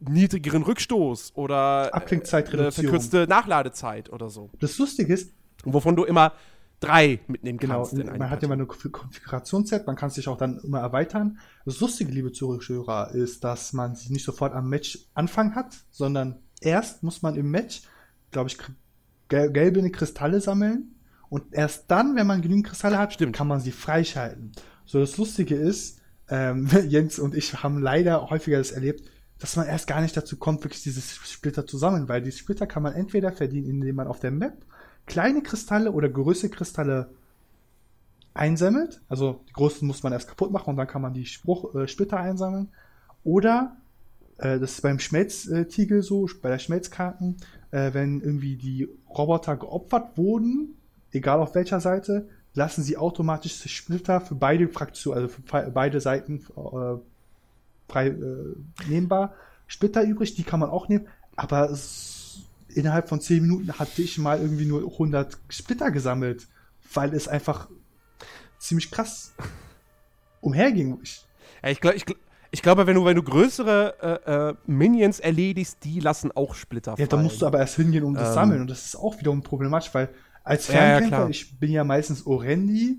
niedrigeren Rückstoß oder äh, eine verkürzte Nachladezeit oder so. Das Lustige ist, Wovon du immer drei mitnehmen Genau, kannst. man hat ja Partie. immer eine Konf- Konfigurationsset, man kann sich auch dann immer erweitern. Das Lustige, liebe Zuhörer, ist, dass man sie nicht sofort am Match Anfang hat, sondern erst muss man im Match, glaube ich, gelbe Kristalle sammeln Und erst dann, wenn man genügend Kristalle hat, Stimmt. kann man sie freischalten. So, das Lustige ist, ähm, Jens und ich haben leider häufiger das erlebt, dass man erst gar nicht dazu kommt, wirklich diese Splitter zu sammeln, weil die Splitter kann man entweder verdienen, indem man auf der Map kleine Kristalle oder größere Kristalle einsammelt. Also die großen muss man erst kaputt machen und dann kann man die Spruch, äh, Splitter einsammeln. Oder äh, das ist beim Schmelztiegel so, bei der Schmelzkarten, äh, wenn irgendwie die Roboter geopfert wurden, egal auf welcher Seite, lassen sie automatisch Splitter für beide Fraktionen, also für beide Seiten äh, frei äh, nehmbar. Splitter übrig, die kann man auch nehmen, aber es, innerhalb von 10 Minuten hatte ich mal irgendwie nur 100 Splitter gesammelt, weil es einfach ziemlich krass umherging. Ich, Ja, ich, glaub, ich, ich glaube, wenn du, wenn du größere äh, äh, Minions erledigst, die lassen auch Splitter Ja, da musst du aber erst hingehen, um das Ähm. sammeln. Und das ist auch wiederum problematisch, weil als Ja, ja, Fernkämpfer, klar. ich bin ja meistens Orendi,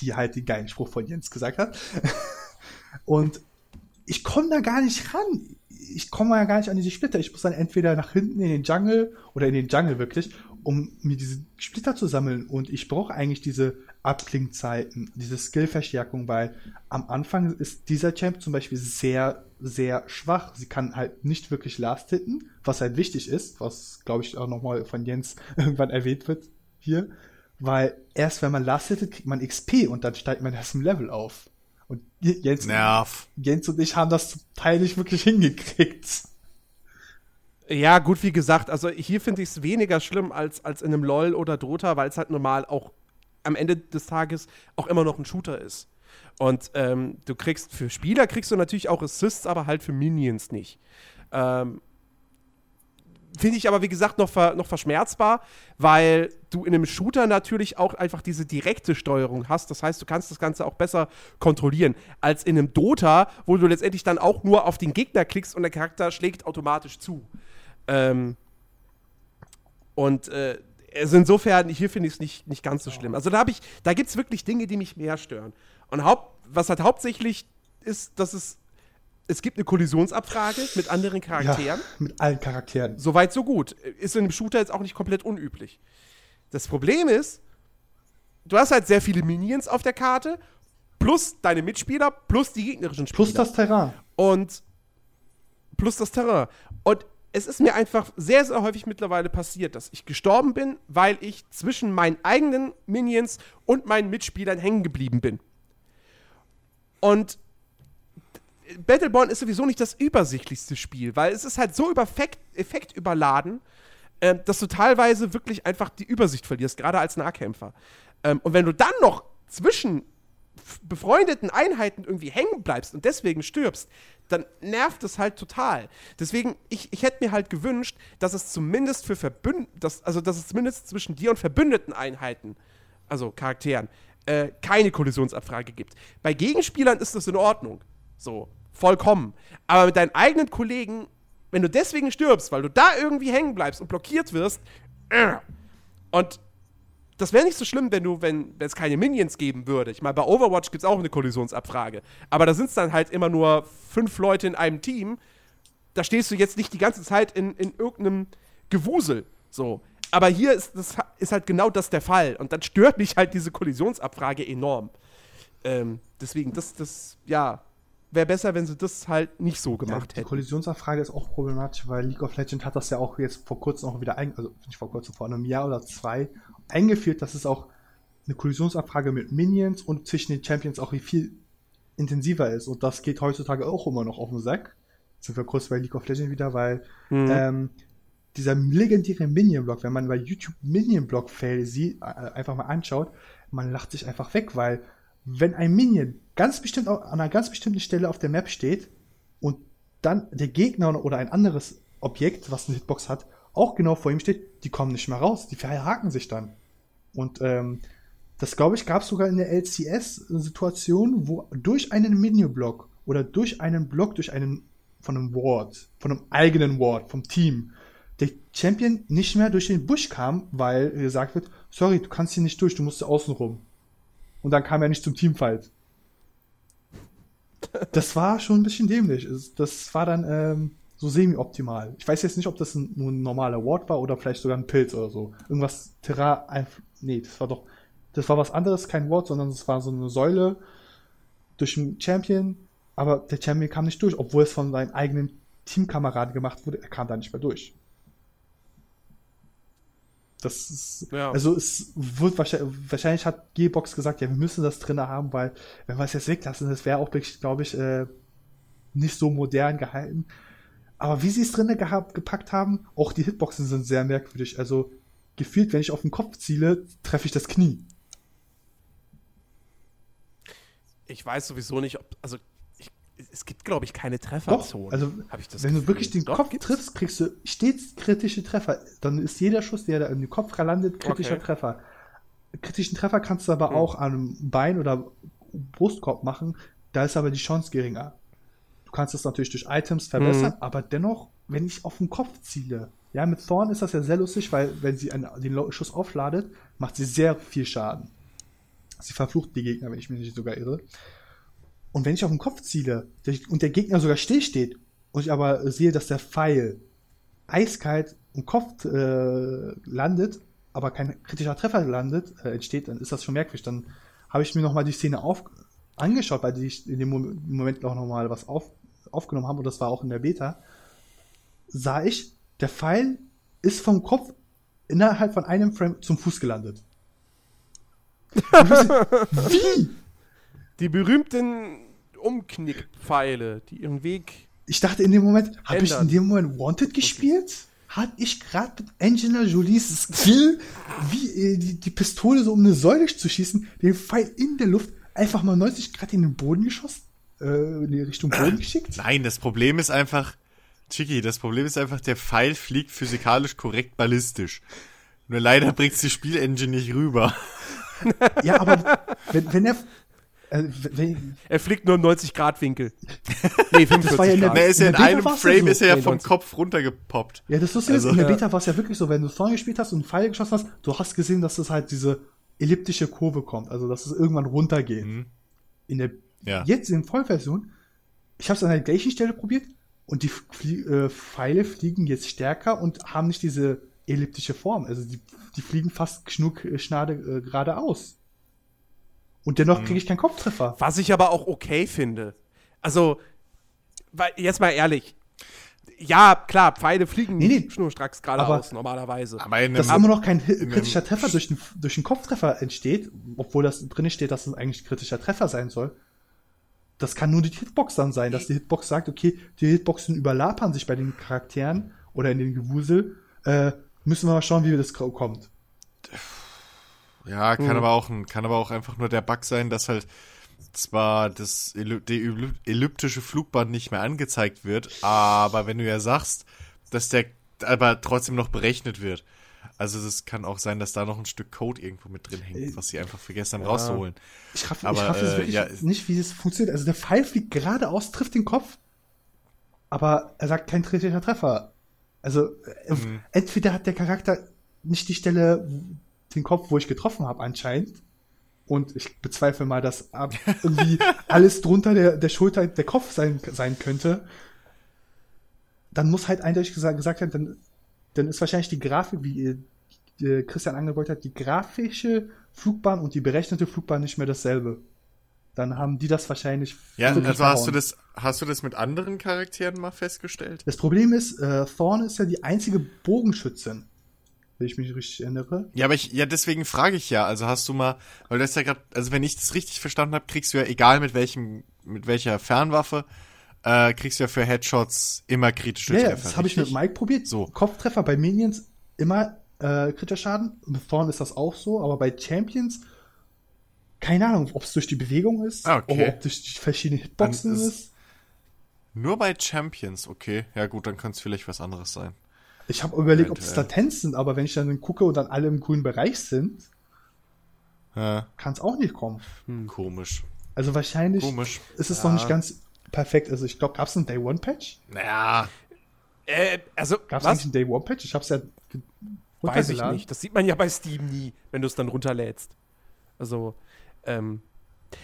die halt den geilen Spruch von Jens gesagt hat. Und ich komme da gar nicht ran. Ich komme ja gar nicht an diese Splitter. Ich muss dann entweder nach hinten in den Jungle oder in den Jungle wirklich, um mir diese Splitter zu sammeln. Und ich brauche eigentlich diese Abklingzeiten, diese Skillverstärkung, weil am Anfang ist dieser Champ zum Beispiel sehr, sehr schwach. Sie kann halt nicht wirklich last hitten, was halt wichtig ist, was glaube ich auch nochmal von Jens irgendwann erwähnt wird hier. Weil erst wenn man last hittet, kriegt man XP und dann steigt man erst im Level auf. Und Jens, Nerv. Jens und ich haben das zum Teil nicht wirklich hingekriegt. Ja, gut, wie gesagt, also hier finde ich es weniger schlimm als, als in einem LOL oder Dota, weil es halt normal auch am Ende des Tages auch immer noch ein Shooter ist. Und ähm, du kriegst für Spieler kriegst du natürlich auch Assists, aber halt für Minions nicht. Ähm, Finde ich aber, wie gesagt, noch, ver noch verschmerzbar, weil du in einem Shooter natürlich auch einfach diese direkte Steuerung hast. Das heißt, du kannst das Ganze auch besser kontrollieren, als in einem Dota, wo du letztendlich dann auch nur auf den Gegner klickst und der Charakter schlägt automatisch zu. Ähm, und äh, also insofern, hier finde ich es nicht, nicht ganz so schlimm. Also da habe ich, da gibt es wirklich Dinge, die mich mehr stören. Und haupt, was halt hauptsächlich ist, dass es, es gibt eine Kollisionsabfrage mit anderen Charakteren. mit allen Charakteren. Soweit, so gut. Ist in einem Shooter jetzt auch nicht komplett unüblich. Das Problem ist, du hast halt sehr viele Minions auf der Karte, plus deine Mitspieler, plus die gegnerischen Spieler. Plus das Terrain. Und plus das Terrain. Und es ist mir einfach sehr, sehr häufig mittlerweile passiert, dass ich gestorben bin, weil ich zwischen meinen eigenen Minions und meinen Mitspielern hängen geblieben bin. Und Battleborn ist sowieso nicht das übersichtlichste Spiel, weil es ist halt so überfekt, effektüberladen, äh, dass du teilweise wirklich einfach die Übersicht verlierst, gerade als Nahkämpfer. Ähm, und wenn du dann noch zwischen befreundeten Einheiten irgendwie hängen bleibst und deswegen stirbst, dann nervt es halt total. Deswegen, ich, ich hätte mir halt gewünscht, dass es zumindest für Verbünd dass, also dass es zumindest zwischen dir und verbündeten Einheiten, also Charakteren, äh, keine Kollisionsabfrage gibt. Bei Gegenspielern ist das in Ordnung. So, vollkommen. Aber mit deinen eigenen Kollegen, wenn du deswegen stirbst, weil du da irgendwie hängen bleibst und blockiert wirst, äh, und das wäre nicht so schlimm, wenn du, wenn es keine Minions geben würde. Ich meine, bei Overwatch gibt es auch eine Kollisionsabfrage. Aber da sind es dann halt immer nur fünf Leute in einem Team. Da stehst du jetzt nicht die ganze Zeit in, in irgendeinem Gewusel. So. Aber hier ist, das, ist halt genau das der Fall. Und dann stört mich halt diese Kollisionsabfrage enorm. Ähm, deswegen, das, das, ja, wäre besser, wenn sie das halt nicht so Ja, gemacht die hätten. Kollisionsabfrage ist auch problematisch, weil League of Legends hat das ja auch jetzt vor kurzem auch wieder ein, also nicht vor kurzem, vor einem Jahr oder zwei eingeführt, dass es auch eine Kollisionsabfrage mit Minions und zwischen den Champions auch wie viel intensiver ist. Und das geht heutzutage auch immer noch auf den Sack. Jetzt sind wir kurz bei League of Legends wieder, weil Mhm. ähm, dieser legendäre Minion-Block, wenn man bei YouTube Minion-Block-Fail äh, einfach mal anschaut, man lacht sich einfach weg, weil wenn ein Minion ganz bestimmt an einer ganz bestimmten Stelle auf der Map steht und dann der Gegner oder ein anderes Objekt, was eine Hitbox hat, auch genau vor ihm steht, die kommen nicht mehr raus, die verhaken sich dann. Und ähm, das, glaube ich, gab es sogar in der LCS-Situation, wo durch einen Minion-Block oder durch einen Block, durch einen von einem Ward, von einem eigenen Ward, vom Team, der Champion nicht mehr durch den Busch kam, weil gesagt wird, sorry, du kannst hier nicht durch, du musst außen rum. Und dann kam er nicht zum Teamfight. Das war schon ein bisschen dämlich. Das war dann, ähm, so semi-optimal. Ich weiß jetzt nicht, ob das ein, nur ein normaler Ward war oder vielleicht sogar ein Pilz oder so. Irgendwas Terra, nee, das war doch, das war was anderes, kein Ward, sondern es war so eine Säule durch den Champion, aber der Champion kam nicht durch, obwohl es von seinem eigenen Teamkameraden gemacht wurde, er kam da nicht mehr durch. Das ist, Ja. also es wird wahrscheinlich, wahrscheinlich hat Gearbox gesagt, ja, wir müssen das drinne haben, weil wenn wir es jetzt weglassen, das wäre auch, glaube ich, äh, nicht so modern gehalten. Aber wie sie es drinne gehabt, gepackt haben, auch die Hitboxen sind sehr merkwürdig. Also gefühlt, wenn ich auf den Kopf ziele, treffe ich das Knie. Ich weiß sowieso nicht, ob. Also, es gibt, glaube ich, keine Doch, Trefferzone. also ich das wenn du wirklich den Doch, Kopf gibt's? triffst, kriegst du stets kritische Treffer. Dann ist jeder Schuss, der da in den Kopf landet, kritischer Okay. Treffer. Kritischen Treffer kannst du aber Hm. auch an einem Bein oder Brustkorb machen. Da ist aber die Chance geringer. Du kannst es natürlich durch Items verbessern, Hm. aber dennoch, wenn ich auf den Kopf ziele, ja, mit Thorn ist das ja sehr lustig, weil wenn sie einen, den Schuss aufladet, macht sie sehr viel Schaden. Sie verflucht die Gegner, wenn ich mich nicht sogar irre. Und wenn ich auf den Kopf ziele und der Gegner sogar stillsteht und ich aber sehe, dass der Pfeil eiskalt im Kopf äh, landet, aber kein kritischer Treffer landet, äh, entsteht, dann ist das schon merkwürdig. Dann habe ich mir nochmal die Szene auf, angeschaut, weil die ich in dem Mom- Moment auch nochmal was auf, aufgenommen haben und das war auch in der Beta. Sah ich, der Pfeil ist vom Kopf innerhalb von einem Frame zum Fuß gelandet. Wie? Die berühmten Umknickpfeile, die ihren Weg. Ich dachte in dem Moment, habe ich in dem Moment Wanted gespielt? Hat ich gerade mit Angelina Jolies Skill, wie äh, die, die Pistole so um eine Säule zu schießen, den Pfeil in der Luft einfach mal 90 Grad in den Boden geschossen? Äh, in die Richtung Boden geschickt? Nein, das Problem ist einfach, Chicky, das Problem ist einfach, der Pfeil fliegt physikalisch korrekt ballistisch. Nur leider bringt's die Spielengine nicht rüber. Ja, aber wenn, wenn er. Äh, wenn, Er fliegt nur im 90-Grad-Winkel. Nee, 45 war ja Grad. Na, ist ja in einem Frame so. ist er ja Nee, vom 90. Kopf runtergepoppt. ja, das Lustige Also- ist, in der Ja. Beta war es ja wirklich so, wenn du Thorn gespielt hast und einen Pfeil geschossen hast, du hast gesehen, dass es halt diese elliptische Kurve kommt, also dass es irgendwann runtergeht. Mhm. In der Ja. Jetzt in Vollversion, ich habe es an der gleichen Stelle probiert und die Flie äh, Pfeile fliegen jetzt stärker und haben nicht diese elliptische Form. Also die, die fliegen fast schnuck äh, schnade äh, geradeaus. Und Mhm. dennoch kriege ich keinen Kopftreffer. Was ich aber auch okay finde. Also, weil, jetzt mal ehrlich. Ja, klar, Pfeile fliegen Nee, nee. nicht schnurstracks geradeaus, normalerweise. Aber Dass immer noch kein kritischer Treffer durch den, durch den Kopftreffer entsteht, obwohl das drin steht, dass es eigentlich kritischer Treffer sein soll. Das kann nur die Hitbox dann sein, dass die Hitbox sagt, okay, die Hitboxen überlapern sich bei den Charakteren oder in den Gewusel. Äh, müssen wir mal schauen, wie das kommt. Ja, kann aber auch ein, kann aber auch einfach nur der Bug sein, dass halt zwar das die elliptische Flugband nicht mehr angezeigt wird, aber wenn du ja sagst, dass der aber trotzdem noch berechnet wird. Also das kann auch sein, dass da noch ein Stück Code irgendwo mit drin Äh, hängt, was sie einfach vergessen haben rauszuholen. Ich raff, Aber, ich raff äh, wirklich ja. nicht, wie das funktioniert. Also der Pfeil fliegt geradeaus, trifft den Kopf, aber er sagt kein kritischer Treffer. Also äh, Mhm. entweder hat der Charakter nicht die Stelle, den Kopf, wo ich getroffen habe, anscheinend. Und ich bezweifle mal, dass irgendwie alles drunter der, der Schulter der Kopf sein, sein könnte. Dann muss halt eindeutig gesagt, gesagt werden, dann, dann ist wahrscheinlich die Grafik, wie äh, Christian angedeutet hat, die grafische Flugbahn und die berechnete Flugbahn nicht mehr dasselbe. Dann haben die das wahrscheinlich. Ja, also hast du das, hast du das mit anderen Charakteren mal festgestellt? Das Problem ist, äh, Thorn ist ja die einzige Bogenschützin, wenn ich mich richtig erinnere. Ja, aber ich, ja, deswegen frage ich ja. Also hast du mal, weil das ja gerade, also wenn ich das richtig verstanden habe, kriegst du ja egal mit welchem, mit welcher Fernwaffe, äh, kriegst du ja für Headshots immer kritische Ja, ja, Treffer. das habe ich mit? Mike probiert. So. Kopftreffer bei Minions immer äh, kritischer Schaden. Mit Thorn ist das auch so, aber bei Champions keine Ahnung, ob es durch die Bewegung ist, Ah, okay. oder ob durch die verschiedenen Hitboxen ist- ist. Nur bei Champions, okay. Ja gut, dann kann es vielleicht was anderes sein. Ich habe überlegt, ob es Eventuell. Latenz sind, aber wenn ich dann gucke und dann alle im grünen Bereich sind, Ja, kann es auch nicht kommen. komisch. Also wahrscheinlich Komisch. ist es Ja. noch nicht ganz perfekt. Also ich glaube, gab es einen Day One Patch? Naja, Äh, also, Gab es eigentlich einen Day One Patch? Ich habe es ja Weiß ich nicht. Das sieht man ja bei Steam nie, wenn du es dann runterlädst. Also, ähm,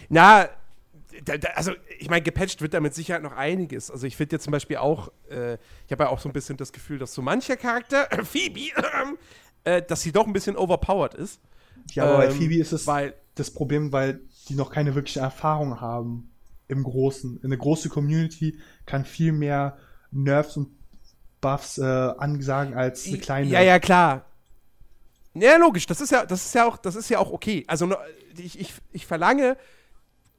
na, da, da, also ich meine, gepatcht wird damit sicher noch einiges. Also ich finde jetzt zum Beispiel auch, äh, ich habe ja auch so ein bisschen das Gefühl, dass so mancher Charakter, Phoebe, äh, dass sie doch ein bisschen overpowered ist. Ja, aber bei Ähm, Phoebe ist es weil- das Problem, weil die noch keine wirkliche Erfahrung haben im Großen. Eine große Community kann viel mehr Nerfs und Buffs äh, ansagen als eine kleine. Ja, ja, klar. Ja, logisch, das ist ja, das ist ja auch, das ist ja auch okay. Also ich, ich, ich verlange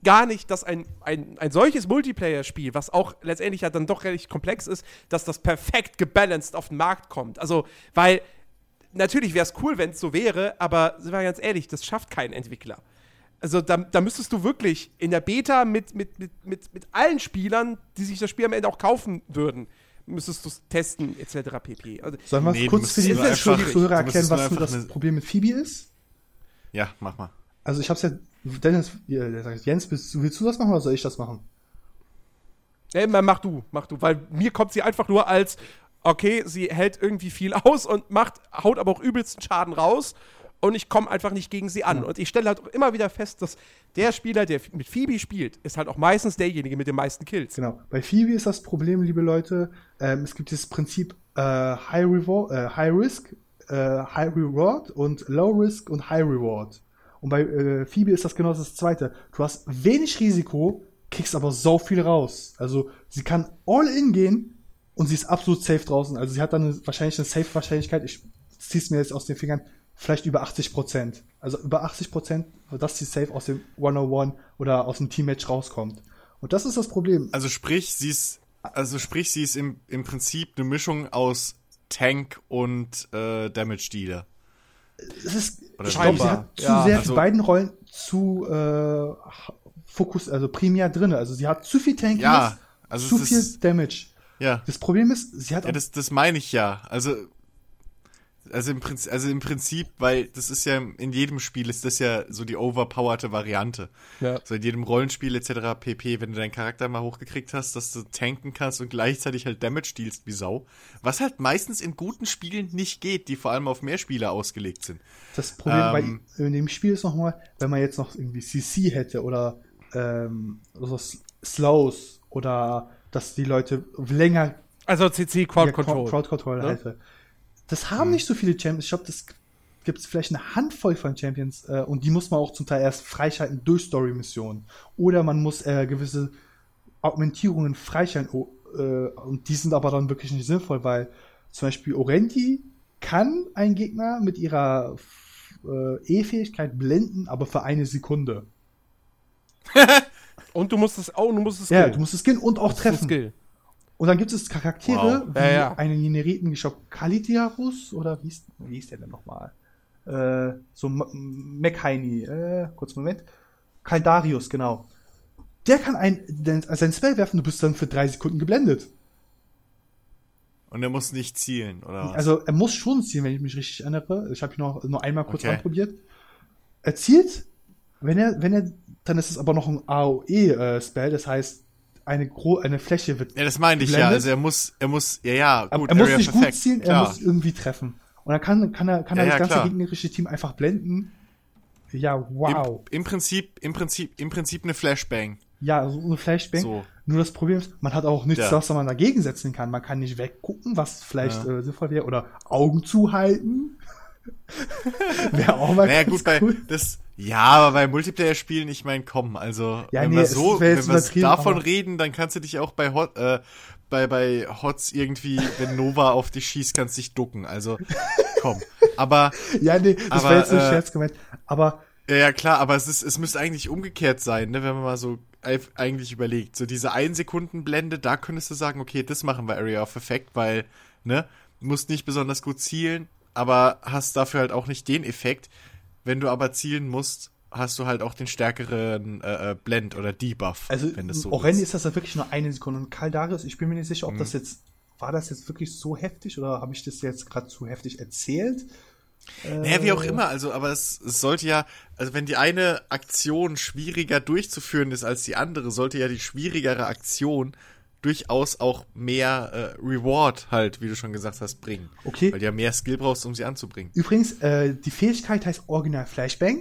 gar nicht, dass ein, ein, ein solches Multiplayer-Spiel, was auch letztendlich ja dann doch relativ komplex ist, dass das perfekt gebalanced auf den Markt kommt. Also, weil natürlich wäre es cool, wenn es so wäre, aber sind wir ganz ehrlich, das schafft kein Entwickler. Also da, da müsstest du wirklich in der Beta mit, mit, mit, mit, mit allen Spielern, die sich das Spiel am Ende auch kaufen würden, müsstest du es testen, etc. pp. Also, Sollen wir Nee, kurz für die Zuhörer erklären, was das eine- Problem mit Phoebe ist? Ja, mach mal. Also ich hab's ja, Dennis, ja, der sagt, Jens, willst, du- willst du das machen oder soll ich das machen? Ja, immer mach du, mach du, weil mir kommt sie einfach nur als, okay, sie hält irgendwie viel aus und macht, haut aber auch übelsten Schaden raus und ich komme einfach nicht gegen sie an. Und ich stelle halt auch immer wieder fest, dass der Spieler, der mit Phoebe spielt, ist halt auch meistens derjenige mit den meisten Kills. Genau. Bei Phoebe ist das Problem, liebe Leute, ähm, es gibt dieses Prinzip äh, High, äh, High Risk, äh, High Reward und Low Risk und High Reward. Und bei äh, Phoebe ist das genau das zweite. Du hast wenig Risiko, kriegst aber so viel raus. Also sie kann all in gehen und sie ist absolut safe draußen. Also sie hat dann eine, wahrscheinlich eine Safe-Wahrscheinlichkeit, ich zieh's mir jetzt aus den Fingern, vielleicht über 80 Prozent. Also über 80 Prozent, dass sie safe aus dem 101 oder aus dem Teammatch rauskommt. Und das ist das Problem. Also sprich, sie ist, also sprich, sie ist im, im Prinzip eine Mischung aus Tank und äh, Damage Dealer. Es ist, Oder ich glaube, sie hat zu Ja, sehr also- die beiden Rollen zu äh, Fokus, also primär drin. Also sie hat zu viel Tankiness, Ja, also zu viel ist- Damage. Ja, Das Problem ist, sie hat ja, das, das meine ich ja. Also, also im Prinzip, also im Prinzip, weil das ist ja in jedem Spiel ist das ja so die overpowerte Variante. Ja. So in jedem Rollenspiel etc. pp, wenn du deinen Charakter mal hochgekriegt hast, dass du tanken kannst und gleichzeitig halt Damage dealst wie Sau. Was halt meistens in guten Spielen nicht geht, die vor allem auf mehr Spieler ausgelegt sind. das Problem ähm, bei in dem Spiel ist nochmal, wenn man jetzt noch irgendwie CC hätte oder ähm, so S- Slows oder dass die Leute länger Also CC Crowd ja, Control. Crowd Control Ne? hätte. Das haben nicht so viele Champions. Ich glaube, das gibt es vielleicht eine Handvoll von Champions äh, und die muss man auch zum Teil erst freischalten durch Story-Missionen. Oder man muss äh, gewisse Augmentierungen freischalten oh, äh, und die sind aber dann wirklich nicht sinnvoll, weil zum Beispiel Orenti kann einen Gegner mit ihrer äh, E-Fähigkeit blenden, aber für eine Sekunde. Und du musst es auch, du musst es Ja, du musst es killen und auch ein treffen. Und dann gibt es Charaktere Wow. wie Ja, ja. einen generierten, ich glaube, Kalitiarus oder wie ist, wie ist der denn nochmal? Äh, so M- Mekhaini, äh, kurz Moment. Kaldarius, genau. Der kann ein, den, sein Spell werfen, du bist dann für drei Sekunden geblendet. Und er muss nicht zielen, oder was? Also er muss schon zielen, wenn ich mich richtig erinnere. Ich habe ihn noch nur einmal kurz Okay. anprobiert. Er zielt, wenn er, wenn er, dann ist es aber noch ein AOE-Spell, das heißt, eine, gro eine Fläche wird ja, das meine ich ja. geblendet. Also er muss, er muss, ja, ja, gut, er muss Area nicht perfect, gut zielen, er klar. muss irgendwie treffen. Und dann kann, kann er, kann er Ja, das ja, ganze klar. gegnerische Team einfach blenden. Ja, wow. Im, Im Prinzip, im Prinzip, im Prinzip eine Flashbang. ja, so eine Flashbang. So. Nur das Problem ist, man hat auch nichts, Ja. was man dagegen setzen kann. Man kann nicht weggucken, was vielleicht äh, sinnvoll wäre. Oder Augen zuhalten. wäre auch mal Naja, gut, bei, cool. das, ja, aber bei Multiplayer-Spielen, ich meine, komm, also, Ja, wenn nee, wir so, wenn wir davon reden, dann kannst du dich auch bei Hot, äh, bei, bei Hots irgendwie, wenn Nova auf dich schießt, kannst dich ducken, also, komm. Aber, Ja, nee, das aber, war jetzt ein äh, Scherz gemeint. Aber ja, ja, klar, aber es ist, es müsste eigentlich umgekehrt sein, ne, wenn man mal so eigentlich überlegt. So diese 1 Sekunden Blende, da könntest du sagen, okay, das machen wir Area of Effect, weil, ne, musst nicht besonders gut zielen, aber hast dafür halt auch nicht den Effekt. Wenn du aber zielen musst, hast du halt auch den stärkeren äh, äh, Blend oder Debuff, Also wenn das so Orendi ist. ist das ja wirklich nur eine Sekunde. Und Kaldarius, ich bin mir nicht sicher, ob Mhm. das jetzt, war das jetzt wirklich so heftig oder habe ich das jetzt gerade zu heftig erzählt? Naja, wie auch Äh, immer, also, aber es, es sollte ja, also wenn die eine Aktion schwieriger durchzuführen ist als die andere, sollte ja die schwierigere Aktion durchaus auch mehr äh, Reward halt, wie du schon gesagt hast, bringen. Okay. Weil du ja mehr Skill brauchst, um sie anzubringen. Übrigens, äh, die Fähigkeit heißt Original Flashbang.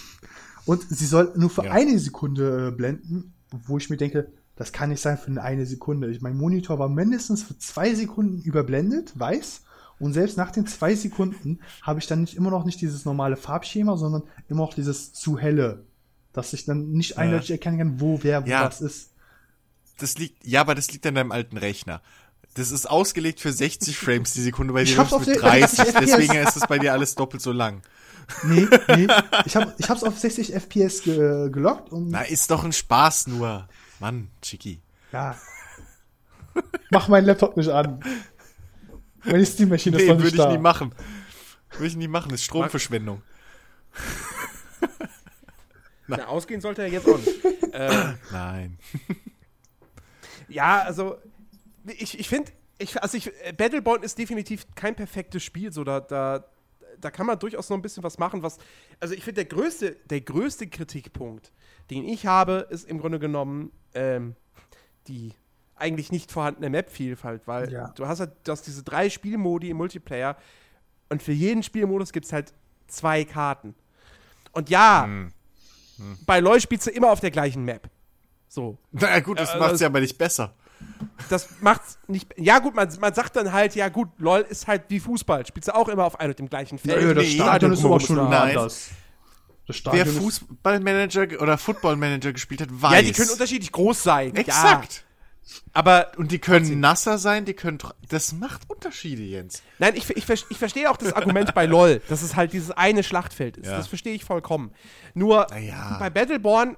Und sie soll nur für Ja. eine Sekunde äh, blenden, wo ich mir denke, das kann nicht sein für eine, eine Sekunde. Ich, mein Monitor war mindestens für zwei Sekunden überblendet, weiß. Und selbst nach den zwei Sekunden habe ich dann nicht immer noch nicht dieses normale Farbschema, sondern immer noch dieses zu helle, dass ich dann nicht eindeutig erkennen kann, wo wer wo Ja. was ist. Das liegt, ja, aber das liegt an deinem alten Rechner. Das ist ausgelegt für 60 Frames die Sekunde, bei Ich dir läuft auf mit 60 30. FPS. Deswegen ist es bei dir alles doppelt so lang. Nee, nee. Ich habe ich hab's auf 60 FPS ge gelockt und Na, ist doch ein Spaß nur. Mann, Chicky. ja. Mach meinen Laptop nicht an. Meine Steam-Maschine ist Nee, noch würde nicht ich da. nie machen. Würde ich nie machen, das ist Stromverschwendung. Na, ausgehen sollte er jetzt auch nicht. äh, Nein. Ja, also, ich, ich finde, ich, also ich, äh, Battleborn ist definitiv kein perfektes Spiel, so da, da, da kann man durchaus noch ein bisschen was machen, was, also ich finde, der größte, der größte Kritikpunkt, den ich habe, ist im Grunde genommen, ähm, die eigentlich nicht vorhandene Map-Vielfalt, weil Ja. du hast halt du hast diese drei Spielmodi im Multiplayer und für jeden Spielmodus gibt es halt zwei Karten. Und ja, Hm. bei LoL spielst du immer auf der gleichen Map. So. Na gut, das Äh, macht's das- ja aber nicht besser. Das macht's nicht. Ja, gut, man, man sagt dann halt, ja, gut, LOL ist halt wie Fußball. Spielst du auch immer auf einem und dem gleichen Feld. Nö, das Nee, Stadion ist aber schon anders. Das Wer Fußballmanager ge- oder Footballmanager gespielt hat, weiß. Ja, die können unterschiedlich groß sein. Exakt. Ja, aber, Und die können nasser sein, die können. Das macht Unterschiede, Jens. nein, ich, ich, ich verstehe auch das Argument bei LOL, dass es halt dieses eine Schlachtfeld ist. Ja. Das verstehe ich vollkommen. Nur Na ja. bei Battleborn,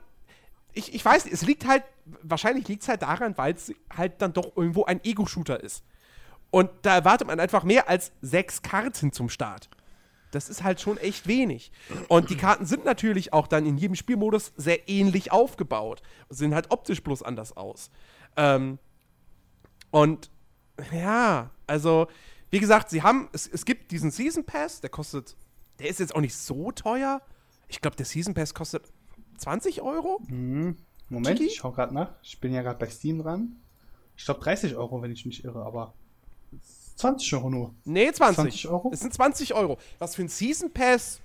ich, ich weiß nicht, es liegt halt, wahrscheinlich liegt es halt daran, weil es halt dann doch irgendwo ein Ego-Shooter ist. Und da erwartet man einfach mehr als sechs Karten zum Start. Das ist halt schon echt wenig. Und die Karten sind natürlich auch dann in jedem Spielmodus sehr ähnlich aufgebaut. Sehen halt optisch bloß anders aus. Ähm, und ja, also, wie gesagt, sie haben, es, es gibt diesen Season Pass, der kostet, der ist jetzt auch nicht so teuer. Ich glaube, der Season Pass kostet 20 Euro. Moment, Chiki? ich schau gerade nach. Ich bin ja gerade bei Steam dran. Ich glaube 30 Euro, wenn ich mich irre, aber 20 Euro nur. Nee, 20. 20 Euro? Es sind 20 Euro. Was für ein Season Pass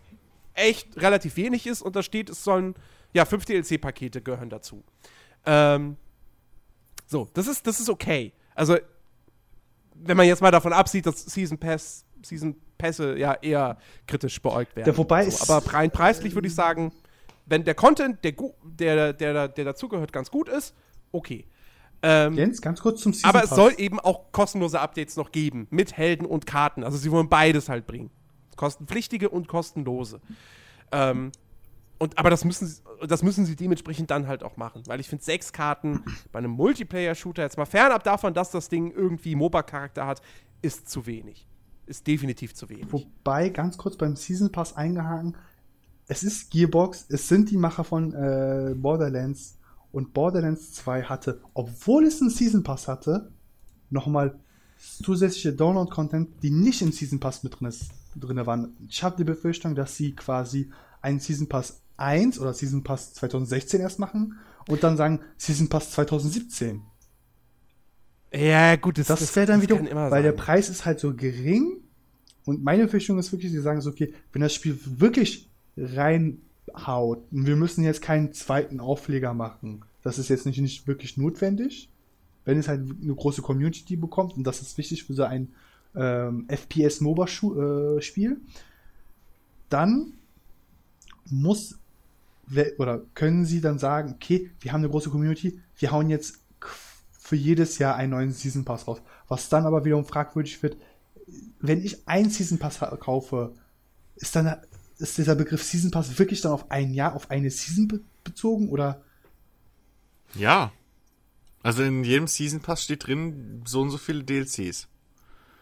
echt relativ wenig ist. Und da steht, es sollen, ja, fünf DLC-Pakete gehören dazu. Ähm, so, das ist, das ist okay. Also, wenn man jetzt mal davon absieht, dass Season Pass, Season Pässe ja eher kritisch beäugt werden. Der wobei so, ist- aber rein preislich würde ich sagen, wenn der Content, der, der, der, der dazugehört, ganz gut ist, okay. Ähm, Jens, ganz kurz zum Season aber es Pass. soll eben auch kostenlose Updates noch geben. Mit Helden und Karten. Also sie wollen beides halt bringen. Kostenpflichtige und kostenlose. Ähm, und, aber das müssen, sie, das müssen sie dementsprechend dann halt auch machen. Weil ich finde, sechs Karten bei einem Multiplayer-Shooter, jetzt mal fernab davon, dass das Ding irgendwie MOBA-Charakter hat, ist zu wenig. Ist definitiv zu wenig. Wobei, ganz kurz beim Season Pass eingehangen, es ist Gearbox, es sind die Macher von äh, Borderlands und Borderlands 2 hatte, obwohl es einen Season Pass hatte, nochmal zusätzliche Download-Content, die nicht im Season Pass mit drin, ist, drin waren. Ich habe die Befürchtung, dass sie quasi einen Season Pass 1 oder Season Pass 2016 erst machen und dann sagen Season Pass 2017. Ja, gut, das, Das, wäre dann wieder, weil der sein. Preis ist halt so gering. Und meine Befürchtung ist wirklich, sie sagen so, okay, wenn das Spiel wirklich reinhaut, und wir müssen jetzt keinen zweiten Aufleger machen, das ist jetzt nicht, nicht wirklich notwendig. Wenn es halt eine große Community bekommt, und das ist wichtig für so ein ähm, FPS-MOBA-Spiel, dann muss oder können sie dann sagen, okay, wir haben eine große Community, wir hauen jetzt für jedes Jahr einen neuen Season Pass raus. Was dann aber wiederum fragwürdig wird, wenn ich einen Season Pass kaufe, ist dann ist dieser Begriff Season Pass wirklich dann auf ein Jahr, auf eine Season be bezogen oder Ja. Also in jedem Season Pass steht drin so und so viele DLCs.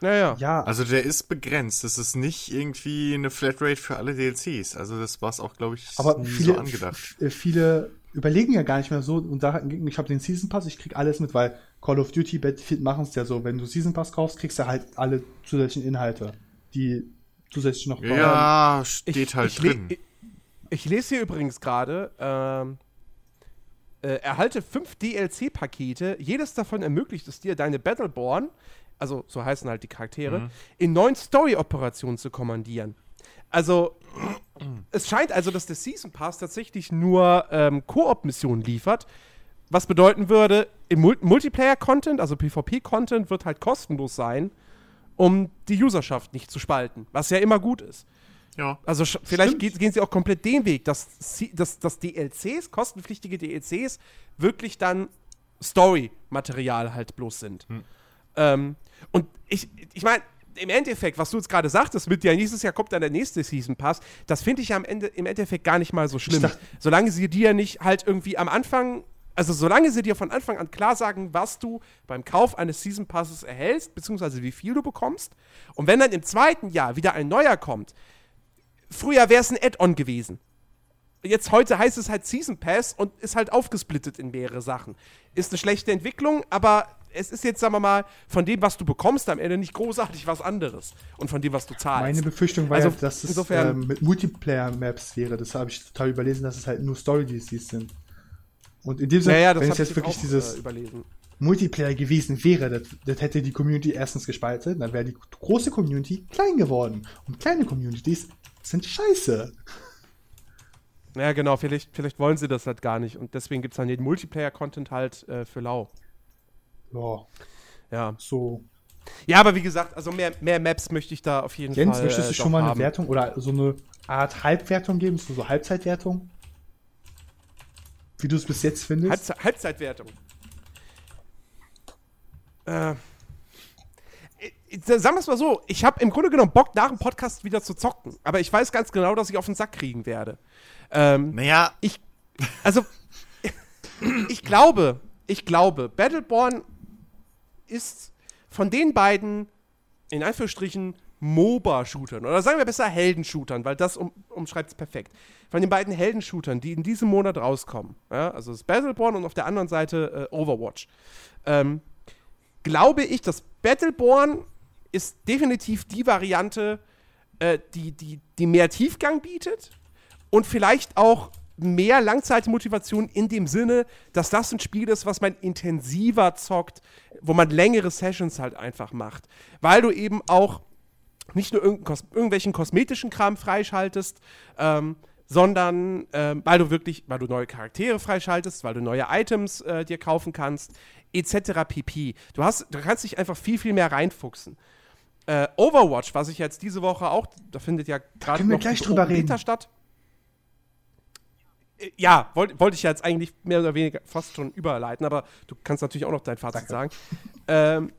Naja. ja, Also der ist begrenzt. Das ist nicht irgendwie eine Flatrate für alle DLCs. Also das war es auch, glaube ich, aber nie viele so angedacht. äh, viele überlegen ja gar nicht mehr so und da ich habe den Season Pass, ich krieg alles mit, weil Call of Duty, Battlefield machen es ja so, wenn du Season Pass kaufst, kriegst du halt alle zusätzlichen Inhalte, die zusätzlich noch Ja, steht halt ich, drin. Ich, ich lese hier übrigens gerade, ähm, äh, erhalte fünf DLC-Pakete. Jedes davon ermöglicht es dir, deine Battleborn, also so heißen halt die Charaktere, Mhm. in neuen Story-Operationen zu kommandieren. Also, es scheint also, dass der Season Pass tatsächlich nur ähm, Koop-Missionen liefert. Was bedeuten würde, im Mul Multiplayer-Content, also PvP-Content, wird halt kostenlos sein, um die Userschaft nicht zu spalten. Was ja immer gut ist. Ja. Also vielleicht geht, gehen sie auch komplett den Weg, dass, dass, dass DLCs, kostenpflichtige DLCs, wirklich dann Story-Material halt bloß sind. Hm. Ähm, und ich, ich meine, im Endeffekt, was du jetzt gerade sagtest, mit ja nächstes Jahr kommt dann der nächste Season Pass, das finde ich ja am Ende, im Endeffekt gar nicht mal so schlimm. Solange sie dir nicht halt irgendwie am Anfang, also solange sie dir von Anfang an klar sagen, was du beim Kauf eines Season Passes erhältst, beziehungsweise wie viel du bekommst. Und wenn dann im zweiten Jahr wieder ein neuer kommt, früher wäre es ein Add-on gewesen. Jetzt heute heißt es halt Season Pass und ist halt aufgesplittet in mehrere Sachen. Ist eine schlechte Entwicklung, aber es ist jetzt, sagen wir mal, von dem, was du bekommst, am Ende nicht großartig was anderes. Und von dem, was du zahlst. Meine Befürchtung war also, ja, dass es ähm, mit Multiplayer-Maps wäre. Das habe ich total überlesen, dass es halt nur Story-DCs sind. Und in dem Sinne, ja, ja, wenn es jetzt wirklich auch, dieses äh, Multiplayer gewesen wäre, das, das, hätte die Community erstens gespalten, dann wäre die große Community klein geworden. Und kleine Communities sind scheiße. Ja, genau, vielleicht, vielleicht wollen sie das halt gar nicht. Und deswegen gibt es dann den Multiplayer-Content halt äh, für lau. Ja. Ja. So. Ja, aber wie gesagt, also mehr, mehr Maps möchte ich da auf jeden Jens, Fall. Jens, möchtest du äh, schon mal eine haben. Wertung oder so eine Art Halbwertung geben? So, so Halbzeitwertung? Wie du es bis jetzt findest? Halbze Halbzeitwertung. Äh, sagen wir es mal so, ich habe im Grunde genommen Bock, nach dem Podcast wieder zu zocken. Aber ich weiß ganz genau, dass ich auf den Sack kriegen werde. Ähm, naja. Ich. Also. ich glaube, ich glaube, Battleborn ist von den beiden, in Anführungsstrichen, MOBA-Shootern, oder sagen wir besser Heldenshootern, weil das um, umschreibt es perfekt. Von den beiden Heldenshootern, die in diesem Monat rauskommen, ja, also das Battleborn und auf der anderen Seite äh, Overwatch, ähm, glaube ich, dass Battleborn ist definitiv die Variante, äh, die, die, die mehr Tiefgang bietet und vielleicht auch mehr Langzeitmotivation in dem Sinne, dass das ein Spiel ist, was man intensiver zockt, wo man längere Sessions halt einfach macht. Weil du eben auch nicht nur Kos irgendwelchen kosmetischen Kram freischaltest, ähm, sondern ähm, weil du wirklich, weil du neue Charaktere freischaltest, weil du neue Items äh, dir kaufen kannst, etc. pp. Du, hast, du kannst dich einfach viel, viel mehr reinfuchsen. Äh, Overwatch, was ich jetzt diese Woche auch, da findet ja gerade noch gleich drüber reden. statt ja, wollte wollt ich jetzt eigentlich mehr oder weniger fast schon überleiten, aber du kannst natürlich auch noch dein Fazit Danke. sagen. Ähm,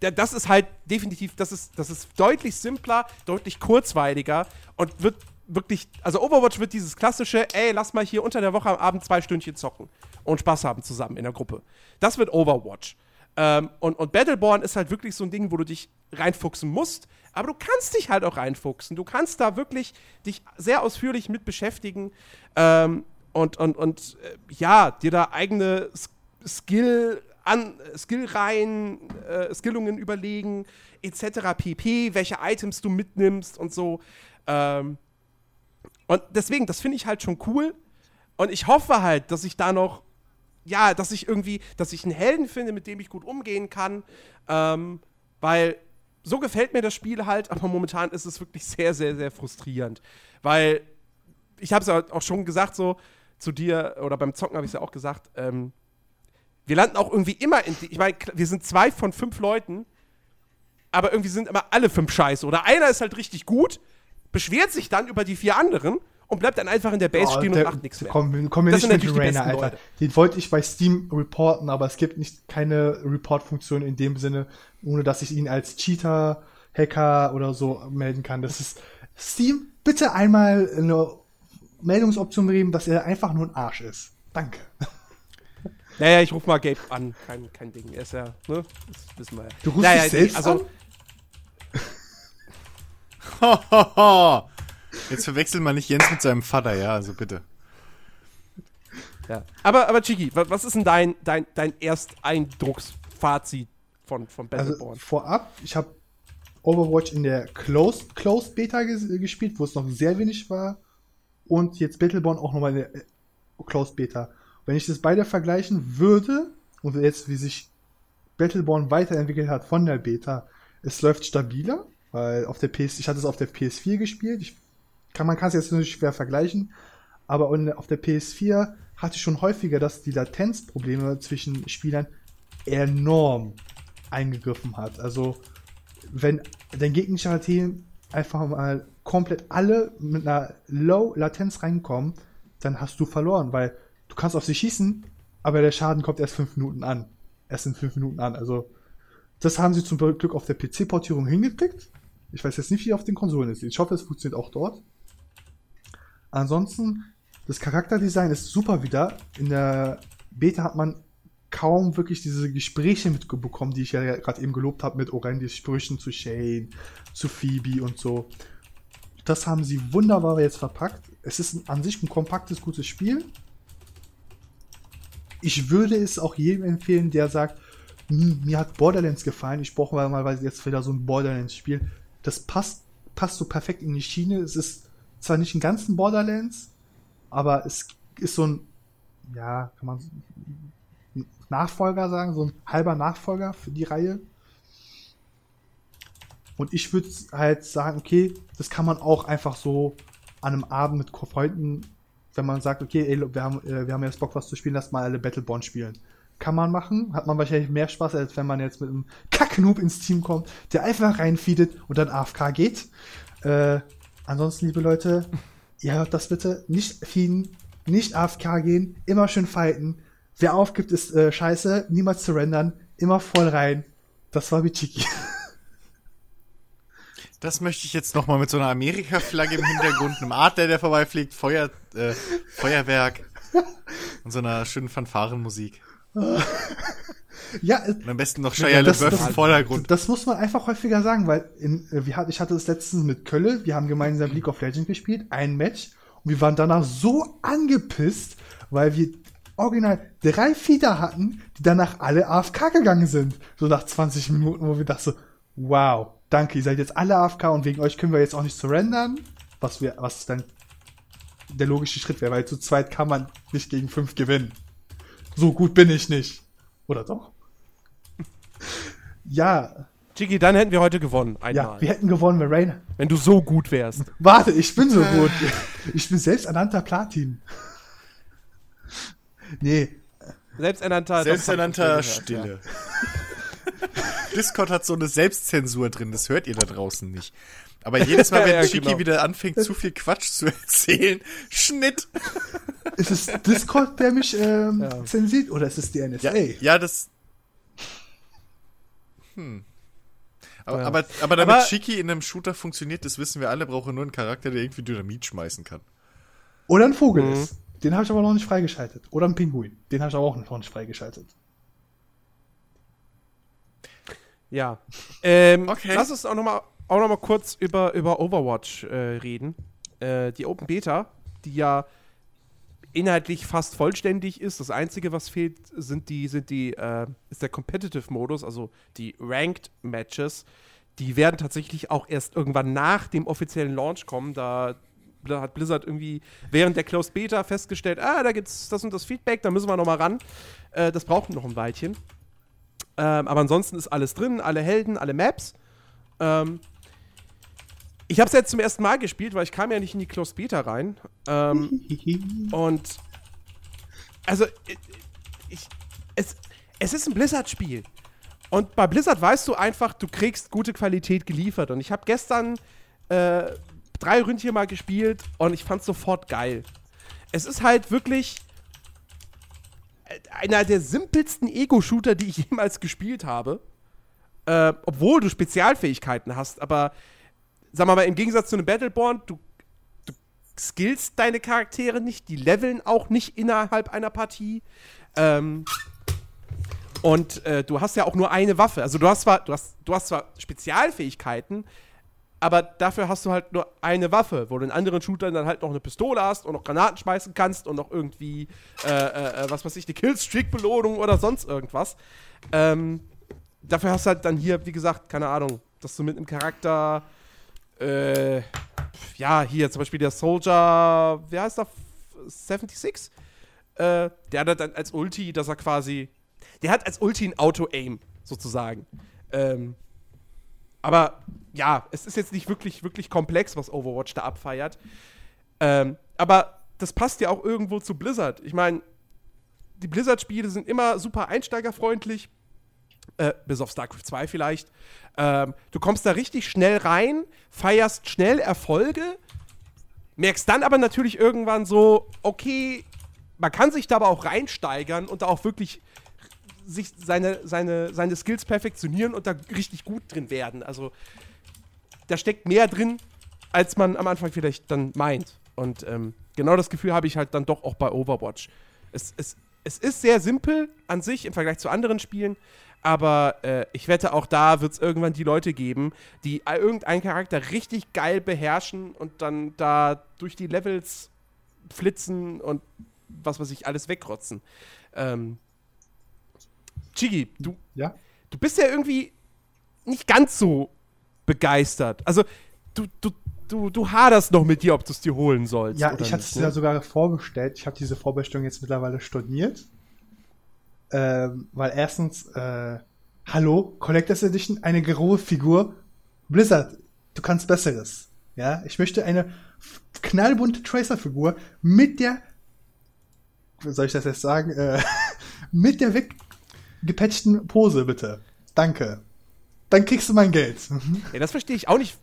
das ist halt definitiv, das ist, das ist deutlich simpler, deutlich kurzweiliger und wird wirklich, also Overwatch wird dieses klassische, ey, lass mal hier unter der Woche am Abend zwei Stündchen zocken und Spaß haben zusammen in der Gruppe. Das wird Overwatch. Ähm, und, und Battleborn ist halt wirklich so ein Ding, wo du dich reinfuchsen musst, aber du kannst dich halt auch reinfuchsen. Du kannst da wirklich dich sehr ausführlich mit beschäftigen ähm, und, und, und äh, ja, dir da eigene Skill an Skillreihen, äh, Skillungen überlegen, etc. pp, welche Items du mitnimmst und so. Ähm, und deswegen, das finde ich halt schon cool. Und ich hoffe halt, dass ich da noch, ja, dass ich irgendwie, dass ich einen Helden finde, mit dem ich gut umgehen kann. Ähm, weil so gefällt mir das Spiel halt, aber momentan ist es wirklich sehr, sehr, sehr frustrierend. Weil, ich habe es auch schon gesagt, so zu dir, oder beim Zocken habe ich es ja auch gesagt, ähm, wir landen auch irgendwie immer in. Ich meine, wir sind zwei von fünf Leuten, aber irgendwie sind immer alle fünf scheiße. Oder einer ist halt richtig gut, beschwert sich dann über die vier anderen und bleibt dann einfach in der Base oh, stehen der, und macht nichts mehr. Komm, komm wir das nicht mit Rainer, Alter. Leute. Den wollte ich bei Steam reporten, aber es gibt nicht keine Report-Funktion in dem Sinne, ohne dass ich ihn als Cheater, Hacker oder so melden kann. Das ist Steam, bitte einmal eine Meldungsoption geben, dass er einfach nur ein Arsch ist. Danke. Naja, ich ruf mal Gabe an. Kein, kein Ding. Er ist ja, ne? Das wissen wir ja. Du rufst naja, dich selbst also, an? Jetzt verwechselt man nicht Jens mit seinem Vater, ja, also bitte. Ja. Aber, aber Chiki, was ist denn dein, dein, dein Ersteindrucksfazit von, von Battleborn? Also vorab, ich habe Overwatch in der Closed, Closed Beta ges gespielt, wo es noch sehr wenig war. Und jetzt Battleborn auch nochmal in der äh, Closed Beta. Wenn ich das beide vergleichen würde, und jetzt wie sich Battleborn weiterentwickelt hat von der Beta, es läuft stabiler, weil auf der PS, ich hatte es auf der PS4 gespielt, ich kann, man kann es jetzt nicht schwer vergleichen, aber auf der PS4 hatte ich schon häufiger, dass die Latenzprobleme zwischen Spielern enorm eingegriffen hat. Also, wenn dein gegnerischer Team einfach mal komplett alle mit einer Low-Latenz reinkommen, dann hast du verloren, weil du kannst auf sie schießen, aber der Schaden kommt erst fünf Minuten an. Erst in fünf Minuten an. Also, das haben sie zum Glück auf der PC-Portierung hingekriegt. Ich weiß jetzt nicht, wie auf den Konsolen ist. Ich hoffe, es funktioniert auch dort. Ansonsten, das Charakterdesign ist super wieder. In der Beta hat man kaum wirklich diese Gespräche mitbekommen, die ich ja gerade eben gelobt habe mit Orendis Sprüchen zu Shane, zu Phoebe und so. Das haben sie wunderbar jetzt verpackt. Es ist an sich ein kompaktes, gutes Spiel. Ich würde es auch jedem empfehlen, der sagt, hm, mir hat Borderlands gefallen, ich brauche mal, jetzt wieder so ein Borderlands-Spiel. Das passt, passt so perfekt in die Schiene. Es ist zwar nicht ein ganzen Borderlands, aber es ist so ein, ja, kann man Nachfolger sagen, so ein halber Nachfolger für die Reihe. Und ich würde halt sagen, okay, das kann man auch einfach so an einem Abend mit Freunden, wenn man sagt, okay, ey, wir haben, äh, wir haben jetzt Bock, was zu spielen, lass mal alle Battleborn spielen. Kann man machen, hat man wahrscheinlich mehr Spaß, als wenn man jetzt mit einem Kacknoob ins Team kommt, der einfach reinfeedet und dann AFK geht. Äh, ansonsten, liebe Leute, ihr hört das bitte, nicht feeden, nicht AFK gehen, immer schön fighten. Wer aufgibt, ist äh, scheiße, niemals surrendern, immer voll rein. Das war wie Chiki. Das möchte ich jetzt nochmal mit so einer Amerika-Flagge im Hintergrund, einem Adler, der vorbeifliegt, Feuer, äh, Feuerwerk und so einer schönen Fanfarenmusik. ja, und am besten noch Shia LaBeouf im Vordergrund. Das muss man einfach häufiger sagen, weil in, äh, wir, ich hatte das letztens mit Kölle, wir haben gemeinsam League of Legends gespielt, ein Match, und wir waren danach so angepisst, weil wir original drei Fieder hatten, die danach alle AFK gegangen sind. So nach 20 Minuten, wo wir dachten so, wow, danke, ihr seid jetzt alle AFK und wegen euch können wir jetzt auch nicht surrendern. Was wir, was dann der logische Schritt wäre, weil zu zweit kann man nicht gegen fünf gewinnen. So gut bin ich nicht. Oder doch? ja. Chiki, dann hätten wir heute gewonnen. Einmal. Ja, wir hätten gewonnen, wenn. Wenn du so gut wärst. Warte, ich bin so gut. Ich bin selbsternannter Platin. Nee. Selbsternannter. Selbsternannter Stille. Ja. Discord hat so eine Selbstzensur drin, das hört ihr da draußen nicht. Aber jedes Mal, wenn ja, Chiki genau. wieder anfängt, zu viel Quatsch zu erzählen, Schnitt. Ist es Discord, der mich ähm, ja. zensiert oder ist es die NSA? Ja, ja das. Hm. Aber, aber, aber damit aber, Chiki in einem Shooter funktioniert, das wissen wir alle, braucht er nur einen Charakter, der irgendwie Dynamit schmeißen kann. Oder ein Vogel mhm. ist. Den habe ich aber noch nicht freigeschaltet. Oder ein Pinguin. Den habe ich aber auch noch nicht freigeschaltet. Ja. Ähm, okay. Lass uns auch noch mal, auch noch mal kurz über, über Overwatch äh, reden. Äh, die Open Beta, die ja inhaltlich fast vollständig ist. Das Einzige, was fehlt, sind die, sind die, äh, ist der Competitive-Modus, also die Ranked Matches. Die werden tatsächlich auch erst irgendwann nach dem offiziellen Launch kommen. Da hat Blizzard irgendwie während der Closed Beta festgestellt, ah, da gibt's das und das Feedback, da müssen wir noch mal ran. Äh, das braucht noch ein Weilchen. Ähm, aber ansonsten ist alles drin, alle Helden, alle Maps. Ähm, ich habe es jetzt zum ersten Mal gespielt, weil ich kam ja nicht in die Closed Beta rein. Ähm, und also ich, es, es ist ein Blizzard-Spiel. Und bei Blizzard weißt du einfach, du kriegst gute Qualität geliefert. Und ich habe gestern äh, drei Ründchen mal gespielt und ich fand es sofort geil. Es ist halt wirklich einer der simpelsten Ego-Shooter, die ich jemals gespielt habe. Äh, obwohl du Spezialfähigkeiten hast, aber sag mal, im Gegensatz zu einem Battleborn, du, du skillst deine Charaktere nicht, die leveln auch nicht innerhalb einer Partie. Ähm, und äh, du hast ja auch nur eine Waffe. Also du hast zwar, du hast, du hast zwar Spezialfähigkeiten, aber dafür hast du halt nur eine Waffe, wo du in anderen Shootern dann halt noch eine Pistole hast und noch Granaten schmeißen kannst und noch irgendwie, äh, äh, äh, was weiß ich, eine Killstreak-Belohnung oder sonst irgendwas. Ähm, dafür hast du halt dann hier, wie gesagt, keine Ahnung, dass du mit einem Charakter, äh, ja, hier zum Beispiel der Soldier, wer heißt der? 76? Äh, der hat dann als Ulti, dass er quasi, der hat als Ulti ein Auto-Aim, sozusagen. Ähm, aber ja, es ist jetzt nicht wirklich, wirklich komplex, was Overwatch da abfeiert. Ähm, aber das passt ja auch irgendwo zu Blizzard. Ich meine, die Blizzard-Spiele sind immer super einsteigerfreundlich. Äh, bis auf StarCraft 2 vielleicht. Ähm, du kommst da richtig schnell rein, feierst schnell Erfolge, merkst dann aber natürlich irgendwann so, okay, man kann sich da aber auch reinsteigern und da auch wirklich sich seine, seine, seine Skills perfektionieren und da richtig gut drin werden. Also da steckt mehr drin, als man am Anfang vielleicht dann meint. Und ähm, genau das Gefühl habe ich halt dann doch auch bei Overwatch. Es, es, es ist sehr simpel an sich im Vergleich zu anderen Spielen, aber äh, ich wette, auch da wird es irgendwann die Leute geben, die irgendeinen Charakter richtig geil beherrschen und dann da durch die Levels flitzen und was weiß ich, alles wegrotzen. Ähm, Chigi, du, Ja? du bist ja irgendwie nicht ganz so begeistert. Also, du, du, du, du haderst noch mit dir, ob du es dir holen sollst. Ja, ich hatte es ja sogar vorbestellt. Ich habe diese Vorbestellung jetzt mittlerweile storniert. Ähm, weil erstens, äh, hallo, Collectors Edition, eine graue Figur. Blizzard, du kannst Besseres. Ja, ich möchte eine knallbunte Tracer-Figur mit der, wie soll ich das jetzt sagen, äh, mit der weggepatchten Pose, bitte. Danke. Dann kriegst du mein Geld. Ja, das verstehe ich auch nicht.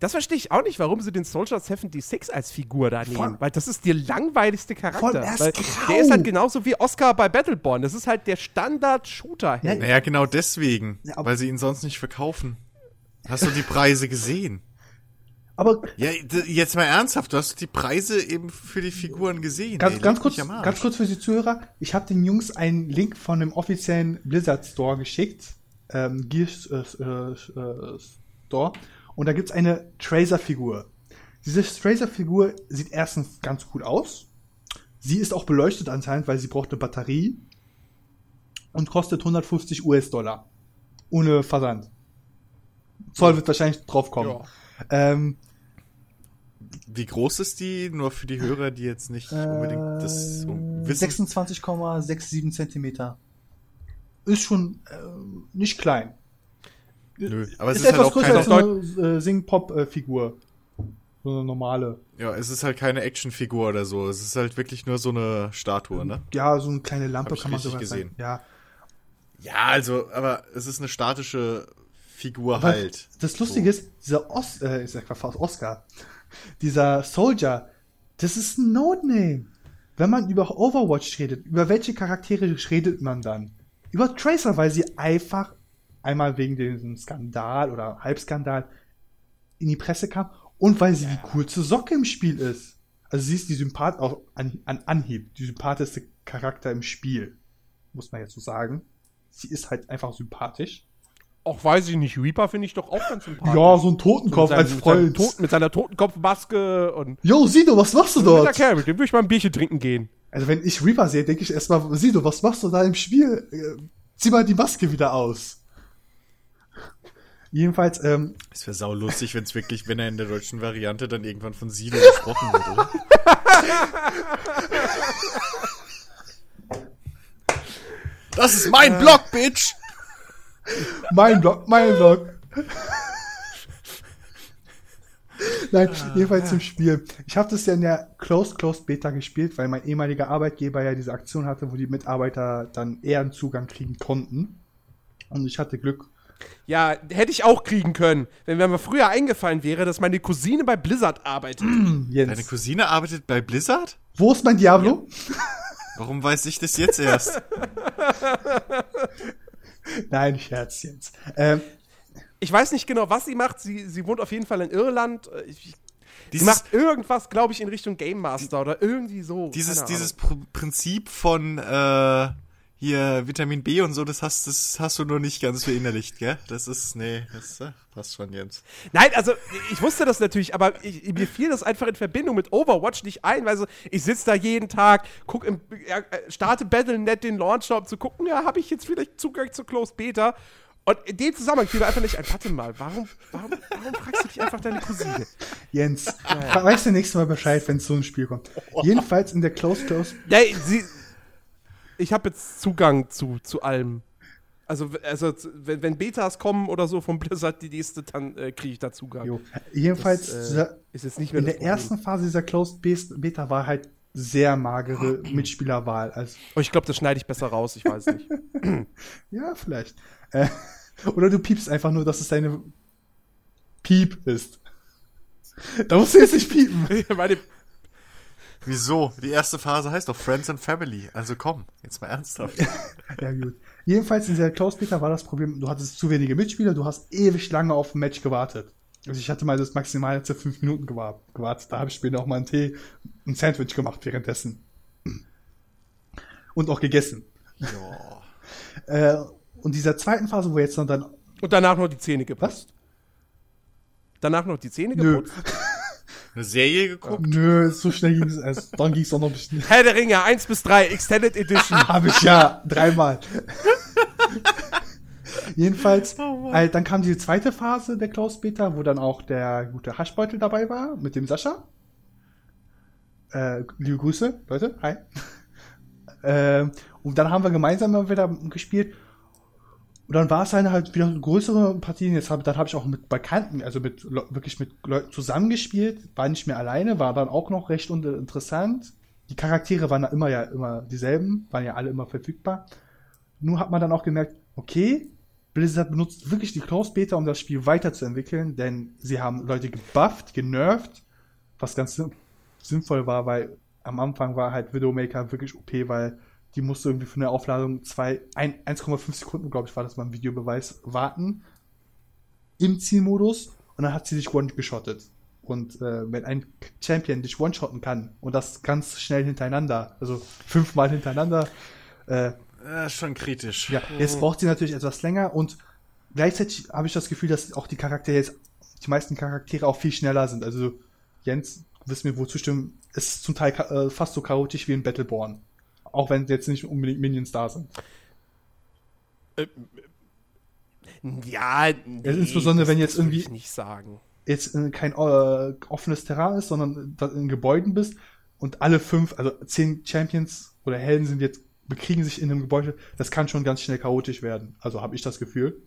Das verstehe ich auch nicht, warum sie den Soldier 76 als Figur da nehmen. Voll- weil das ist der langweiligste Charakter. Voll, er ist weil grau. der ist halt genauso wie Oscar bei Battleborn. Das ist halt der Standard-Shooter. Ja, Naja, genau deswegen, Ja, weil sie ihn sonst nicht verkaufen. Hast du die Preise gesehen? Aber Ja, jetzt mal ernsthaft, du hast die Preise eben für die Figuren gesehen. Ganz, ey, ganz, kurz, ganz kurz für die Zuhörer. Ich habe den Jungs einen Link von dem offiziellen Blizzard Store geschickt. Ähm, Gears äh, äh, äh, Store. Und da gibt's eine Tracer-Figur. Diese Tracer-Figur sieht erstens ganz gut aus. Sie ist auch beleuchtet anscheinend, weil sie braucht eine Batterie. Und kostet 150 US-Dollar. Ohne Versand. Zoll wird wahrscheinlich draufkommen. Ja. Ähm, Wie groß ist die? Nur für die Hörer, die jetzt nicht unbedingt das so Äh, wissen. 26,67 Zentimeter. Ist schon äh, nicht klein. Nö, aber es ist, ist, halt etwas auch größer keine, als eine äh, Sing-Pop-Figur. So eine normale. ja, es ist halt keine Actionfigur oder so. Es ist halt wirklich nur so eine Statue, ne? Ja, so eine kleine Lampe kann man sogar gesehen. sagen. Ja. Ja, also, aber es ist eine statische Figur Aber halt. Das Lustige ist, dieser Os äh, ich sag mal fast Oscar, dieser Soldier, das ist ein Node-Name. Wenn man über Overwatch redet, über welche Charaktere redet man dann? Über Tracer, weil sie einfach einmal wegen diesem Skandal oder Halbskandal in die Presse kam und weil sie die coolste Socke im Spiel ist. Also sie ist die Sympath auch an, an Anhieb, die sympathischste Charakter im Spiel. Muss man jetzt so sagen. Sie ist halt einfach sympathisch. Auch weiß ich nicht, Reaper finde ich doch auch ganz sympathisch. Ja, so ein Totenkopf mit, als seinem, mit, seinem Freund. Tot, mit seiner Totenkopfmaske und Jo, Sido, was machst du mit der dort? Kerl, mit dem würde ich mal ein Bierchen trinken gehen. Also wenn ich Reaper sehe, denke ich erstmal, Sido, was machst du da im Spiel? Äh, Zieh mal die Maske wieder aus. Jedenfalls, ähm, Es wäre sau lustig, wenn es wirklich, wenn er in der deutschen Variante dann irgendwann von Sido gesprochen wird, oder? Das ist mein Blog, Bitch! Mein Blog, mein Blog. Nein, jedenfalls zum Spiel. Ich habe das ja in der Closed Closed Beta gespielt, weil mein ehemaliger Arbeitgeber ja diese Aktion hatte, wo die Mitarbeiter dann eher einen Zugang kriegen konnten. Und ich hatte Glück. Ja, hätte ich auch kriegen können, wenn mir mal früher eingefallen wäre, dass meine Cousine bei Blizzard arbeitet. Jens, Deine Cousine arbeitet bei Blizzard? wo ist mein Diablo? Warum weiß ich das jetzt erst? Nein, Scherz jetzt. Ähm, Ich weiß nicht genau, was sie macht. Sie, sie wohnt auf jeden Fall in Irland. Äh, Ich, sie Dieses, macht irgendwas, glaube ich, in Richtung Game Master oder irgendwie so. dieses, dieses. Pr Prinzip von äh, hier Vitamin B und so, das hast, das hast du nur nicht ganz verinnerlicht, gell? Das ist, nee, das äh, passt schon, Jens. Nein, also ich wusste das natürlich, aber ich, mir fiel das einfach in Verbindung mit Overwatch nicht ein, weil so, ich sitze da jeden Tag, guck im, äh, starte Battle.net den Launcher, um zu gucken, ja, habe ich jetzt vielleicht Zugang zu Closed Beta? Und in dem Zusammenhang fiel mir einfach nicht ein, warte mal, warum, warum, warum fragst du dich einfach deine Cousine? Jens, weißt du nächstes Mal Bescheid, wenn so ein Spiel kommt. Jedenfalls in der Close Close. Ja, sie, ich habe jetzt Zugang zu, zu allem. Also, also wenn, wenn Betas kommen oder so vom Blizzard die nächste, dann äh, kriege ich da Zugang. Jo. Jedenfalls, Das, äh, dieser- ist jetzt nicht mehr in der Problem. ersten Phase dieser Closed Beta war halt sehr magere Mitspielerwahl. Also, Oh, ich glaube, das schneide ich besser raus, ich weiß nicht. ja, vielleicht. Äh, oder du piepst einfach nur, dass es deine Piep ist. Da musst du jetzt nicht piepen. Meine, Wieso? Die erste Phase heißt doch Friends and Family. Also komm, jetzt mal ernsthaft. Ja, gut. Jedenfalls in dieser Closed Beta war das Problem, du hattest zu wenige Mitspieler, du hast ewig lange auf ein Match gewartet. Also ich hatte mal das maximal zu fünf Minuten gewa- gewartet. Da habe ich später auch mal einen Tee, ein Sandwich gemacht währenddessen. Und auch gegessen. Äh, und dieser zweiten Phase, wo jetzt noch dann. und danach noch die Zähne geputzt. Was? Danach noch die Zähne Nö. Eine Serie geguckt? Nö, so schnell ging es. Also, dann ging es auch noch ein bisschen. Herr der Ringe 1 bis 3, Extended Edition. Habe ich ja dreimal. Jedenfalls, äh, dann kam die zweite Phase der Closed Beta, wo dann auch der gute Haschbeutel dabei war, mit dem Sascha. Äh, liebe Grüße, Leute, hi. ähm, und dann haben wir gemeinsam mal wieder gespielt. Und dann war es eine halt wieder größere Partien. Jetzt hab, dann habe ich auch mit Bekannten, also mit wirklich mit Leuten zusammengespielt, war nicht mehr alleine, war dann auch noch recht interessant. Die Charaktere waren da immer ja immer dieselben, waren ja alle immer verfügbar. Nur hat man dann auch gemerkt, okay, Blizzard benutzt wirklich die Closed Beta, um das Spiel weiterzuentwickeln, denn sie haben Leute gebufft, genervt, was ganz sinnvoll war, weil am Anfang war halt Widowmaker wirklich OP, weil die musste irgendwie für eine Aufladung zwei, ein- 1,5 Sekunden, glaube ich, war das mal ein Videobeweis, warten im Zielmodus und dann hat sie sich one-geschottet. Und äh, wenn ein Champion dich one-shotten kann und das ganz schnell hintereinander, also fünfmal hintereinander, äh, Äh, schon kritisch. ja, jetzt braucht sie natürlich etwas länger und gleichzeitig habe ich das Gefühl, dass auch die Charaktere jetzt, die meisten Charaktere auch viel schneller sind. Also Jens, du wirst mir wohl zustimmen, es ist zum Teil äh, fast so chaotisch wie in Battleborn. Auch wenn jetzt nicht unbedingt Minions da sind. ja, nee, insbesondere, wenn jetzt irgendwie- ich nicht sagen. Jetzt äh, kein äh, offenes Terrain ist, sondern da in Gebäuden bist und alle fünf, also zehn Champions oder Helden sind jetzt, bekriegen sich in einem Gebäude, das kann schon ganz schnell chaotisch werden. Also habe ich das Gefühl.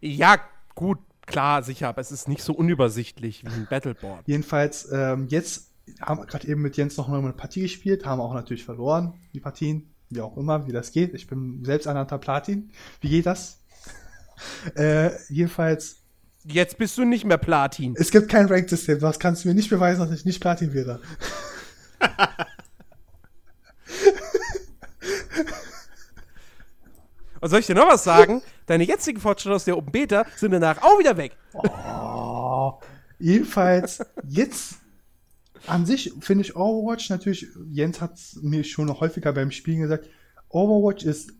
Ja, gut, klar, sicher, aber es ist nicht so unübersichtlich wie ein Battleborn. Jedenfalls, ähm, jetzt haben gerade eben mit Jens noch mal eine Partie gespielt, haben auch natürlich verloren, die Partien, wie auch immer, wie das geht. Ich bin selbst ernannter Platin. Wie geht das? äh, jedenfalls, Jetzt bist du nicht mehr Platin. es gibt kein Rank-System. Was kannst du mir nicht beweisen, dass ich nicht Platin wäre? Und soll ich dir noch was sagen? Deine jetzigen Fortschritte aus der Open Beta sind danach auch wieder weg. Oh. Jedenfalls, jetzt an sich finde ich Overwatch natürlich, Jens hat mir schon häufiger beim Spielen gesagt, Overwatch ist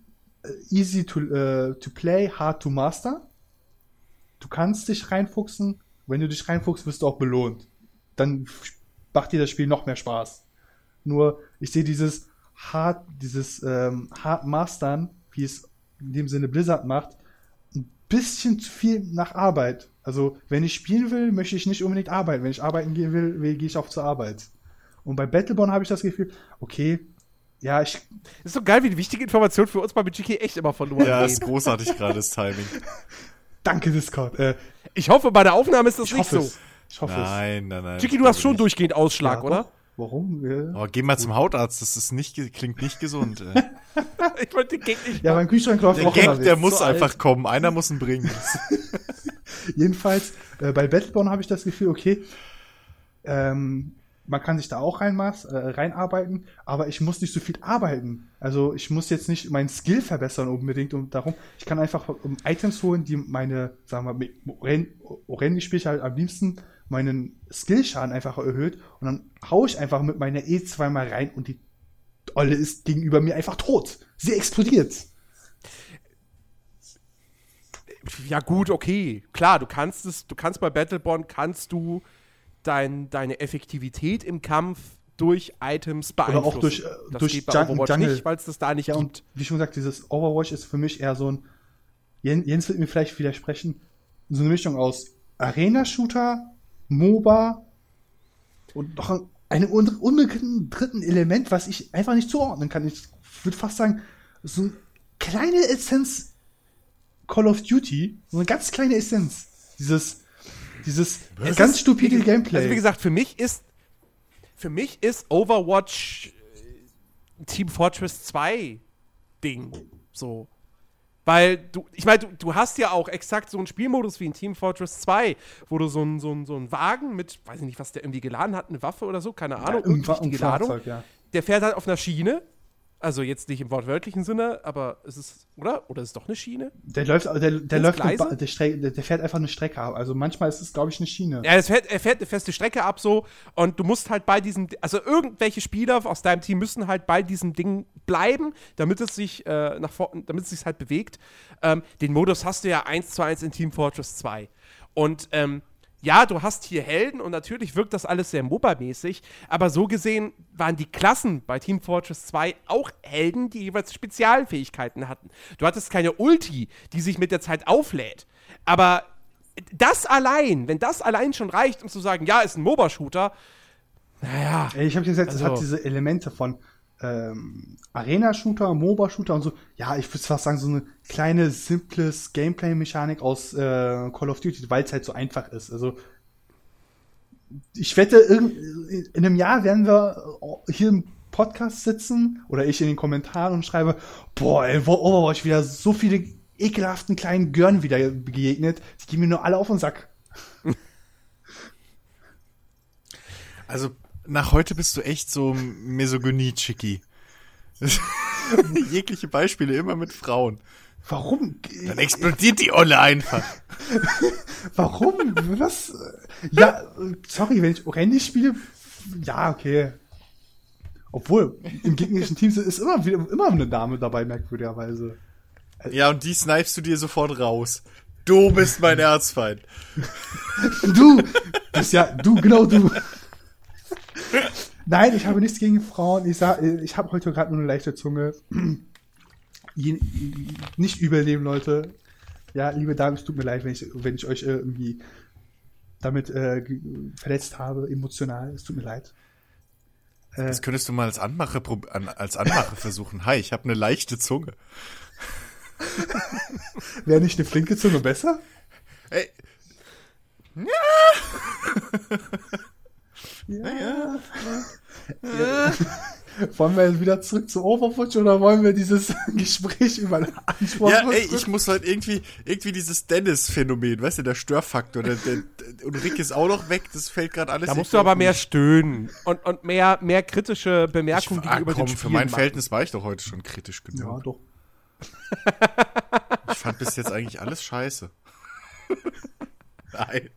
äh, easy to, äh, to play, hard to master. Du kannst dich reinfuchsen, wenn du dich reinfuchst, wirst du auch belohnt. Dann macht dir das Spiel noch mehr Spaß. Nur, ich sehe dieses hart, dieses ähm, hart mastern, wie es in dem Sinne Blizzard macht, ein bisschen zu viel nach Arbeit. Also, wenn ich spielen will, möchte ich nicht unbedingt arbeiten. Wenn ich arbeiten gehen will, will gehe ich auch zur Arbeit. Und bei Battleborn habe ich das Gefühl, okay, ja, ich, Ist so geil, wie die wichtige Information für uns bei GK echt immer verloren Ja, ist großartig gerade das Timing. danke Discord. Äh, Ich hoffe, bei der Aufnahme ist das ich nicht hoffe so. es. Ich hoffe Nein, nein, nein. Jiki, du hast schon nicht. durchgehend Ausschlag, Ja, oder? Warum? Äh, Aber geh mal zum Hautarzt, das ist nicht, klingt nicht gesund. Ey. Ich wollte den Gag nicht Ja, mein Kühlschrank läuft Der Gag, der muss so einfach alt. kommen. Einer muss ihn bringen. Jedenfalls, äh, bei Battleborn habe ich das Gefühl, okay, ähm, man kann sich da auch reinmaß, äh, reinarbeiten, aber ich muss nicht so viel arbeiten. Also ich muss jetzt nicht meinen Skill verbessern unbedingt und darum, ich kann einfach um, Items holen, die meine, sagen wir, Oren spiele ich halt am liebsten, meinen Skillschaden einfach erhöht und dann hau ich einfach mit meiner E zweimal rein und die Olle ist gegenüber mir einfach tot. Sie explodiert. Ja, gut, okay. Klar, du kannst es, du kannst bei Battleborn kannst du dein, deine Effektivität im Kampf durch Items beeinflussen. auch durch, äh, das durch Jun- Overwatch Jungle. nicht, weil es das da nicht Ja, gibt. und wie schon gesagt, dieses Overwatch ist für mich eher so ein, Jen- Jens wird mir vielleicht widersprechen, so eine Mischung aus Arena-Shooter, MOBA und noch ein- einem un unbekannten dritten Element, was ich einfach nicht zuordnen kann. Ich würde fast sagen, so eine kleine Essenz Call of Duty so eine ganz kleine Essenz. Dieses, dieses ganz stupide Gameplay. Also wie gesagt, für mich ist für mich ist Overwatch äh, Team Fortress 2 Ding. So. Weil du, ich meine, du, du hast ja auch exakt so einen Spielmodus wie in Team Fortress 2, wo du so einen so einen- so einen Wagen mit, weiß ich nicht, was der irgendwie geladen hat, eine Waffe oder so, keine Ahnung, ein irgendeine Ladung. Ja. Der fährt halt auf einer Schiene. Also jetzt nicht im wortwörtlichen Sinne, aber es ist, oder? Oder ist es doch eine Schiene? Der läuft, der, der Sind's läuft, eine der, Stre- der, der fährt einfach eine Strecke ab. Also manchmal ist es, glaube ich, eine Schiene. Ja, es fährt, er fährt eine feste Strecke ab so und du musst halt bei diesem, also irgendwelche Spieler aus deinem Team müssen halt bei diesem Ding bleiben, damit es sich äh, nach vor, damit es sich halt bewegt. Ähm, den Modus hast du ja eins zu eins in Team Fortress 2. Und ähm, ja, du hast hier Helden und natürlich wirkt das alles sehr MOBA-mäßig, aber so gesehen waren die Klassen bei Team Fortress 2 auch Helden, die jeweils Spezialfähigkeiten hatten. Du hattest keine Ulti, die sich mit der Zeit auflädt. Aber das allein, wenn das allein schon reicht, um zu sagen, ja, ist ein MOBA-Shooter, naja, Ich habe gesagt, es Also- hat diese Elemente von ähm, Arena-Shooter, MOBA-Shooter und so. Ja, ich würde fast sagen, so eine kleine, simples Gameplay-Mechanik aus äh, Call of Duty, weil es halt so einfach ist. Also ich wette, in einem Jahr werden wir hier im Podcast sitzen oder ich in den Kommentaren und schreibe, boah, ey, Overwatch wieder so viele ekelhaften kleinen Görn wieder begegnet, die gehen mir nur alle auf den Sack. Also, nach heute bist du echt so Misogynie-Chicky. Jegliche Beispiele immer mit Frauen. Warum? Dann explodiert die Olle einfach. Warum? Was? Ja, sorry, wenn ich Randy spiele, ja, okay. Obwohl, im gegnerischen Team ist immer wieder immer eine Dame dabei, merkwürdigerweise. Ja, und die snipest du dir sofort raus. Du bist mein Erzfeind. Du bist ja, du, genau du. Nein, ich habe nichts gegen Frauen. Ich sag, ich habe heute gerade nur eine leichte Zunge. Nicht übernehmen, Leute. Ja, liebe Damen, es tut mir leid, wenn ich, wenn ich euch äh, irgendwie damit äh, verletzt habe, emotional. Es tut mir leid. Äh, Das könntest du mal als Anmache, an, als Anmache versuchen. Hi, ich habe eine leichte Zunge. Wäre nicht eine flinke Zunge besser? Ey, Ja. Ja. Wollen wir wieder zurück zu Overwatch oder wollen wir dieses Gespräch über den Anspruch? ja, ey, ich muss halt irgendwie, irgendwie dieses Dennis-Phänomen, weißt du, der Störfaktor, der, der, der Ulrike ist auch noch weg, das fällt gerade alles da musst du aber mehr stöhnen und, und mehr, mehr kritische Ich, Bemerkungen ah, gegenüber komm, den für mein machen. Verhältnis war ich doch heute schon kritisch Ja, genug. doch. Ich fand bis jetzt eigentlich alles scheiße. Nein.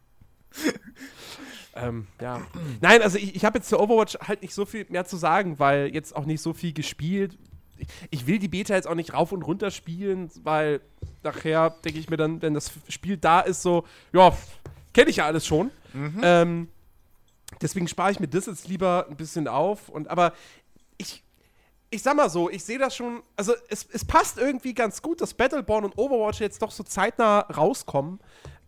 Ähm, ja. Nein, also ich, ich habe jetzt zu Overwatch halt nicht so viel mehr zu sagen, weil jetzt auch nicht so viel gespielt. Ich, ich will die Beta jetzt auch nicht rauf und runter spielen, weil nachher denke ich mir dann, wenn das Spiel da ist, so, ja, kenne ich ja alles schon. Ähm, deswegen spare ich mir das jetzt lieber ein bisschen auf. Und aber ich, ich sag mal so, ich sehe das schon, also es, es passt irgendwie ganz gut, dass Battleborn und Overwatch jetzt doch so zeitnah rauskommen,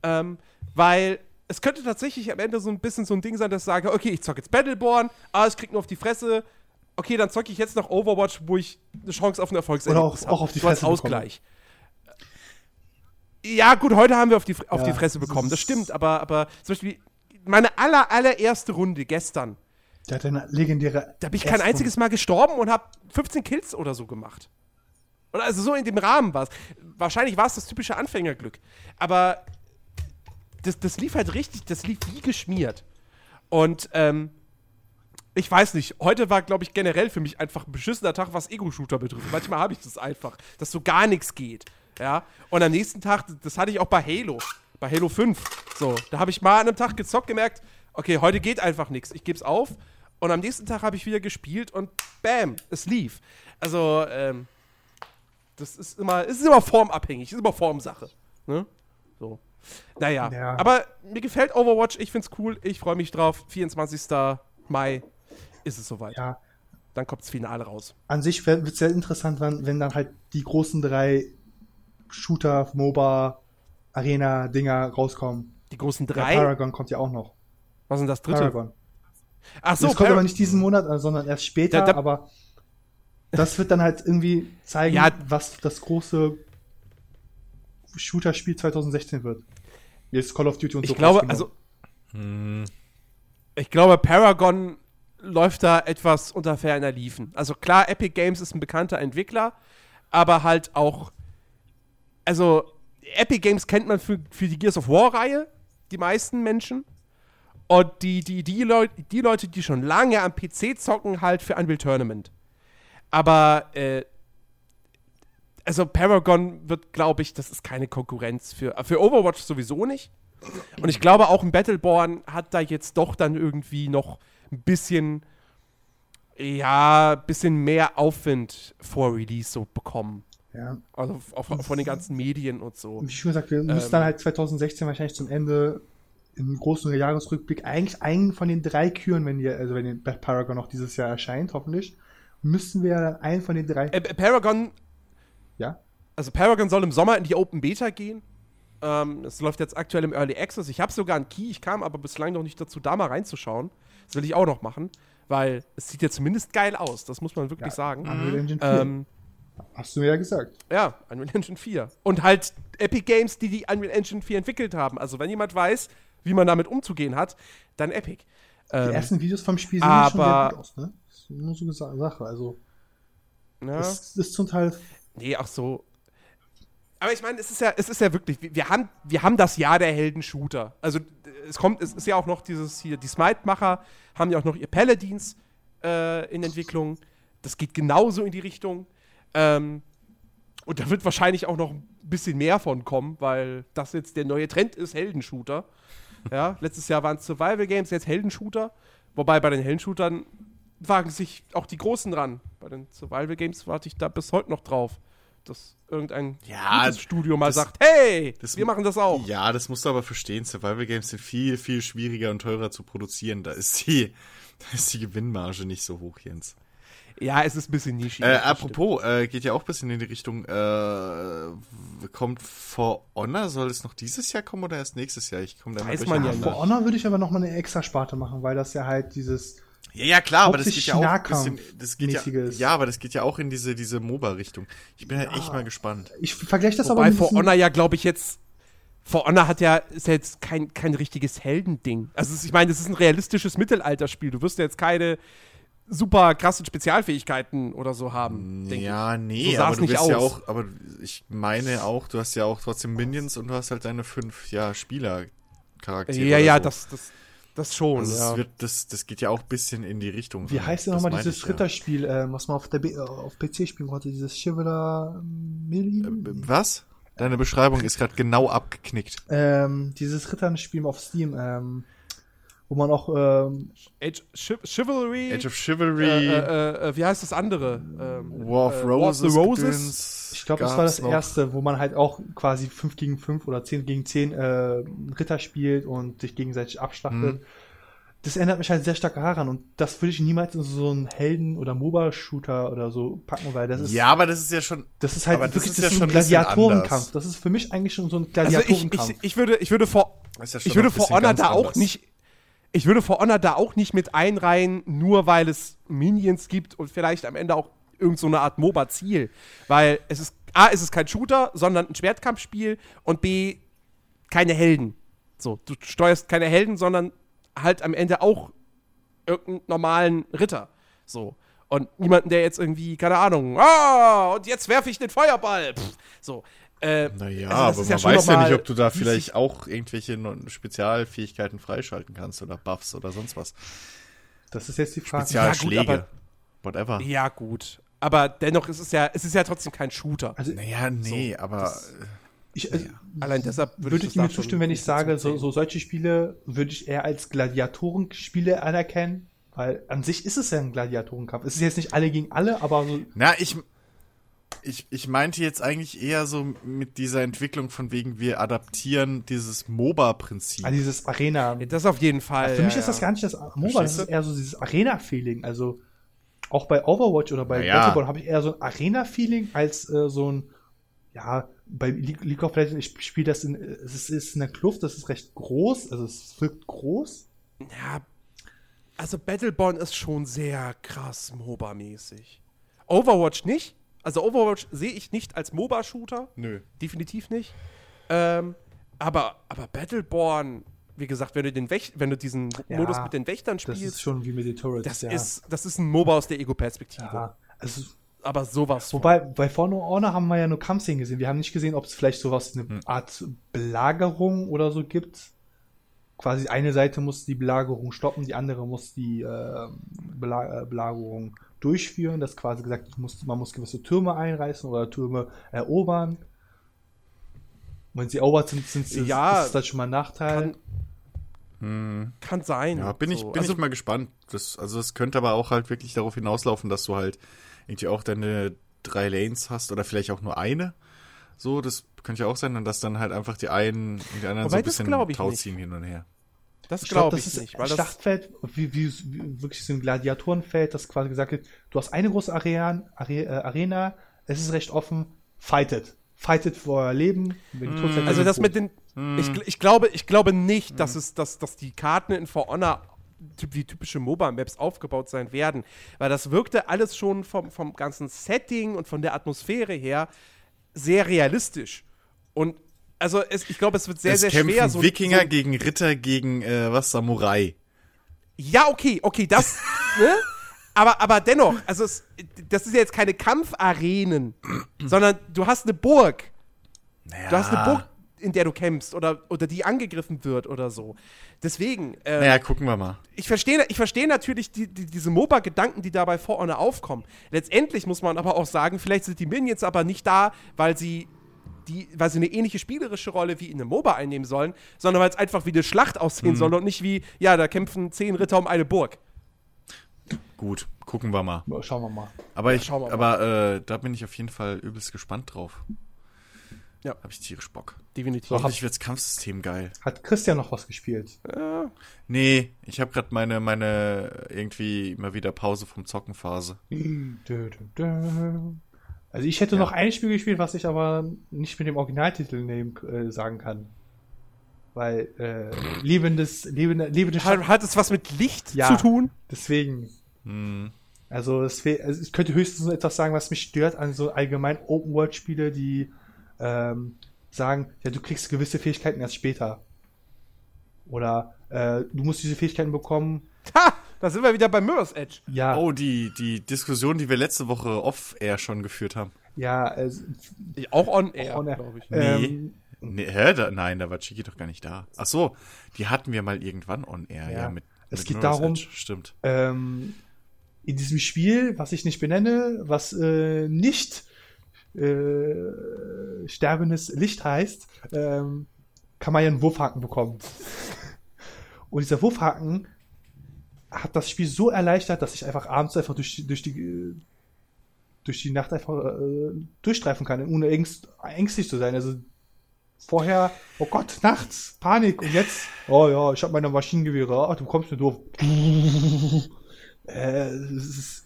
ähm, weil es könnte tatsächlich am Ende so ein bisschen so ein Ding sein, dass ich sage, okay, ich zocke jetzt Battleborn, ah, ich krieg nur auf die Fresse, okay, dann zocke ich jetzt noch Overwatch, wo ich eine Chance auf ein Erfolgserlebnis Oder auch- auch habe. auf die so als Fresse. Ausgleich. Ja, gut, heute haben wir auf die, auf Ja, die Fresse bekommen, das stimmt, aber, aber zum Beispiel meine aller, allererste Runde gestern, Der hat eine legendäre. da bin ich kein Erstrunde. einziges Mal gestorben und habe 15 Kills oder so gemacht. Oder also so in dem Rahmen war es. Wahrscheinlich war es das typische Anfängerglück. Aber das, das lief halt richtig, das lief wie geschmiert. Und ähm, ich weiß nicht, heute war, glaube ich, generell für mich einfach ein beschissener Tag, was Ego-Shooter betrifft. Manchmal habe ich das einfach, dass so gar nichts geht. Ja. Und am nächsten Tag, das hatte ich auch bei Halo, bei Halo 5. So, da habe ich mal an einem Tag gezockt, gemerkt, okay, heute geht einfach nichts. Ich gebe es auf. Und am nächsten Tag habe ich wieder gespielt und bam, es lief. Also, ähm, das ist immer, es ist immer formabhängig, ist immer Formsache. Ne? So. Naja, Ja. aber mir gefällt Overwatch, ich find's cool, ich freue mich drauf. 24. Mai ist es soweit. Ja, Dann kommt das Finale raus. an sich wird es sehr interessant, wenn, wenn dann halt die großen drei Shooter, MOBA, Arena-Dinger rauskommen. Die großen Ja, drei. Paragon kommt ja auch noch. Was ist denn das dritte? Paragon. Ach so, das kommt Par- aber nicht diesen Monat, sondern erst später, Da- da- aber das wird dann halt irgendwie zeigen, Ja. was das große Shooter-Spiel 2016 wird. Jetzt Call of Duty und Ich so. glaube, rausgenommen. also. Ich glaube, Paragon läuft da etwas unter ferner Liefen. Also klar, Epic Games ist ein bekannter Entwickler, aber halt auch. Also, Epic Games kennt man für, für die Gears of War-Reihe, die meisten Menschen. Und die, die, die, Leut, die Leute, die schon lange am PC zocken, halt für Unreal Tournament. Aber, äh, also Paragon wird, glaube ich, das ist keine Konkurrenz für, für Overwatch sowieso nicht. Und ich glaube, auch ein Battleborn hat da jetzt doch dann irgendwie noch ein bisschen, ja, ein bisschen mehr Aufwind vor Release so bekommen. ja. Also auch von den ganzen Medien und so. Wie schon gesagt, wir müssen Ähm. dann halt 2016 wahrscheinlich zum Ende im großen Jahresrückblick eigentlich einen von den drei Küren, wenn ihr, also wenn Paragon noch dieses Jahr erscheint, hoffentlich, müssen wir dann einen von den drei. Äh, Paragon, ja? also Paragon soll im Sommer in die Open Beta gehen. Ähm, es läuft jetzt aktuell im Early Access. Ich habe sogar einen Key, ich kam aber bislang noch nicht dazu, da mal reinzuschauen. Das will ich auch noch machen, weil es sieht ja zumindest geil aus, das muss man wirklich sagen. Unreal Engine 4. Ähm, Hast du mir ja gesagt. Ja, Unreal Engine 4. Und halt Epic Games, die die Unreal Engine 4 entwickelt haben. Also wenn jemand weiß, wie man damit umzugehen hat, dann Epic. Die Ähm, ersten Videos vom Spiel sehen ja schon sehr aber- gut aus, ne? Das ist nur so eine Sache. Also, ja, das ist zum Teil. Nee, auch so. Aber ich meine, es ist ja, es ist ja wirklich, wir- haben, wir haben das Jahr der Helden-Shooter. Also es kommt, es ist ja auch noch dieses hier, die Smite-Macher haben ja auch noch ihr Paladins äh, in Entwicklung. Das geht genauso in die Richtung. Ähm, und da wird wahrscheinlich auch noch ein bisschen mehr von kommen, weil das jetzt der neue Trend ist, Heldenshooter. Ja, letztes Jahr waren es Survival Games, jetzt Heldenshooter. Wobei bei den Heldenshootern wagen sich auch die Großen ran. Bei den Survival Games warte ich da bis heute noch drauf, dass irgendein Ja, gutes Studio mal das- sagt, hey, das- wir machen das auch. Ja, das musst du aber verstehen. Survival Games sind viel, viel schwieriger und teurer zu produzieren. Da ist die, da ist die Gewinnmarge nicht so hoch, Jens. Ja, es ist ein bisschen nischig. Äh, apropos, äh, geht ja auch ein bisschen in die Richtung, äh, kommt For Honor, soll es noch dieses Jahr kommen oder erst nächstes Jahr? Ich komme da Weiß man ja. For Honor würde ich aber noch mal eine extra Sparte machen, weil das ja halt dieses. Ja, ja, klar, aber das geht ja auch ein bisschen, das geht ja, mäßiges. ja, aber das geht ja auch in diese, diese MOBA-Richtung. Ich bin halt echt mal gespannt. Ich vergleiche das Wobei aber mit For Honor ja, glaube ich, jetzt. For Honor hat ja, ist ja jetzt kein, kein richtiges Heldending. Also, ist, ich meine, es ist ein realistisches Mittelalterspiel. Du wirst ja jetzt keine super krassen Spezialfähigkeiten oder so haben. denke Ja, nee, So aber du nicht bist ja aus. auch, aber ich meine auch, du hast ja auch trotzdem Minions und du hast halt deine fünf, ja, ich. Spieler-Charaktere. Ja, ja, so. das, das, das schon. Also ja. wird, das, das geht ja auch ein bisschen in die Richtung. Wie heißt denn nochmal dieses ich, ja. Ritterspiel, ähm, was man auf, der B äh, auf PC spielen konnte? Dieses Chivalra Million? Was? Deine Beschreibung ist gerade genau abgeknickt. Ähm, dieses Ritterspiel auf Steam, ähm, wo man auch, ähm, Age, Chiv Chivalry. Age of äh, Chivalry, äh, äh, äh, wie heißt das andere? Ähm, War of äh, Roses, War of the Roses. Ich glaube, das war das noch. erste, wo man halt auch quasi 5 gegen 5 oder 10 gegen 10 äh, Ritter spielt und sich gegenseitig abschlachtet. Mhm. Das erinnert mich halt sehr stark daran und das würde ich niemals in so einen Helden- oder MOBA-Shooter oder so packen, weil das ist, Ja, aber das ist ja schon. das ist halt aber das wirklich ist das ja ist ein Gladiatorenkampf. Das ist für mich eigentlich schon so ein Also ich, Gladiatorenkampf. ich, ich würde, ich würde vor, ja ich würde bisschen Honor da auch nicht, ich würde For Honor da auch nicht mit einreihen, nur weil es Minions gibt und vielleicht am Ende auch irgend so eine Art MOBA-Ziel. Weil es ist, A, es ist kein Shooter, sondern ein Schwertkampfspiel und B, keine Helden. So, du steuerst keine Helden, sondern halt am Ende auch irgendeinen normalen Ritter. So. Und niemanden, der jetzt irgendwie, keine Ahnung, ah, und jetzt werfe ich den Feuerball. Pff, so. Äh, Naja, also aber ist man schon weiß ja nicht, ob du da vielleicht auch irgendwelche Spezialfähigkeiten freischalten kannst oder Buffs oder sonst was. das ist jetzt die Frage. Ja, gut, Spezialschläge. aber- Whatever. Ja, gut. Aber dennoch ist es ja, es ist ja trotzdem kein Shooter. Also Naja, nee, So, aber das- ich, also, Allein deshalb würde würdet ich mir zustimmen, wenn ich sage, so, so solche Spiele würde ich eher als Gladiatorenspiele anerkennen? Weil an sich ist es ja ein Gladiatorenkampf. Es ist jetzt nicht alle gegen alle, aber so. Na, ich, ich, ich meinte jetzt eigentlich eher so mit dieser Entwicklung von wegen, wir adaptieren dieses MOBA-Prinzip. Also dieses Arena. Das auf jeden Fall. Für ja, mich ist das gar nicht das MOBA, das ist eher so dieses Arena-Feeling. Also auch bei Overwatch oder bei Na ja. Battleborn habe ich eher so ein Arena-Feeling als äh, so ein, ja, bei Le League of Legends, ich spiele das in, es ist, ist eine Kluft, das ist recht groß, also es wirkt groß. Ja, also Battleborn ist schon sehr krass MOBA-mäßig. Overwatch nicht. Also Overwatch sehe ich nicht als MOBA-Shooter. Nö. Definitiv nicht. Ähm, aber, aber Battleborn, wie gesagt, wenn du, den Wäch wenn du diesen Ja, Modus mit den Wächtern Das spielst, ist schon wie mit den Turrets. das, ja. ist, das ist ein MOBA aus der Ego-Perspektive. Ja, also, Aber sowas. von. wobei, bei For Honor haben wir ja nur Kampfszenen gesehen. Wir haben nicht gesehen, ob es vielleicht sowas, eine Hm. Art Belagerung oder so gibt. Quasi eine Seite muss die Belagerung stoppen, die andere muss die äh, Bela äh, Belagerung durchführen. Das ist quasi gesagt, ich muss, man muss gewisse Türme einreißen oder Türme erobern. Wenn sie erobert sind, sind sie, Ja, ist das schon mal ein Nachteil. Kann, kann sein. Ja, bin ich, So, bin also, ich mal gespannt. Das, also es könnte aber auch halt wirklich darauf hinauslaufen, dass du halt irgendwie auch deine drei Lanes hast oder vielleicht auch nur eine. So, das könnte ja auch sein, und dass dann halt einfach die einen und die anderen so ein bisschen ich Tau nicht. ziehen hin und her. Das Ich glaube, glaube das ich ist nicht. ein Weil das, Schlachtfeld, wie, wie, wie wirklich so ein Gladiatorenfeld, das quasi gesagt wird, du hast eine große Arena, Are, äh, Arena es ist recht offen, fightet. Fightet für euer Leben. Seid, also das mit den. Ich, gl- ich, glaube, ich glaube nicht, dass, es, dass, dass die Karten in For Honor wie typische MOBA-Maps aufgebaut sein werden. Weil das wirkte alles schon vom, vom ganzen Setting und von der Atmosphäre her sehr realistisch. Und also es, ich glaube, es wird sehr, es sehr kämpfen schwer. So, Wikinger so, gegen Ritter gegen äh, was Samurai. Ja, okay, okay, das. ne? Aber, aber dennoch, also es, das ist ja jetzt keine Kampfarenen, sondern du hast eine Burg. Naja, Du hast eine Burg, in der du kämpfst oder, oder die angegriffen wird oder so. Deswegen, äh, Naja, gucken wir mal. ich verstehe ich verstehe natürlich die, die, diese MOBA-Gedanken, die dabei vor Honor aufkommen. Letztendlich muss man aber auch sagen, vielleicht sind die Minions aber nicht da, weil sie die, weil sie eine ähnliche spielerische Rolle wie in einem MOBA einnehmen sollen, sondern weil es einfach wie eine Schlacht aussehen Mhm. soll und nicht wie, ja, da kämpfen zehn Ritter um eine Burg. Gut, gucken wir mal. Ja, Schauen wir mal. Aber ich, wir aber äh, da bin ich auf jeden Fall übelst gespannt drauf. Ja. Hab ich tierisch Bock. Definitiv. Hoffentlich wird's Kampfsystem geil. Hat Christian noch was gespielt? Nee, ich habe gerade meine, meine irgendwie immer wieder Pause vom Zockenphase. Dö, dö, dö. Also ich hätte noch ein Spiel gespielt, was ich aber nicht mit dem Originaltitel nehmen, äh, sagen kann. Weil äh, lebendes, lebende, lebende Hat, hat es was mit Licht Ja. zu tun? Deswegen. Hm. Also, es also ich könnte höchstens etwas sagen, was mich stört an so allgemein Open-World-Spiele, die ähm, sagen, ja, du kriegst gewisse Fähigkeiten erst später. Oder äh, du musst diese Fähigkeiten bekommen. Ha! Da sind wir wieder bei Mirror's Edge. Ja, Oh, die, die Diskussion, die wir letzte Woche off-air schon geführt haben. ja, äh, Auch on air, on glaube ich. Ähm, Nee, hä? Da, nein, da war Chiki doch gar nicht da. Ach so, die hatten wir mal irgendwann on-air, ja. Ja. mit, Es mit geht Mirror's darum- Edge, Stimmt. ähm, in diesem Spiel, was ich nicht benenne, was äh, nicht äh, sterbendes Licht heißt, ähm, kann man ja einen Wurfhaken bekommen. Und dieser Wurfhaken hat das Spiel so erleichtert, dass ich einfach abends einfach durch, die- durch die durch die Nacht einfach äh, durchstreifen kann, ohne ängst, ängstlich zu sein. Also vorher, oh Gott, nachts, Panik und jetzt, oh ja, ich habe meine Maschinengewehre, ach, du kommst mir doof. äh, ist,